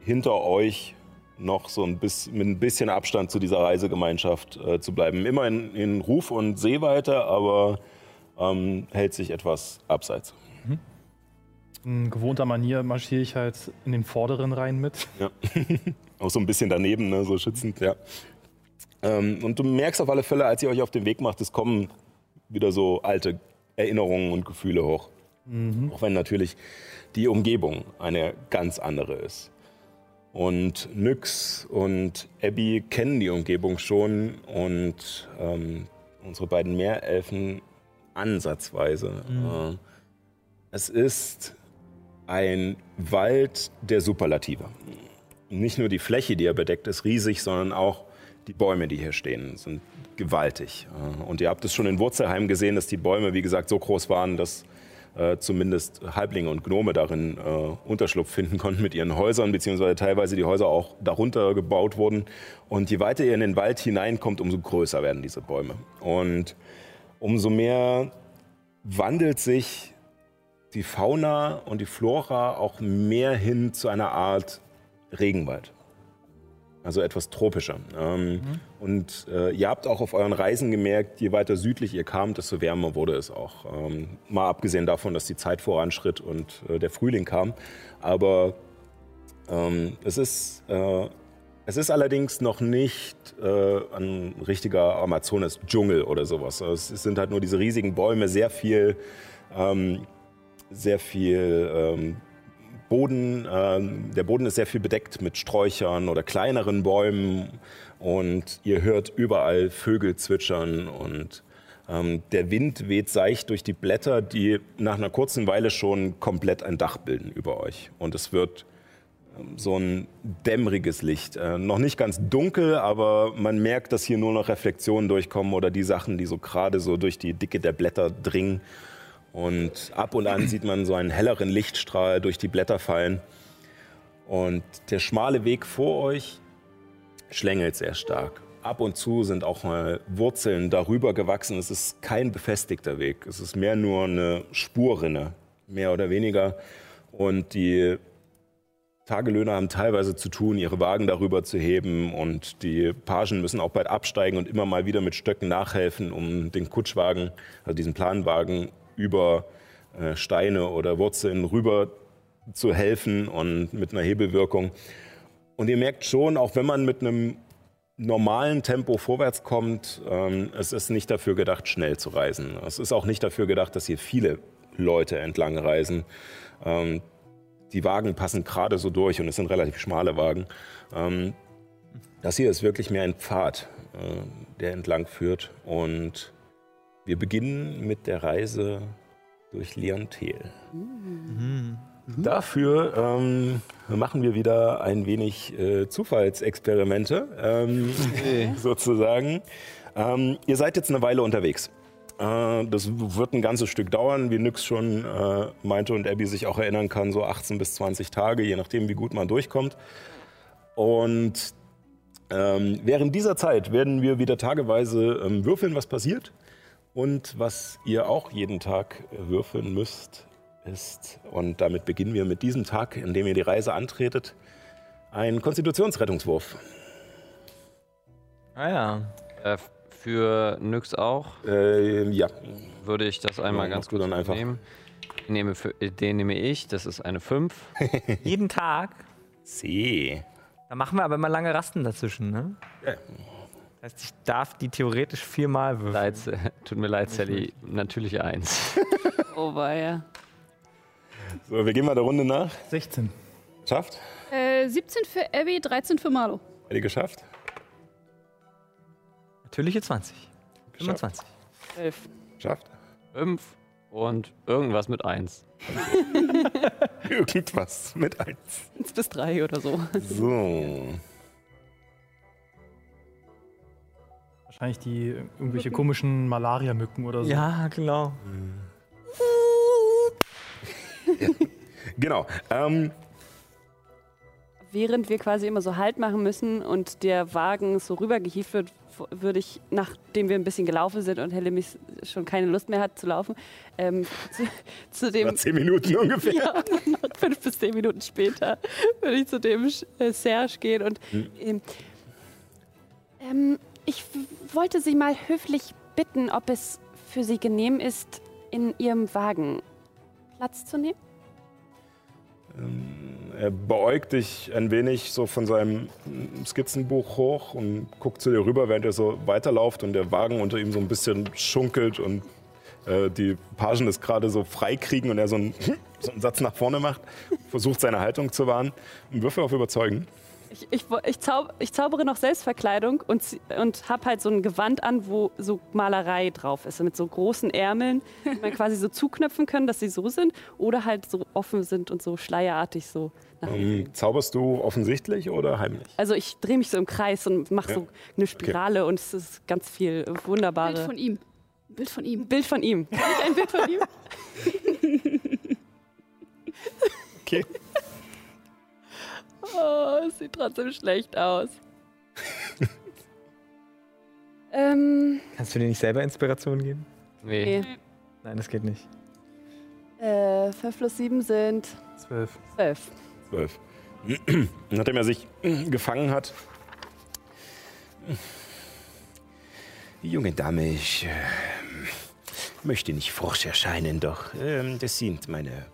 hinter euch noch so ein bisschen, mit ein bisschen Abstand zu dieser Reisegemeinschaft äh, zu bleiben. Immer in, Ruf und Sehweite, aber ähm, hält sich etwas abseits. In gewohnter Manier marschiere ich halt in den vorderen Reihen mit. Ja. Auch so ein bisschen daneben, ne, so schützend, ja. Ähm, und du merkst auf alle Fälle, als ihr euch auf den Weg macht, es kommen wieder so alte Erinnerungen und Gefühle hoch. Auch wenn natürlich die Umgebung eine ganz andere ist. Und Nyx und Abby kennen die Umgebung schon und ähm, unsere beiden Meerelfen ansatzweise. Äh, es ist ein Wald der Superlative. Nicht nur die Fläche, die er bedeckt, ist riesig, sondern auch die Bäume, die hier stehen, sind gewaltig. Äh, Und ihr habt es schon in Wurzelheim gesehen, dass die Bäume, wie gesagt, so groß waren, dass äh, zumindest Halblinge und Gnome darin äh, Unterschlupf finden konnten mit ihren Häusern, beziehungsweise teilweise die Häuser auch darunter gebaut wurden. Und je weiter ihr in den Wald hineinkommt, umso größer werden diese Bäume. Und umso mehr wandelt sich die Fauna und die Flora auch mehr hin zu einer Art Regenwald. Also etwas tropischer. Ähm, Und äh, ihr habt auch auf euren Reisen gemerkt, je weiter südlich ihr kamt, desto wärmer wurde es auch. Ähm, mal abgesehen davon, dass die Zeit voranschritt und äh, der Frühling kam. Aber ähm, es, ist, äh, es ist allerdings noch nicht äh, ein richtiger Amazonas-Dschungel oder sowas. Es sind halt nur diese riesigen Bäume, sehr viel, ähm, sehr viel ähm, Boden, ähm, der Boden ist sehr viel bedeckt mit Sträuchern oder kleineren Bäumen und ihr hört überall Vögel zwitschern und ähm, der Wind weht seicht durch die Blätter, die nach einer kurzen Weile schon komplett ein Dach bilden über euch. Und es wird ähm, so ein dämmeriges Licht. Äh, noch nicht ganz dunkel, aber man merkt, dass hier nur noch Reflexionen durchkommen oder die Sachen, die so gerade so durch die Dicke der Blätter dringen. Und ab und an sieht man so einen helleren Lichtstrahl durch die Blätter fallen. Und der schmale Weg vor euch schlängelt sehr stark. Ab und zu sind auch mal Wurzeln darüber gewachsen. Es ist kein befestigter Weg. Es ist mehr nur eine Spurrinne, mehr oder weniger. Und die Tagelöhner haben teilweise zu tun, ihre Wagen darüber zu heben. Und die Pagen müssen auch bald absteigen und immer mal wieder mit Stöcken nachhelfen, um den Kutschwagen, also diesen Planwagen, über äh, Steine oder Wurzeln rüber zu helfen und mit einer Hebelwirkung. Und ihr merkt schon, auch wenn man mit einem normalen Tempo vorwärts kommt, ähm, es ist nicht dafür gedacht, schnell zu reisen. Es ist auch nicht dafür gedacht, dass hier viele Leute entlang reisen. Ähm, die Wagen passen gerade so durch und es sind relativ schmale Wagen. Ähm, das hier ist wirklich mehr ein Pfad, äh, der entlang führt. Und wir beginnen mit der Reise durch Leontel. Mhm. Dafür ähm, machen wir wieder ein wenig äh, Zufallsexperimente, ähm, sozusagen. Ähm, ihr seid jetzt eine Weile unterwegs. Äh, das wird ein ganzes Stück dauern, wie Nyx schon äh, meinte und Abby sich auch erinnern kann, so 18 bis 20 Tage, je nachdem, wie gut man durchkommt. Und ähm, während dieser Zeit werden wir wieder tageweise ähm, würfeln, was passiert. Und was ihr auch jeden Tag würfeln müsst, ist, und damit beginnen wir mit diesem Tag, in dem ihr die Reise antretet, ein Konstitutionsrettungswurf. Ah ja. Äh, für Nyx auch Äh, ja, würde ich das einmal Ja, ganz kurz dann einfach. nehmen. Den nehme, für, den nehme ich, das ist eine 5. Jeden Tag. C. Da machen wir aber immer lange Rasten dazwischen, ne? Ja. Das heißt, ich darf die theoretisch viermal würfeln. Leid, tut mir leid, Sally, natürlich 1. Oh, weia. So, wir gehen mal der Runde nach. 16. Schafft? Äh, 17 für Abby, 13 für Marlo. Hätte geschafft? Natürliche 20. 25. Elf. Schafft? 5 und irgendwas mit 1. Irgendwas mit eins. Eins bis drei oder so. So. Wahrscheinlich die irgendwelche komischen Malaria-Mücken oder so. Ja, genau. Genau. Ähm, Während wir quasi immer so Halt machen müssen und der Wagen so rübergehievt wird, würde ich, nachdem wir ein bisschen gelaufen sind und Hellemis schon keine Lust mehr hat zu laufen, ähm, zu, zu dem nach zehn Minuten ungefähr. Ja, fünf bis zehn Minuten später würde ich zu dem äh, Serge gehen und ähm, ähm, ich wollte Sie mal höflich bitten, ob es für Sie genehm ist, in Ihrem Wagen Platz zu nehmen. Er beäugt dich ein wenig so von seinem Skizzenbuch hoch und guckt zu dir rüber, während er so weiterlauft und der Wagen unter ihm so ein bisschen schunkelt und äh, die Pagen es gerade so freikriegen und er so einen, so einen Satz nach vorne macht, versucht seine Haltung zu wahren. Würfel auf Überzeugen. Ich, ich, ich, zaub, ich zaubere noch Selbstverkleidung und, und habe halt so ein Gewand an, wo so Malerei drauf ist, mit so großen Ärmeln, die man quasi so zuknöpfen kann, dass sie so sind oder halt so offen sind und so schleierartig so. Nach Ähm, zauberst du offensichtlich oder heimlich? Also ich drehe mich so im Kreis und mache Ja. so eine Spirale und es ist ganz viel wunderbare. Bild von ihm. Ein Bild von ihm. Bild von ihm. Kann ich ein Bild von ihm? Okay. Oh, es sieht trotzdem schlecht aus. ähm, Kannst du dir nicht selber Inspiration geben? Nee. nee. Nein, das geht nicht. Äh, 5 plus 7 sind 12. 12. Zwölf. Nachdem er sich gefangen hat. Junge Dame, ich äh, möchte nicht forsch erscheinen, doch ähm, das sind meine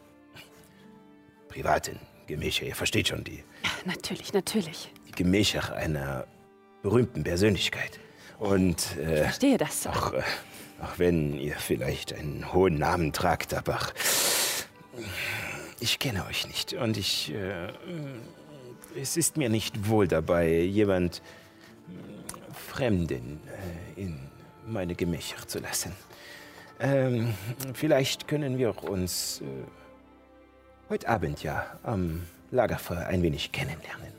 privaten Gemächer. Ihr versteht schon, die, Natürlich, natürlich. die Gemächer einer berühmten Persönlichkeit. Und äh, Verstehe das. auch, äh, auch wenn ihr vielleicht einen hohen Namen tragt, aber ich kenne euch nicht und ich. Äh, es ist mir nicht wohl dabei, jemand äh, Fremden äh, in meine Gemächer zu lassen. Ähm, vielleicht können wir uns äh, heute Abend ja am Lagerfeuer ein wenig kennenlernen.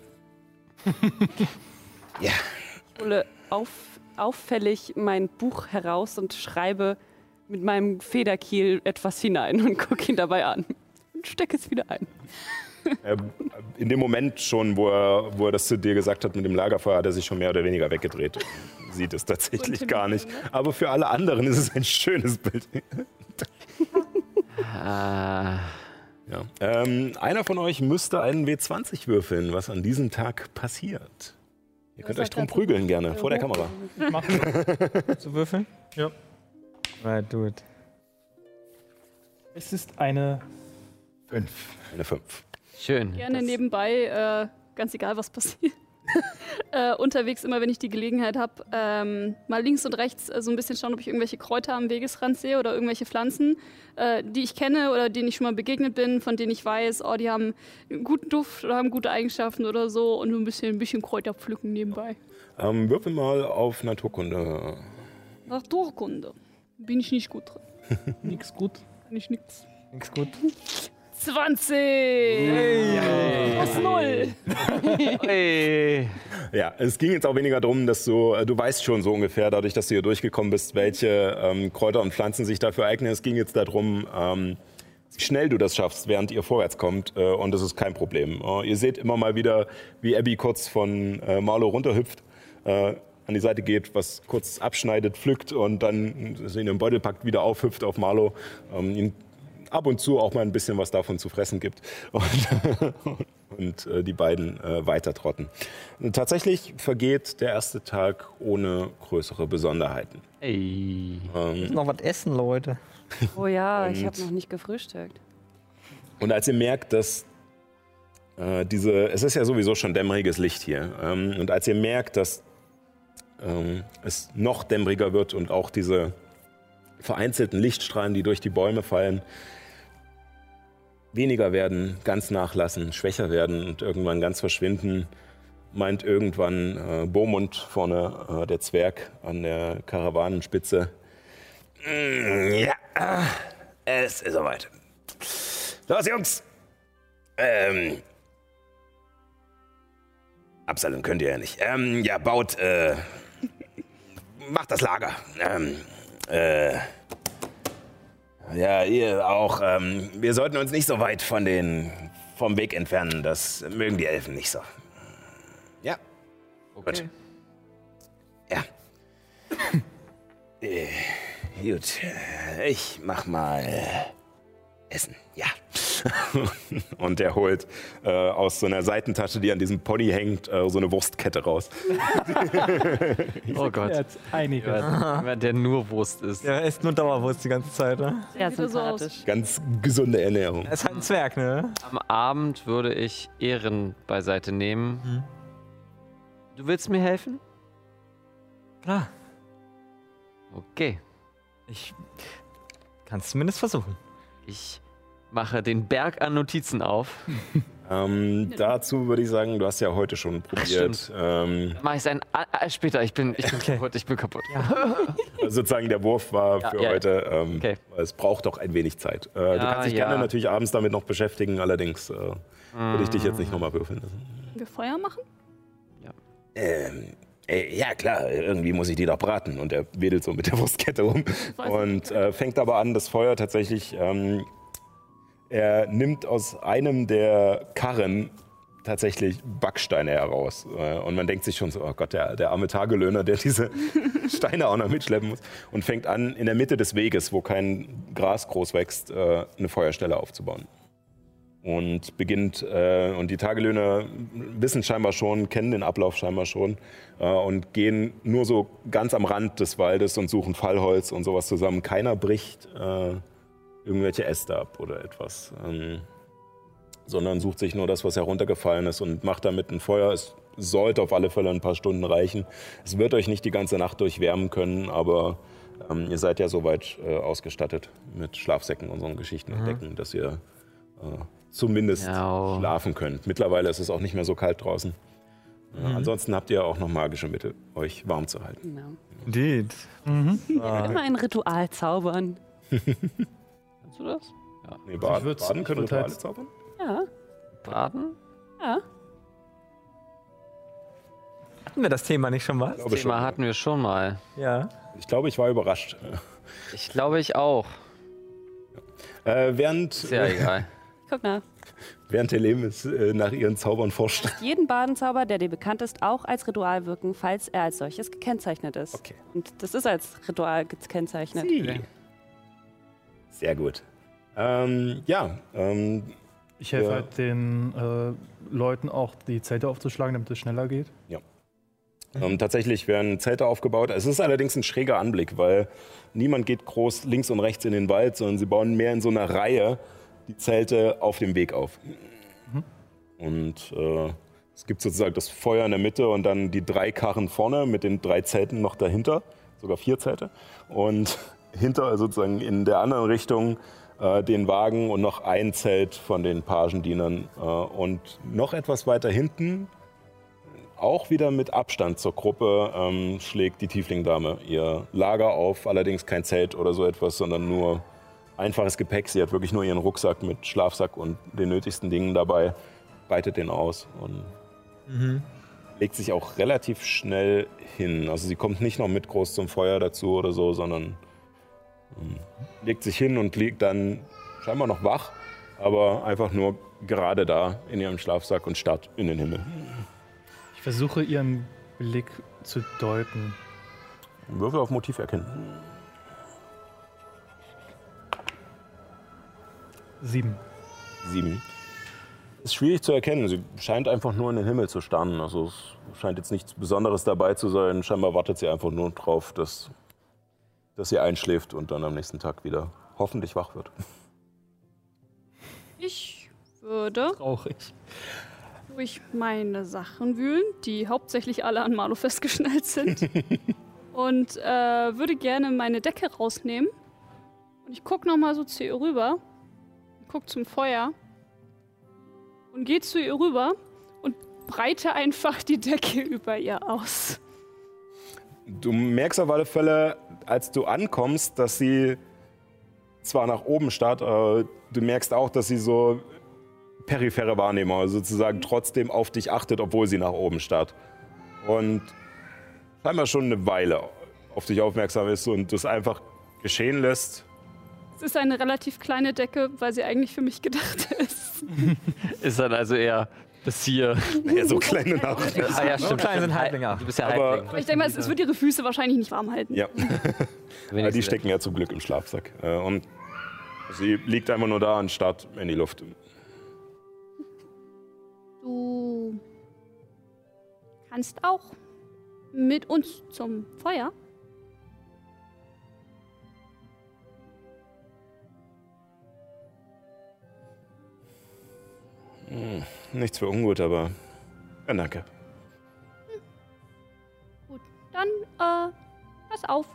ja. Ich hole auf, auffällig mein Buch heraus und schreibe mit meinem Federkiel etwas hinein und gucke ihn dabei an. Und stecke es wieder ein. Ähm, in dem Moment schon, wo er, wo er das zu dir gesagt hat mit dem Lagerfeuer, hat er sich schon mehr oder weniger weggedreht. Sieht es tatsächlich gar nicht. Aber für alle anderen ist es ein schönes Bild. Ah, Ja. Ähm, einer von euch müsste einen W20 würfeln, was an diesem Tag passiert. Ihr könnt euch drum prügeln gerne, vor der Kamera. Mach zu würfeln? Ja. Right, do it. Es ist eine 5. Eine 5. schön. Gerne Das- nebenbei, äh, ganz egal was passiert. äh, unterwegs immer, wenn ich die Gelegenheit habe, ähm, mal links und rechts äh, so ein bisschen schauen, ob ich irgendwelche Kräuter am Wegesrand sehe oder irgendwelche Pflanzen, äh, die ich kenne oder denen ich schon mal begegnet bin, von denen ich weiß, oh, die haben einen guten Duft oder haben gute Eigenschaften oder so und so ein bisschen, ein bisschen Kräuter pflücken nebenbei. Ähm, würfel mal auf Naturkunde. Naturkunde. Bin ich nicht gut drin. Nix gut. Kann ich nix. Nix gut. 20! Plus null! Hey. Ja, es ging jetzt auch weniger darum, dass du, äh, du weißt schon so ungefähr, dadurch, dass du hier durchgekommen bist, welche ähm, Kräuter und Pflanzen sich dafür eignen. Es ging jetzt darum, ähm, wie schnell du das schaffst, während ihr vorwärts kommt. Äh, und das ist kein Problem. Äh, ihr seht immer mal wieder, wie Abby kurz von äh, Marlo runterhüpft, äh, an die Seite geht, was kurz abschneidet, pflückt und dann in den Beutel packt, wieder aufhüpft auf Marlo. Ähm, ihn ab und zu auch mal ein bisschen was davon zu fressen gibt. Und, und äh, die beiden äh, weiter trotten. Und tatsächlich vergeht der erste Tag ohne größere Besonderheiten. Ey. Ähm, Noch was essen, Leute. Oh ja, ich habe noch nicht gefrühstückt. Und als ihr merkt, dass äh, diese, es ist ja sowieso schon dämmeriges Licht hier, ähm, und als ihr merkt, dass ähm, es noch dämmeriger wird und auch diese vereinzelten Lichtstrahlen, die durch die Bäume fallen, weniger werden, ganz nachlassen, schwächer werden und irgendwann ganz verschwinden, meint irgendwann äh, Beaumont vorne, äh, der Zwerg an der Karawanenspitze. Mm, Ja, es ist soweit. Los, Jungs. Ähm. Absalon könnt ihr ja nicht. Ähm, ja, baut, äh. Macht das Lager. Ähm, äh. Ja, ihr auch. Ähm, wir sollten uns nicht so weit von den, vom Weg entfernen. Das mögen die Elfen nicht so. Ja. Gut. Ja. äh, gut. Ich mach mal Essen. Ja. Und er holt äh, aus so einer Seitentasche, die an diesem Pony hängt, äh, so eine Wurstkette raus. Oh Gott. Jetzt einige. Jemand, der nur Wurst isst. Der isst nur Dauerwurst die ganze Zeit, ne? Er aus. sympathisch. Ganz gesunde Ernährung. Er ist halt ein Zwerg, ne? Am Abend würde ich Ehren beiseite nehmen. Du willst mir helfen? Klar. Okay. Ich kann es zumindest versuchen. Ich mache den Berg an Notizen auf. Ähm, dazu würde ich sagen, du hast ja heute schon probiert. Ähm, Mach ich ein ah, ah, später. Ich bin, ich bin Okay. kaputt. Ich bin kaputt. sozusagen der Wurf war Ja, für ja. heute. Ähm, Okay. Es braucht doch ein wenig Zeit. Äh, du Ja, kannst dich ja. gerne natürlich abends damit noch beschäftigen, allerdings äh, würde ich dich jetzt nicht nochmal würfeln lassen. Wir Feuer machen? Ähm, äh, ja, klar, irgendwie muss ich die doch braten. Und er wedelt so mit der Wurstkette rum weiß und äh, fängt aber an, das Feuer tatsächlich. Ähm, er nimmt aus einem der Karren tatsächlich Backsteine heraus. Äh, und man denkt sich schon so, oh Gott, der, der arme Tagelöhner, der diese Steine auch noch mitschleppen muss. Und fängt an, in der Mitte des Weges, wo kein Gras groß wächst, äh, eine Feuerstelle aufzubauen. Und beginnt, äh, und die Tagelöhner wissen scheinbar schon, kennen den Ablauf scheinbar schon und gehen nur so ganz am Rand des Waldes und suchen Fallholz und sowas zusammen. Keiner bricht irgendwelche Äste ab oder etwas, ähm, sondern sucht sich nur das, was heruntergefallen ist und macht damit ein Feuer. Es sollte auf alle Fälle ein paar Stunden reichen. Es wird euch nicht die ganze Nacht durchwärmen können, aber ähm, ihr seid ja soweit äh, ausgestattet mit Schlafsäcken und so Geschichten und Decken, dass ihr äh, zumindest Ja. schlafen könnt. Mittlerweile ist es auch nicht mehr so kalt draußen. Ja, Mhm. Ansonsten habt ihr auch noch magische Mittel, euch warm zu halten. Genau. Indeed. Ah, Immer ein Ritual zaubern. Kannst du das? Nee, baden, Ich würd's- baden ich können würd Rituale halt- zaubern? Ja, Baden? ja. hatten wir das Thema nicht schon mal? Ich glaube, Das Thema schon. hatten wir schon mal. Ja. ich glaube, ich war überrascht. Ich glaube, ich auch. Äh, während, Ist ja egal. Guck nach. während Helemis äh, nach ihren Zaubern forscht. Jeden Badenzauber, der dir bekannt ist, auch als Ritual wirken, falls er als solches gekennzeichnet ist. Okay. Und das ist als Ritual gekennzeichnet. Sehr gut. Ähm, ja, ähm, Ich helfe Ja. halt den äh, Leuten auch, die Zelte aufzuschlagen, damit es schneller geht. Ähm, tatsächlich werden Zelte aufgebaut. Es ist allerdings ein schräger Anblick, weil niemand geht groß links und rechts in den Wald, sondern sie bauen mehr in so einer Reihe die Zelte auf dem Weg auf. Und äh, es gibt sozusagen das Feuer in der Mitte und dann die drei Karren vorne mit den drei Zelten noch dahinter, sogar vier Zelte. Und hinter sozusagen in der anderen Richtung äh, den Wagen und noch ein Zelt von den Pagendienern. Äh, und noch etwas weiter hinten auch wieder mit Abstand zur Gruppe ähm, schlägt die Tieflingdame ihr Lager auf, allerdings kein Zelt oder so etwas, sondern nur einfaches Gepäck. Sie hat wirklich nur ihren Rucksack mit Schlafsack und den nötigsten Dingen dabei, breitet den aus und legt sich auch relativ schnell hin. Also sie kommt nicht noch mit groß zum Feuer dazu oder so, sondern legt sich hin und liegt dann scheinbar noch wach, aber einfach nur gerade da in ihrem Schlafsack und starrt in den Himmel. Ich versuche ihren Blick zu deuten. Würfel auf Motiv erkennen. Sieben. Sieben. Ist schwierig zu erkennen. Sie scheint einfach nur in den Himmel zu starren. Also es scheint jetzt nichts Besonderes dabei zu sein. Scheinbar wartet sie einfach nur drauf, dass, dass sie einschläft und dann am nächsten Tag wieder hoffentlich wach wird. Ich würde Traurig. durch meine Sachen wühlen, die hauptsächlich alle an Marlo festgeschnallt sind. und äh, würde gerne meine Decke rausnehmen. Und ich gucke nochmal so zu ihr rüber. Guck zum Feuer. Und gehe zu ihr rüber und breite einfach die Decke über ihr aus. Du merkst auf alle Fälle, als du ankommst, dass sie zwar nach oben starrt, aber du merkst auch, dass sie so periphere Wahrnehmung, also sozusagen trotzdem auf dich achtet, obwohl sie nach oben starrt. Und scheinbar schon eine Weile auf dich aufmerksam ist und das einfach geschehen lässt. Es ist eine relativ kleine Decke, weil sie eigentlich für mich gedacht ist. Ist dann also eher bis hier. Ja, so kleine Nacht. Ah ja, So stimmt. klein sind Halblinge auch. Du bist ja Aber- Halbling. Aber ich denke mal, es, es wird ihre Füße wahrscheinlich nicht warm halten. Ja, aber die stecken ja zum Glück im Schlafsack. Äh, Und sie liegt einfach nur da und starrt in die Luft. Du kannst auch mit uns zum Feuer. Nichts für ungut, aber ja, danke. Gut, dann äh, pass auf.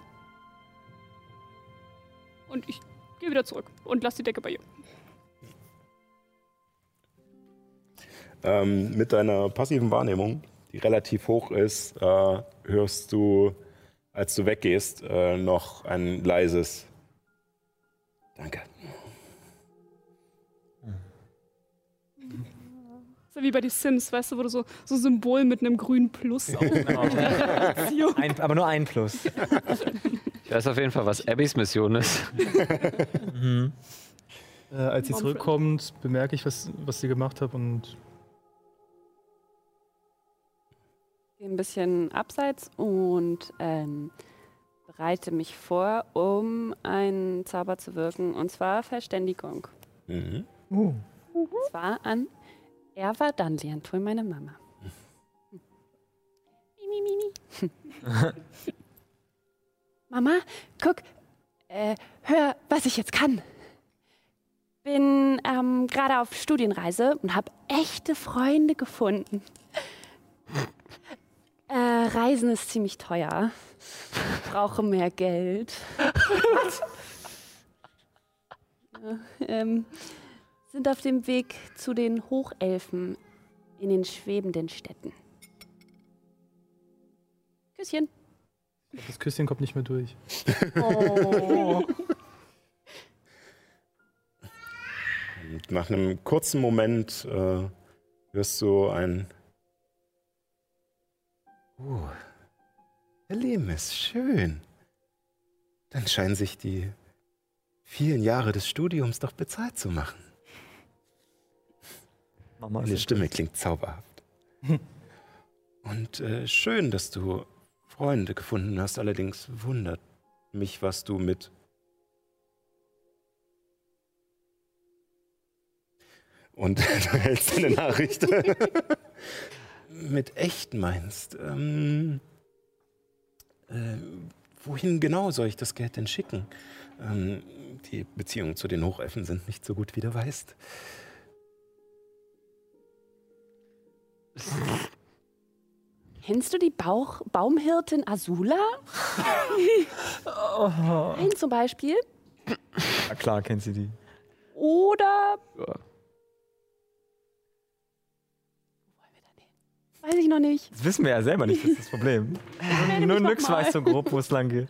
Und ich gehe wieder zurück und lass die Decke bei ihr. Ähm, mit deiner passiven Wahrnehmung, die relativ hoch ist, äh, hörst du, als du weggehst, äh, noch ein leises Danke. Wie bei den Sims, weißt du, wo du so, so ein Symbol mit einem grünen Plus auf Beziehung. Ein, aber nur ein Plus. Ich weiß auf jeden Fall, was Abbys Mission ist. Äh, als sie zurückkommt, bemerke ich, was, was sie gemacht hat und Gehe ein bisschen abseits und ähm, bereite mich vor, um einen Zauber zu wirken. Und zwar Verständigung. Mhm. Und zwar an Erwa Danliantul, meine Mama. Mi, mi, mi, mi. Mama, guck, äh, hör, was ich jetzt kann. Bin ähm, gerade auf Studienreise und habe echte Freunde gefunden. Äh, Reisen ist ziemlich teuer. Brauche mehr Geld. Ja, ähm, sind auf dem Weg zu den Hochelfen in den schwebenden Städten. Küsschen. Das Küsschen kommt nicht mehr durch. Oh. Und nach einem kurzen Moment äh, hörst du ein. Oh, Herr Lemes, schön. Dann scheinen sich die vielen Jahre des Studiums doch bezahlt zu machen. Mama Deine ist Stimme klingt zauberhaft. Und äh, schön, dass du Freunde gefunden hast. Allerdings wundert mich, was du mit. Und du hältst eine Nachricht. mit echt meinst. Ähm, äh, wohin genau soll ich das Geld denn schicken? Ähm, die Beziehungen zu den Hochelfen sind nicht so gut, wie du weißt. Kennst du die Bauch Baumhirtin Azula? Nein, zum Beispiel. Ja, klar, kennt sie die. Oder. Weiß ich noch nicht. Das wissen wir ja selber nicht, das ist das Problem. Nur mal. weiß so grob, wo es lang geht.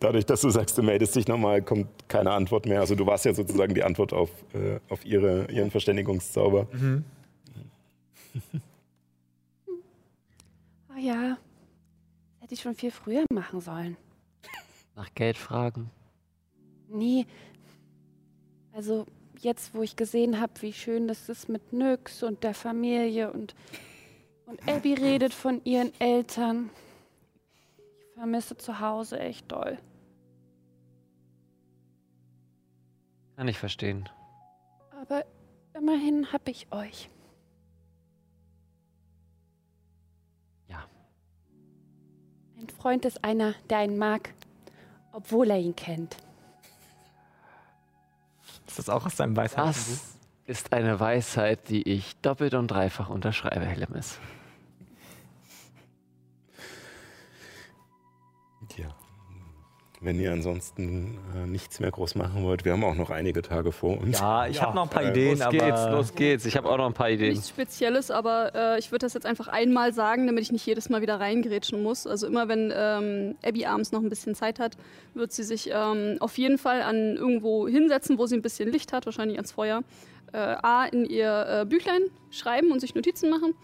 Dadurch, dass du sagst, du meldest dich nochmal, kommt keine Antwort mehr. Also du warst ja sozusagen die Antwort auf, äh, auf ihre, ihren Verständigungszauber. Oh ja. Das hätte ich schon viel früher machen sollen. Nach Geld fragen. Nee. Also jetzt, wo ich gesehen habe, wie schön das ist mit Nyx und der Familie und, und Abby redet von ihren Eltern. Ich vermisse zu Hause echt doll. Kann ich verstehen. Aber immerhin hab ich euch. Ein Freund ist einer, der einen mag, obwohl er ihn kennt. Ist das auch aus deinem Weisheitenbuch? Das ist eine Weisheit, die ich doppelt und dreifach unterschreibe, Hellemis. Wenn ihr ansonsten äh, nichts mehr groß machen wollt, wir haben auch noch einige Tage vor uns. Ja, ich habe noch ein paar äh, Ideen, Los aber geht's, los geht's. Ich habe auch noch ein paar Ideen. Nichts Spezielles, aber äh, ich würde das jetzt einfach einmal sagen, damit ich nicht jedes Mal wieder reingrätschen muss. Also immer wenn ähm, Abby abends noch ein bisschen Zeit hat, wird sie sich ähm, auf jeden Fall an irgendwo hinsetzen, wo sie ein bisschen Licht hat, wahrscheinlich ans Feuer. Äh, A, in ihr äh, Büchlein schreiben und sich Notizen machen.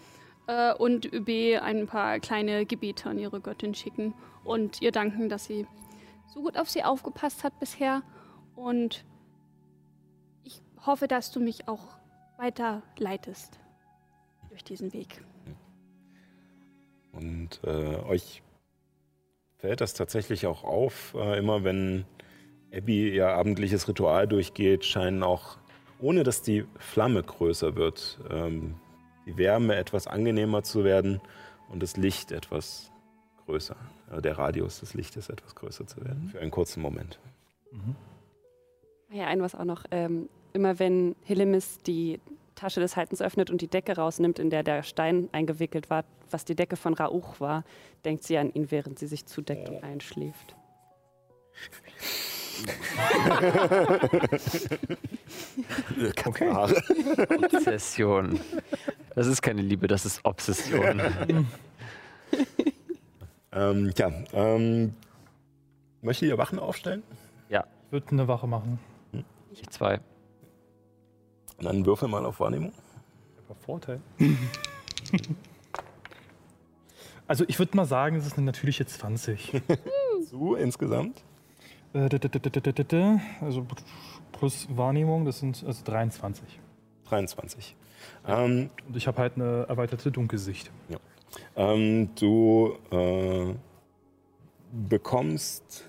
Äh, und B, ein paar kleine Gebete an ihre Göttin schicken und ihr danken, dass sie so gut auf sie aufgepasst hat bisher. Und ich hoffe, dass du mich auch weiter leitest durch diesen Weg. Und äh, euch fällt das tatsächlich auch auf, äh, immer wenn Abby ihr abendliches Ritual durchgeht, scheinen auch, ohne dass die Flamme größer wird, ähm, die Wärme etwas angenehmer zu werden und das Licht etwas größer. Äh, der Radius des Lichtes etwas größer zu werden, für einen kurzen Moment. Ah Ja, ein was auch noch. Ähm, immer wenn Hillemis die Tasche des Haltens öffnet und die Decke rausnimmt, in der der Stein eingewickelt war, was die Decke von Rauch war, denkt sie an ihn, während sie sich zudeckt und einschläft. Okay. Obsession. Das ist keine Liebe, das ist Obsession. Ähm, ja, ähm, möchtet ihr Wachen aufstellen? Ich würde eine Wache machen. Ich zwei. Dann würfel mal auf Wahrnehmung. Aber Vorteil. also ich würde mal sagen, es ist eine natürliche 20. So insgesamt. Äh, Also plus Wahrnehmung, das sind also 23. 23. Ähm, Und ich habe halt eine erweiterte Dunkelsicht. Ähm, du äh, bekommst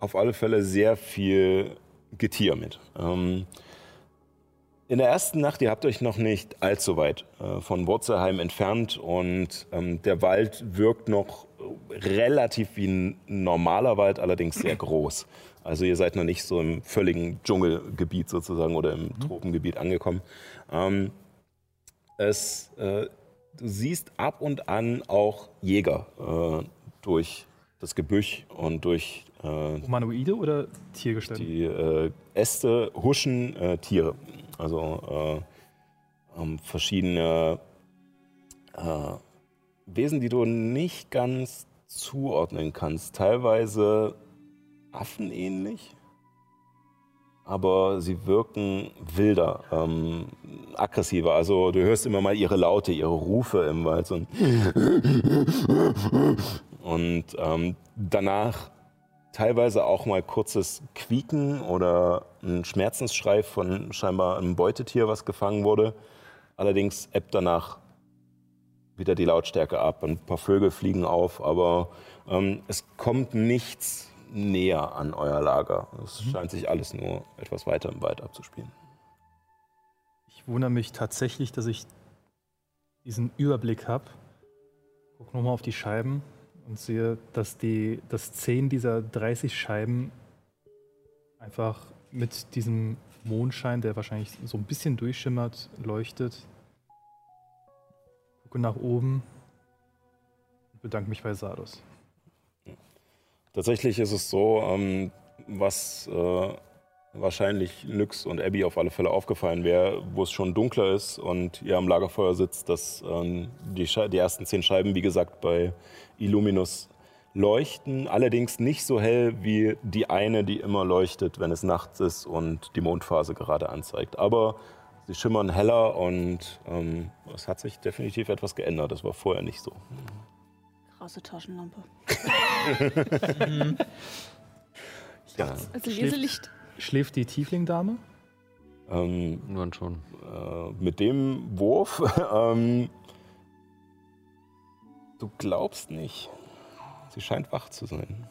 auf alle Fälle sehr viel Getier mit. Ähm, in der ersten Nacht, ihr habt euch noch nicht allzu weit äh, von Wurzelheim entfernt und ähm, der Wald wirkt noch relativ wie ein normaler Wald, allerdings sehr groß. Also ihr seid noch nicht so im völligen Dschungelgebiet sozusagen oder im Tropengebiet angekommen. Ähm, es, äh, du siehst ab und an auch Jäger äh, durch das Gebüsch und durch äh, Humanoide oder Tiergestalten? die äh, Äste huschen äh, Tiere. Also äh, ähm, verschiedene äh, Wesen, die du nicht ganz zuordnen kannst. Teilweise affenähnlich, aber sie wirken wilder, ähm, aggressiver. Also du hörst immer mal ihre Laute, ihre Rufe im Wald. So und ähm, danach teilweise auch mal kurzes Quieken oder ein Schmerzensschrei von scheinbar einem Beutetier, was gefangen wurde. Allerdings ebbt danach wieder die Lautstärke ab. Ein paar Vögel fliegen auf, aber ähm, es kommt nichts näher an euer Lager. Es scheint sich alles nur etwas weiter im Wald abzuspielen. Ich wundere mich tatsächlich, dass ich diesen Überblick habe. Guck nochmal auf die Scheiben und sehe, dass, die, dass 10 dieser 30 Scheiben einfach mit diesem Mondschein, der wahrscheinlich so ein bisschen durchschimmert, leuchtet. Gucke nach oben und bedanke mich bei Sardos. Tatsächlich ist es so, ähm, was äh, wahrscheinlich Nyx und Abby auf alle Fälle aufgefallen wäre, wo es schon dunkler ist und ihr am Lagerfeuer sitzt, dass ähm, die, die ersten zehn Scheiben, wie gesagt, bei Illuminus leuchten, allerdings nicht so hell wie die eine, die immer leuchtet, wenn es nachts ist und die Mondphase gerade anzeigt. Aber sie schimmern heller und ähm, es hat sich definitiv etwas geändert. Das war vorher nicht so. Krasse Taschenlampe. Ja. Also Schläft- Leselicht. Schläft die Tiefling-Dame? Ähm, Nur schon. äh, mit dem Wurf, ähm, du glaubst nicht. Sie scheint wach zu sein.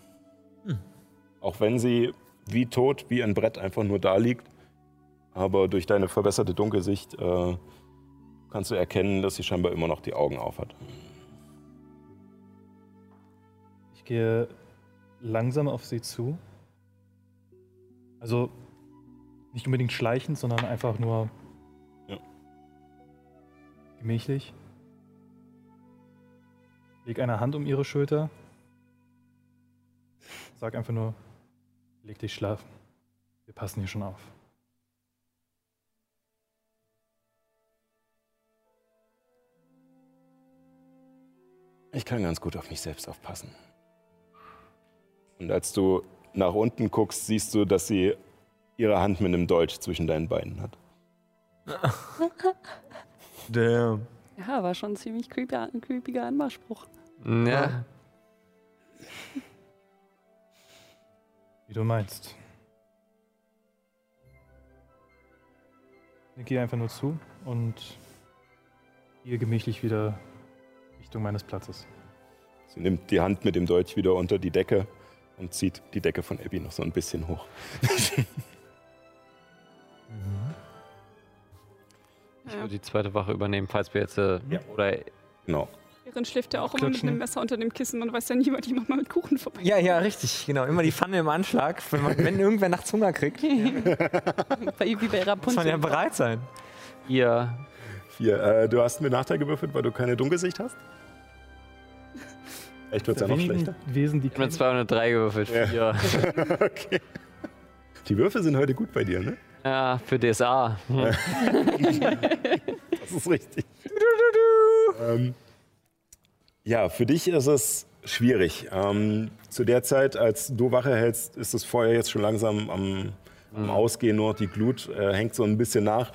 Auch wenn sie wie tot, wie ein Brett einfach nur da liegt. Aber durch deine verbesserte Dunkelsicht äh, kannst du erkennen, dass sie scheinbar immer noch die Augen auf hat. Gehe langsam auf sie zu. Also nicht unbedingt schleichend, sondern einfach nur Ja. gemächlich. Leg eine Hand um ihre Schulter. Sag einfach nur, leg dich schlafen. Wir passen hier schon auf. Ich kann ganz gut auf mich selbst aufpassen. Und als du nach unten guckst, siehst du, dass sie ihre Hand mit einem Dolch zwischen deinen Beinen hat. Damn. Ja, war schon ein ziemlich creepy, ein creepiger Anmachspruch. Ja. Wie du meinst. Ich gehe einfach nur zu und gehe gemächlich wieder Richtung meines Platzes. Sie nimmt die Hand mit dem Dolch wieder unter die Decke und zieht die Decke von Abby noch so ein bisschen hoch. Ich würde die zweite Wache übernehmen, falls wir jetzt. Äh, Oder Genau. Erin schläft ja auch immer mit einem Messer unter dem Kissen. Man weiß ja nie, wann jemand mal mit Kuchen vorbei. Ja, ja, richtig, genau. Immer die Pfanne im Anschlag, wenn, man, wenn irgendwer nachts Hunger kriegt, muss Bei, wie bei Rapunzel. man ja bereit sein. ihr. Vier. Äh, du hast mit Nachteil gewürfelt, weil du keine Dunkelsicht hast? Echt wird's ja noch schlechter. Wesen, die Ich habe eine 203 gewürfelt. Ja. Vier. okay. Die Würfel sind heute gut bei dir, ne? Ja, für DSA. Das ist richtig. ähm, ja, für dich ist es schwierig. Ähm, zu der Zeit, als du Wache hältst, ist das Feuer jetzt schon langsam am, am Ausgehen, nur die Glut äh, hängt so ein bisschen nach.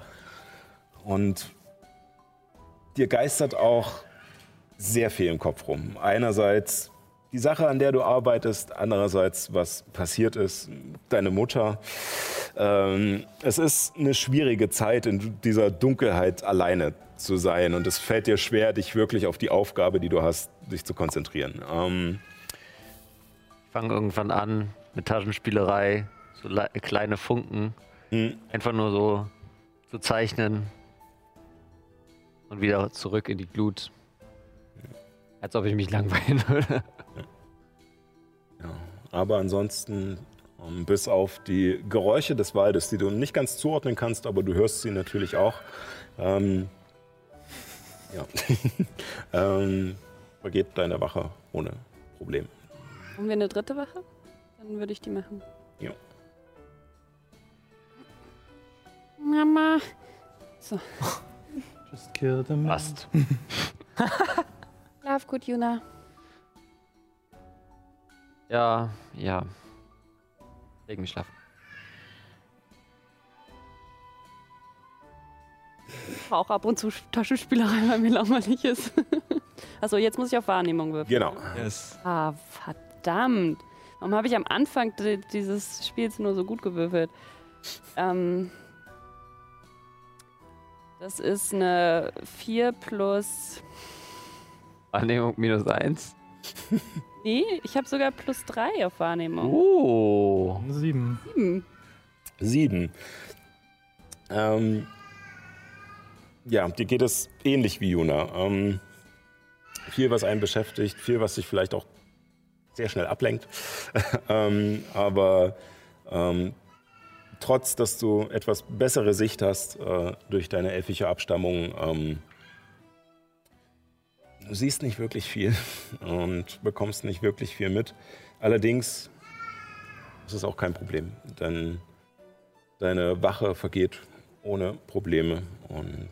Und dir geistert auch sehr viel im Kopf rum. Einerseits die Sache, an der du arbeitest, andererseits, was passiert ist, deine Mutter. Ähm, es ist eine schwierige Zeit, in dieser Dunkelheit alleine zu sein. Und es fällt dir schwer, dich wirklich auf die Aufgabe, die du hast, dich zu konzentrieren. Ähm, Ich fange irgendwann an mit Taschenspielerei, so le- kleine Funken. hm, Einfach nur so zu zeichnen. Und wieder zurück in die Glut. Als ob ich mich langweilen würde. ja. Aber ansonsten, ähm, bis auf die Geräusche des Waldes, die du nicht ganz zuordnen kannst, aber du hörst sie natürlich auch, ähm, ja. ähm, vergeht deine Wache ohne Problem. Brauchen wir eine dritte Wache? Dann würde ich die machen. Ja. Mama. So. Just kill the man. Passt. Schlaf gut, Juna. Ja, ja. Leg mich schlafen. Auch ab und zu Taschenspielerei, weil mir langweilig ist. Achso, jetzt muss ich auf Wahrnehmung würfeln. Genau. Yes. Ah, verdammt. Warum habe ich am Anfang di- dieses Spiels nur so gut gewürfelt? Ähm, das ist eine 4 plus. Annehmung minus eins. Nee, ich habe sogar plus 3 auf Wahrnehmung. Oh. Sieben. Hm. Sieben. Ähm, ja, dir geht es ähnlich wie Juna. Ähm, viel, was einen beschäftigt, viel, was sich vielleicht auch sehr schnell ablenkt. ähm, aber ähm, trotz, dass du etwas bessere Sicht hast äh, durch deine elfische Abstammung, ähm, du siehst nicht wirklich viel und bekommst nicht wirklich viel mit. Allerdings ist es auch kein Problem, denn deine Wache vergeht ohne Probleme und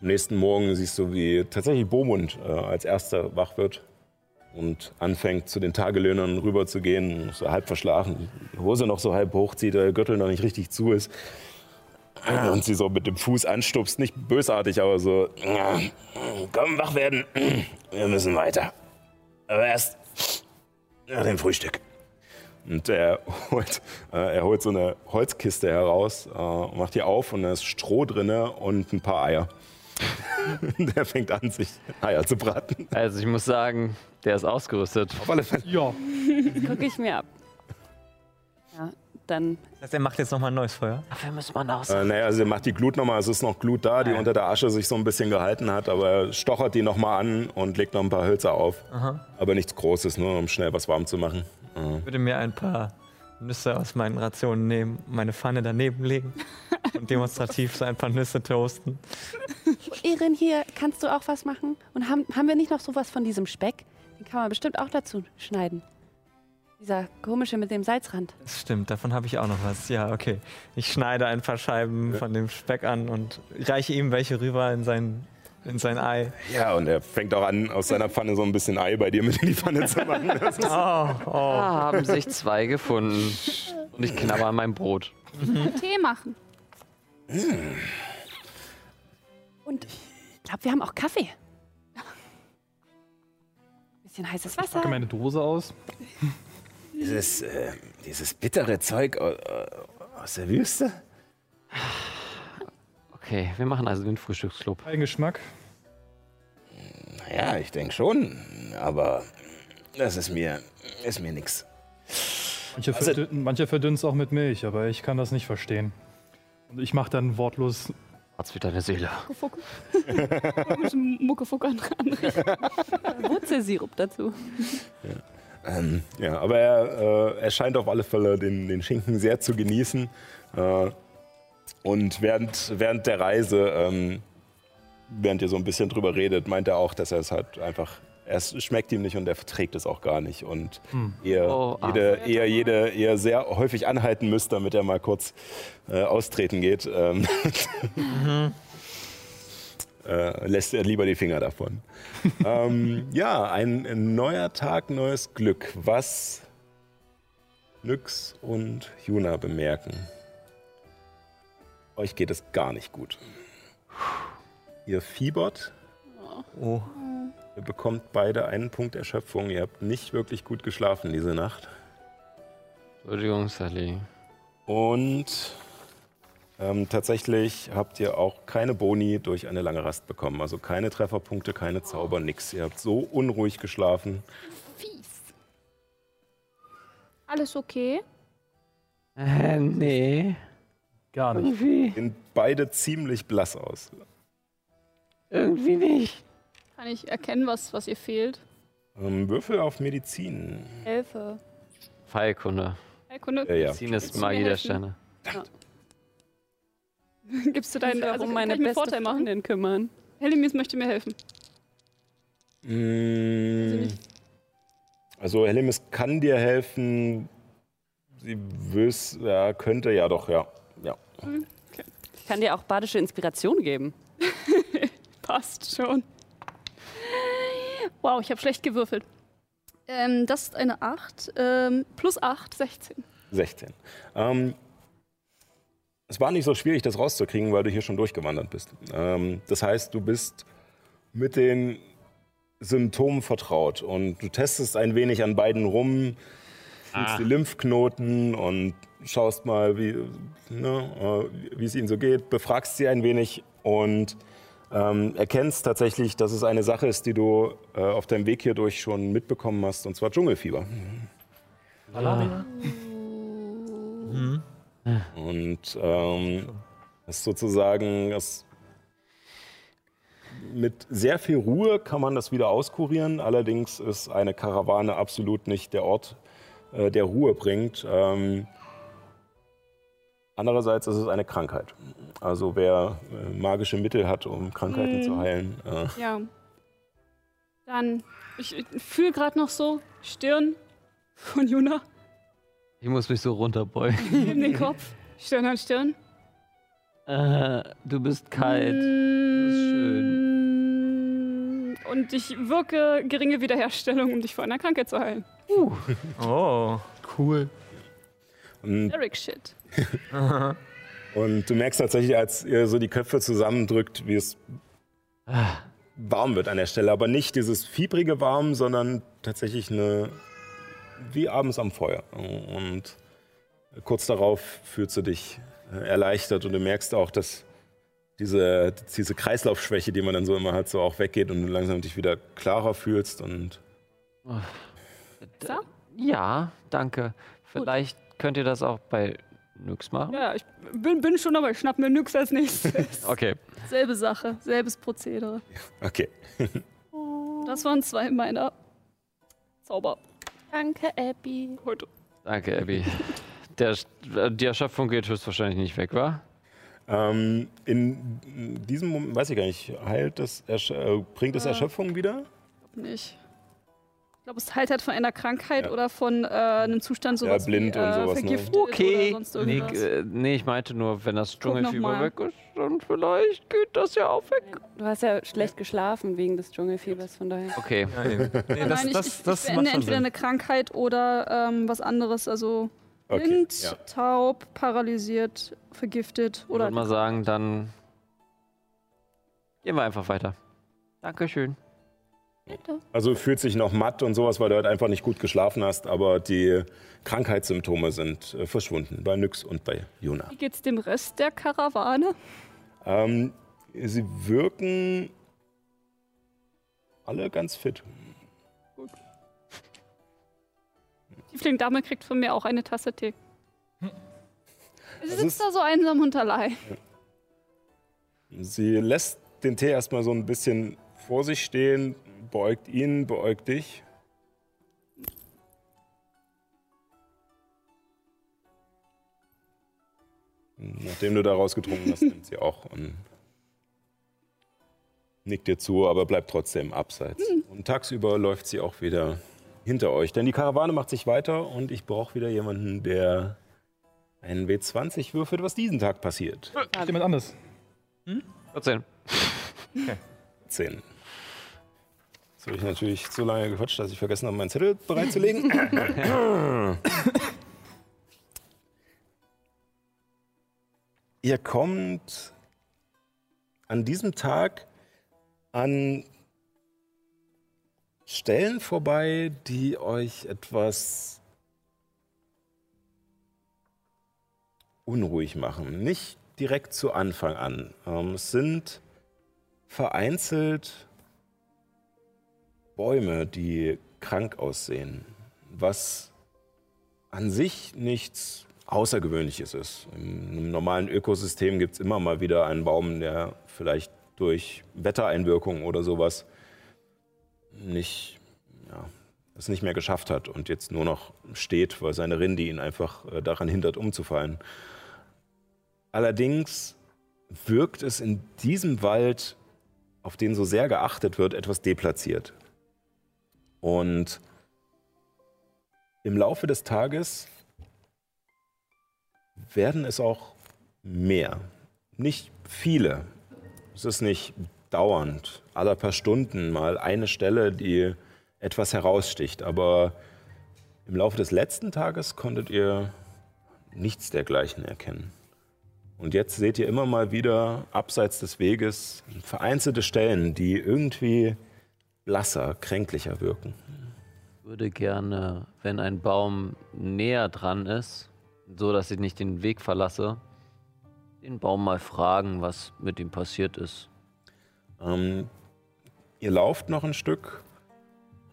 am nächsten Morgen siehst du, wie tatsächlich Bomund äh, als erster wach wird und anfängt, zu den Tagelöhnern rüberzugehen, so halb verschlafen, die Hose noch so halb hochzieht, der Gürtel noch nicht richtig zu ist. Und sie so mit dem Fuß anstupst, nicht bösartig, aber so, "Ja, komm, wach werden, wir müssen weiter. Aber erst nach dem Frühstück. Und er holt, äh, er holt so eine Holzkiste heraus, äh, macht die auf und da ist Stroh drinne und ein paar Eier. der fängt an, sich Eier zu braten. Also ich muss sagen, der ist ausgerüstet. Auf alle Fälle. Ja. Gucke ich mir ab. Dann. Das heißt, er macht jetzt nochmal ein neues Feuer. Dafür muss man aus. Äh, naja, also er macht die Glut nochmal, es ist noch Glut da, die Ah, ja. unter der Asche sich so ein bisschen gehalten hat, aber er stochert die nochmal an und legt noch ein paar Hölzer auf. Aha. Aber nichts Großes, nur um schnell was warm zu machen. Äh, Ich würde mir ein paar Nüsse aus meinen Rationen nehmen, meine Pfanne daneben legen und demonstrativ so ein paar Nüsse toasten. Erin, hier kannst du auch was machen? Und haben, haben wir nicht noch sowas von diesem Speck? Den kann man bestimmt auch dazu schneiden. Dieser komische mit dem Salzrand. Das stimmt, davon habe ich auch noch was. Ja, okay. Ich schneide ein paar Scheiben von dem Speck an und reiche ihm welche rüber in sein, in sein Ei. ja, und er fängt auch an, aus seiner Pfanne so ein bisschen Ei bei dir mit in die Pfanne zu machen. Das ist, Oh, oh. Da haben sich zwei gefunden. Und ich knabber an meinem Brot. Tee machen. Und ich glaube, wir haben auch Kaffee. Bisschen heißes Wasser. Packe meine Dose aus. dieses, äh, dieses bittere Zeug aus der Wüste? Okay, wir machen also den Frühstücksclub. Eigengeschmack. Ja, ich denke schon, aber das ist mir, ist mir nix. Manche, Also- verdünnen, manche verdünnen es auch mit Milch, aber ich kann das nicht verstehen. Und ich mache dann wortlos. Hat's wieder eine Seele. Muckefuck. Muckefuck an. Wurzelsirup dazu. Ähm, ja, aber er, äh, er scheint auf alle Fälle den, den Schinken sehr zu genießen. Äh, und während, während der Reise, ähm, während ihr so ein bisschen drüber redet, meint er auch, dass er es halt einfach, es schmeckt ihm nicht und er verträgt es auch gar nicht. Und eher, Oh, ah. jede, eher, jede, eher sehr häufig anhalten müsst, damit er mal kurz äh, austreten geht. Ähm, äh, lässt er lieber die Finger davon. ähm, ja, ein neuer Tag, neues Glück. Was Nyx und Juna bemerken. Euch geht es gar nicht gut. Ihr fiebert, oh. ihr bekommt beide einen Punkt Erschöpfung. Ihr habt nicht wirklich gut geschlafen diese Nacht. Entschuldigung, Sally. Und ähm, tatsächlich habt ihr auch keine Boni durch eine lange Rast bekommen. Also keine Trefferpunkte, keine Zauber, nix. Ihr habt so unruhig geschlafen. Fies. Alles okay? Äh, nee. Gar nicht. Irgendwie, Sehen beide ziemlich blass aus. irgendwie nicht. Kann ich erkennen, was, was ihr fehlt? Ähm, Würfel auf Medizin. Helfe. Pfeilkunde. Heilkunde? Ja, ja. Ziehen ist Magie der? Sterne. Gibst du deinen, Ich also um kann meine ich mir beste Vorteil machen? Freundin kümmern. Helimis möchte mir helfen. Mm, Also Helimis kann dir helfen. Sie wüs, ja, könnte ja doch, ja. ja. Ich kann dir auch badische Inspiration geben. Passt schon. Wow, ich habe schlecht gewürfelt. Ähm, das ist eine 8. Ähm, plus 8, 16. 16. Ähm, es war nicht so schwierig, das rauszukriegen, weil du hier schon durchgewandert bist. Ähm, das heißt, du bist mit den Symptomen vertraut und du testest ein wenig an beiden rum, fühlst Ah. die Lymphknoten und schaust mal, wie, ne, äh, es ihnen so geht, befragst sie ein wenig und ähm, erkennst tatsächlich, dass es eine Sache ist, die du äh, auf deinem Weg hier durch schon mitbekommen hast, und zwar Dschungelfieber. Und ähm, das ist sozusagen, das mit sehr viel Ruhe kann man das wieder auskurieren. Allerdings ist eine Karawane absolut nicht der Ort, äh, der Ruhe bringt. Ähm, andererseits ist es eine Krankheit. Also wer äh, magische Mittel hat, um Krankheiten Mhm. zu heilen. Äh, Ja. Dann, ich, ich fühle gerade noch so Stirn von Juna Ich muss mich so runterbeugen. neben den Kopf. Stirn an Stirn. Äh, du bist kalt. Das ist schön. Mm, Und ich wirke geringe Wiederherstellung, um dich vor einer Krankheit zu heilen. Oh. Cool. und Eric Shit. Und du merkst tatsächlich, als ihr so die Köpfe zusammendrückt, wie es warm wird an der Stelle. Aber nicht dieses fiebrige Warm, sondern tatsächlich eine, wie abends am Feuer. Und kurz darauf fühlst du dich erleichtert und du merkst auch, dass diese, diese Kreislaufschwäche, die man dann so immer hat, so auch weggeht und du langsam dich wieder klarer fühlst. Und So? Ja, danke. Vielleicht könnt ihr das auch bei Nyx machen? Ja, ich bin, bin schon, aber ich schnapp mir nix als nächstes. Okay. Selbe Sache, selbes Prozedere. okay. Das waren zwei meiner Zauber Danke, Abby. heute. Danke, Abby. Der, äh, die Erschöpfung geht höchstwahrscheinlich nicht weg, wa? Ähm, in diesem Moment, weiß ich gar nicht, heilt das, Ersch äh, bringt es Ja. Erschöpfung wieder? Nicht. Ich glaube, es heilt halt von einer Krankheit Ja. oder von äh, einem Zustand sowas blind wie, und äh, sowas, ne? vergiftet Okay. oder sonst Nee, irgendwas. äh, nee, ich meinte nur, wenn das Dschungelfieber weg ist, dann vielleicht geht das ja auch weg. Du hast ja schlecht geschlafen wegen des Dschungelfiebers, von daher. Okay. Ja, eben. Nee, Nein, das, ich, das, ich, das ich beende schon entweder Sinn. eine Krankheit oder ähm, was anderes, also Okay, blind, ja. taub, paralysiert, vergiftet Ich oder würde mal sagen, dann gehen wir einfach weiter. Dankeschön. Also fühlt sich noch matt und sowas, weil du halt einfach nicht gut geschlafen hast, aber die Krankheitssymptome sind äh, verschwunden bei Nyx und bei Juna. Wie geht's dem Rest der Karawane? Ähm, sie wirken alle ganz fit. Die Flinkdame kriegt von mir auch eine Tasse Tee. Sie Das sitzt da so einsam und allein. Sie lässt den Tee erstmal so ein bisschen vor sich stehen, beäugt ihn, beäugt dich. Nachdem du da rausgetrunken hast, nimmt sie auch und nickt dir zu, aber bleibt trotzdem abseits. Und tagsüber läuft sie auch wieder hinter euch, denn die Karawane macht sich weiter und ich brauche wieder jemanden, der einen W20 würfelt, was diesen Tag passiert. Jemand anders. 14. 10. Habe ich natürlich so lange gequatscht, dass ich vergessen habe, meinen Zettel bereitzulegen. Ihr kommt an diesem Tag an Stellen vorbei, die euch etwas unruhig machen. Nicht direkt zu Anfang an. Ähm, es sind vereinzelt Bäume, die krank aussehen, was an sich nichts Außergewöhnliches ist. Einem normalen Ökosystem gibt es immer mal wieder einen Baum, der vielleicht durch Wettereinwirkungen oder sowas nicht, ja, es nicht mehr geschafft hat und jetzt nur noch steht, weil seine Rinde ihn einfach äh, daran hindert, umzufallen. Allerdings wirkt es in diesem Wald, auf den so sehr geachtet wird, etwas deplatziert. Und im Laufe des Tages werden es auch mehr. Nicht viele. Es ist nicht dauernd, alle paar Stunden mal eine Stelle, die etwas heraussticht. Aber im Laufe des letzten Tages konntet ihr nichts dergleichen erkennen. Und jetzt seht ihr immer mal wieder abseits des Weges vereinzelte Stellen, die irgendwie blasser, kränklicher wirken. Ich würde gerne, wenn ein Baum näher dran ist, so dass ich nicht den Weg verlasse, den Baum mal fragen, was mit ihm passiert ist. Ähm, ihr lauft noch ein Stück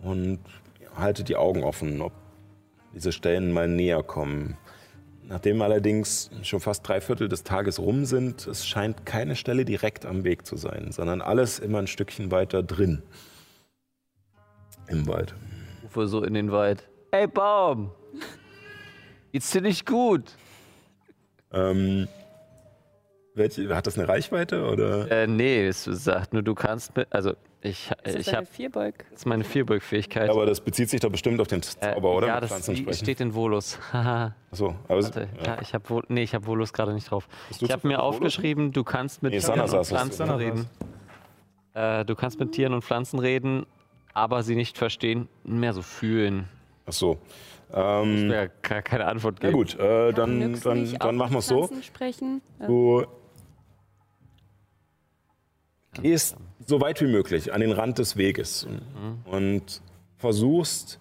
und haltet die Augen offen, ob diese Stellen mal näher kommen. Nachdem allerdings schon fast drei Viertel des Tages rum sind, es scheint keine Stelle direkt am Weg zu sein, sondern alles immer ein Stückchen weiter drin im Wald. Rufe so in den Wald. Ey Baum! Geht's dir nicht gut? Ähm, welche, hat das eine Reichweite oder? Äh, nee, es sagt nur, du kannst mit. Also, ich, Ist das ich habe. Vierbeug? Das ist meine Vierbeugfähigkeit. Aber das bezieht sich doch bestimmt auf den Zauber, oder? Äh, Ja, Mit das sprechen. steht in Volus. Achso, aber Warte, ja. ja. ich habe nee, ich habe Volus gerade nicht drauf. Ich habe mir Volus? aufgeschrieben, du kannst mit Nee, Tieren und. Pflanzen reden. Äh, du kannst mit Tieren und Pflanzen reden, aber sie nicht verstehen, mehr so fühlen. Ach so. Ich Ähm, will ja gar keine Antwort na geben. gut, äh, dann, dann, dann machen wir es so. Sprechen? Ja. Du gehst so weit wie möglich an den Rand des Weges und, und versuchst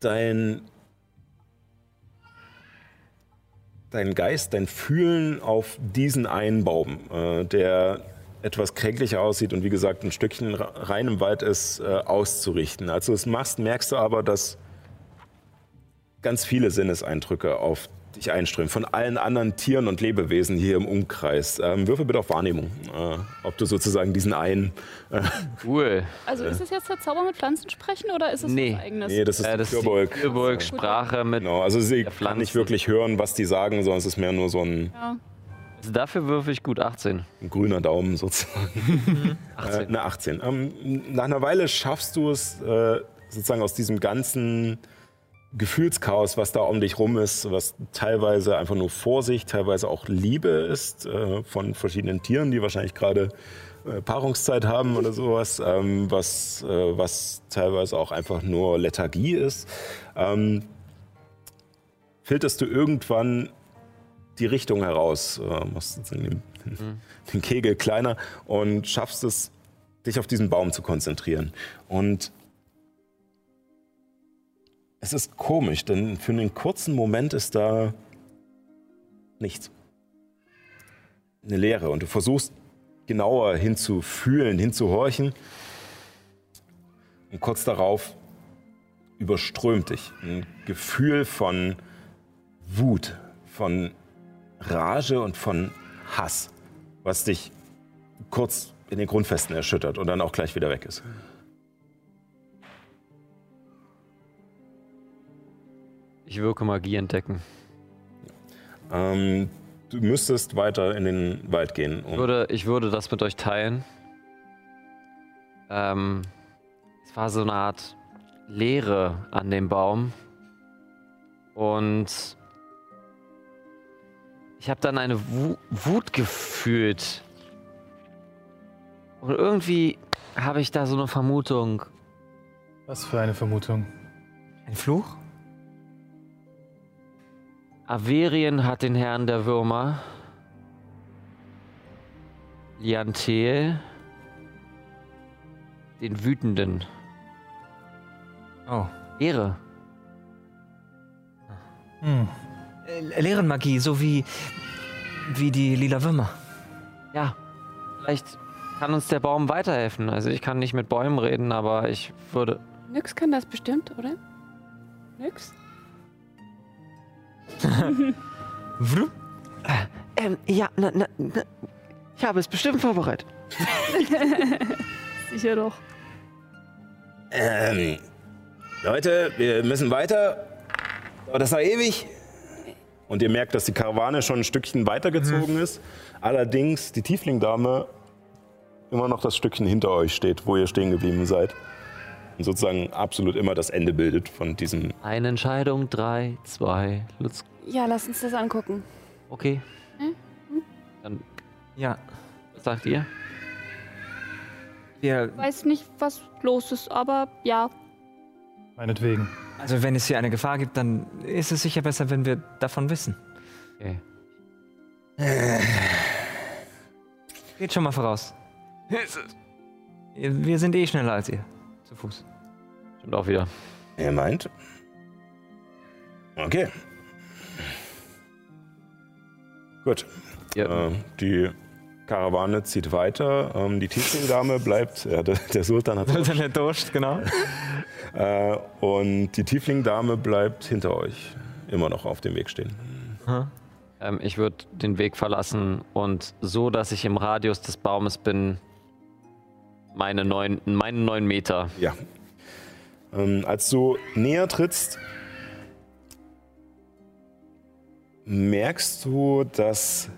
dein, dein Geist, dein Fühlen auf diesen einen Baum, äh, der etwas kränklicher aussieht und wie gesagt ein Stückchen rein im Wald ist, äh, auszurichten. Als du es machst, merkst du aber, dass ganz viele Sinneseindrücke auf dich einströmen. Von allen anderen Tieren und Lebewesen hier im Umkreis. Ähm, würfel bitte auf Wahrnehmung, äh, ob du sozusagen diesen einen. Äh, Cool. Also ist es jetzt der Zauber mit Pflanzen sprechen oder ist es Nee. was eigenes? nee, das ist Äh, das ist die Fürbolg. Fürbolg-Sprache mit. Genau, also sie der kann nicht wirklich hören, was die sagen, sondern es ist mehr nur so ein, Ja. Also dafür würfe ich gut 18. ein grüner Daumen sozusagen. 18. Äh, eine 18. Ähm, nach einer Weile schaffst du es äh, sozusagen aus diesem ganzen Gefühlschaos, was da um dich rum ist, was teilweise einfach nur Vorsicht, teilweise auch Liebe ist äh, von verschiedenen Tieren, die wahrscheinlich gerade äh, Paarungszeit haben oder sowas, ähm, was, äh, was teilweise auch einfach nur Lethargie ist. Ähm, filterst du irgendwann die Richtung heraus, äh, machst sozusagen den, den Kegel kleiner und schaffst es, dich auf diesen Baum zu konzentrieren. Und es ist komisch, denn für einen kurzen Moment ist da nichts. Eine Leere. Und du versuchst genauer hinzufühlen, hinzuhorchen. Und kurz darauf überströmt dich ein Gefühl von Wut, von Rage und von Hass, was dich kurz in den Grundfesten erschüttert und dann auch gleich wieder weg ist. Ich wirke Magie entdecken. Ähm, du müsstest weiter in den Wald gehen. Ich würde, ich würde das mit euch teilen. Ähm, es war so eine Art Leere an dem Baum. Und ich habe dann eine Wu Wut gefühlt. Und irgendwie habe ich da so eine Vermutung. Was für eine Vermutung. Ein Fluch? Averien hat den Herrn der Würmer. Liantel. Den Wütenden. Oh. Ehre. Hm. Äh, Leerenmagie, so wie, wie die lila Würmer. Ja, vielleicht kann uns der Baum weiterhelfen. Also ich kann nicht mit Bäumen reden, aber ich würde. Nyx kann das bestimmt, oder? Nyx? Vrr. Ähm, ja, na, na, na, ich habe es bestimmt vorbereitet. Sicher doch. ähm, Leute, wir müssen weiter. Aber das war ewig. Und ihr merkt, dass die Karawane schon ein Stückchen weitergezogen ist. Allerdings die Tiefling-Dame immer noch das Stückchen hinter euch steht, wo ihr stehen geblieben seid. sozusagen absolut immer das Ende bildet von diesem. Eine Entscheidung, drei, zwei, let's. Ja, lass uns das angucken. Okay. Hm? Dann, Ja, was sagt ihr? wir, Weiß nicht, was los ist, aber ja. Meinetwegen. Also wenn es hier eine Gefahr gibt, dann ist es sicher besser, wenn wir davon wissen. Okay. Geht schon mal voraus. Wir sind eh schneller als ihr. Zu Fuß. Stimmt auch wieder. Er meint. Okay. Gut. Ja. Äh, die Karawane zieht weiter. Ähm, die Tiefling-Dame bleibt. Ja, der, der Sultan hat. Dann der Durst, genau. äh, und die Tiefling-Dame bleibt hinter euch. Immer noch auf dem Weg stehen. Ähm, ich würde den Weg verlassen und so, dass ich im Radius des Baumes bin, meine neun, meine neun Meter. Ja. Ähm, als du näher trittst, merkst du, dass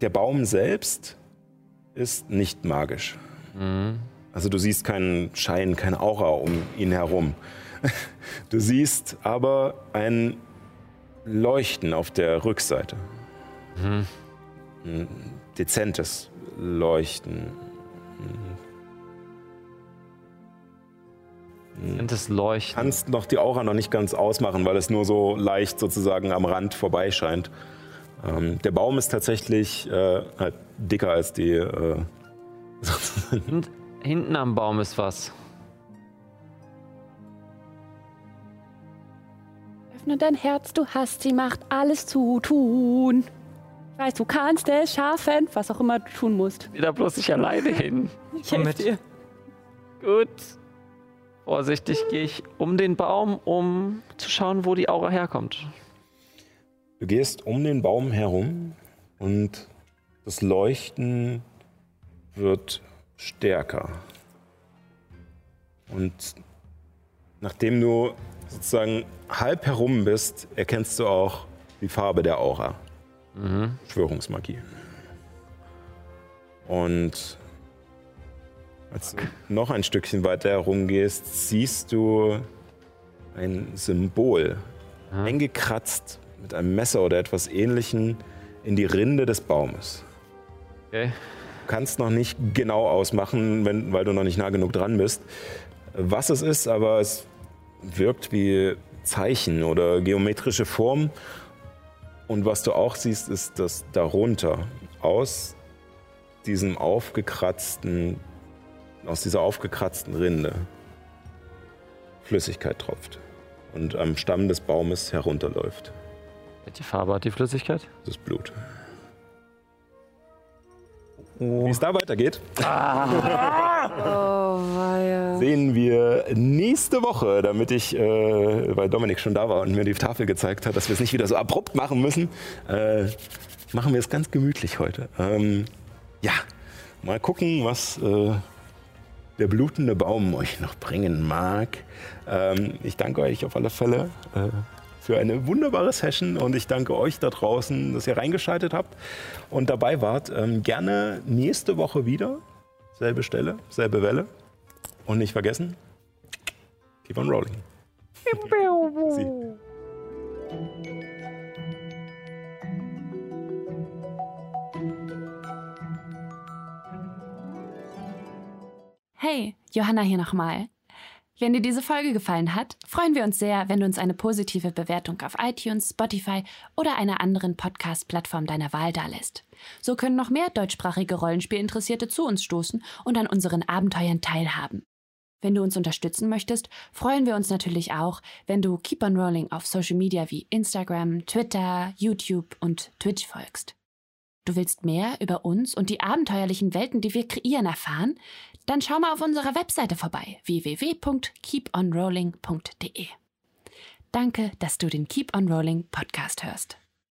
der Baum selbst ist nicht magisch. Mhm. Also du siehst keinen Schein, keine Aura um ihn herum. Du siehst aber ein Leuchten auf der Rückseite. Mhm. Ein dezentes Leuchten. Das Leuchten. kannst noch die Aura noch nicht ganz ausmachen, weil es nur so leicht sozusagen am Rand vorbeischeint. Ähm, der Baum ist tatsächlich äh, halt dicker als die. Äh, Hint, hinten am Baum ist was. Öffne dein Herz, du hast die Macht, alles zu tun. Ich weiß, du kannst es schaffen, was auch immer du tun musst. Geh da bloß nicht alleine hin. Ich helfe dir. Gut. Vorsichtig gehe ich um den Baum, um zu schauen, wo die Aura herkommt. Du gehst um den Baum herum und das Leuchten wird stärker. Und nachdem du sozusagen halb herum bist, erkennst du auch die Farbe der Aura. Mhm. Schwörungsmagie. Und als du noch ein Stückchen weiter herumgehst, siehst du ein Symbol, eingekratzt mit einem Messer oder etwas ähnlichem in die Rinde des Baumes. Okay. Du kannst noch nicht genau ausmachen, wenn, weil du noch nicht nah genug dran bist, was es ist, aber es wirkt wie Zeichen oder geometrische Formen. Und was du auch siehst, ist, dass darunter aus diesem aufgekratzten, aus dieser aufgekratzten Rinde Flüssigkeit tropft und am Stamm des Baumes herunterläuft. Welche Farbe hat die Flüssigkeit? Das ist Blut. Wie es da weitergeht, Oh, weia. sehen wir nächste Woche, damit ich, äh, weil Dominik schon da war und mir die Tafel gezeigt hat, dass wir es nicht wieder so abrupt machen müssen, äh, machen wir es ganz gemütlich heute. Ähm, ja, mal gucken, was äh, der blutende Baum euch noch bringen mag. Ähm, ich danke euch auf alle Fälle äh, für eine wunderbare Session und ich danke euch da draußen, dass ihr reingeschaltet habt und dabei wart. Ähm, gerne nächste Woche wieder. Selbe Stelle, selbe Welle. Und nicht vergessen, keep on rolling. Sie. Hey, Johanna hier nochmal. Wenn dir diese Folge gefallen hat, freuen wir uns sehr, wenn du uns eine positive Bewertung auf iTunes, Spotify oder einer anderen Podcast-Plattform deiner Wahl dalässt. So können noch mehr deutschsprachige Rollenspielinteressierte zu uns stoßen und an unseren Abenteuern teilhaben. Wenn du uns unterstützen möchtest, freuen wir uns natürlich auch, wenn du Keep on Rolling auf Social Media wie Instagram, Twitter, YouTube und Twitch folgst. Du willst mehr über uns und die abenteuerlichen Welten, die wir kreieren, erfahren? Dann schau mal auf unserer Webseite vorbei www.keeponrolling.de. Danke, dass du den Keep on Rolling Podcast hörst.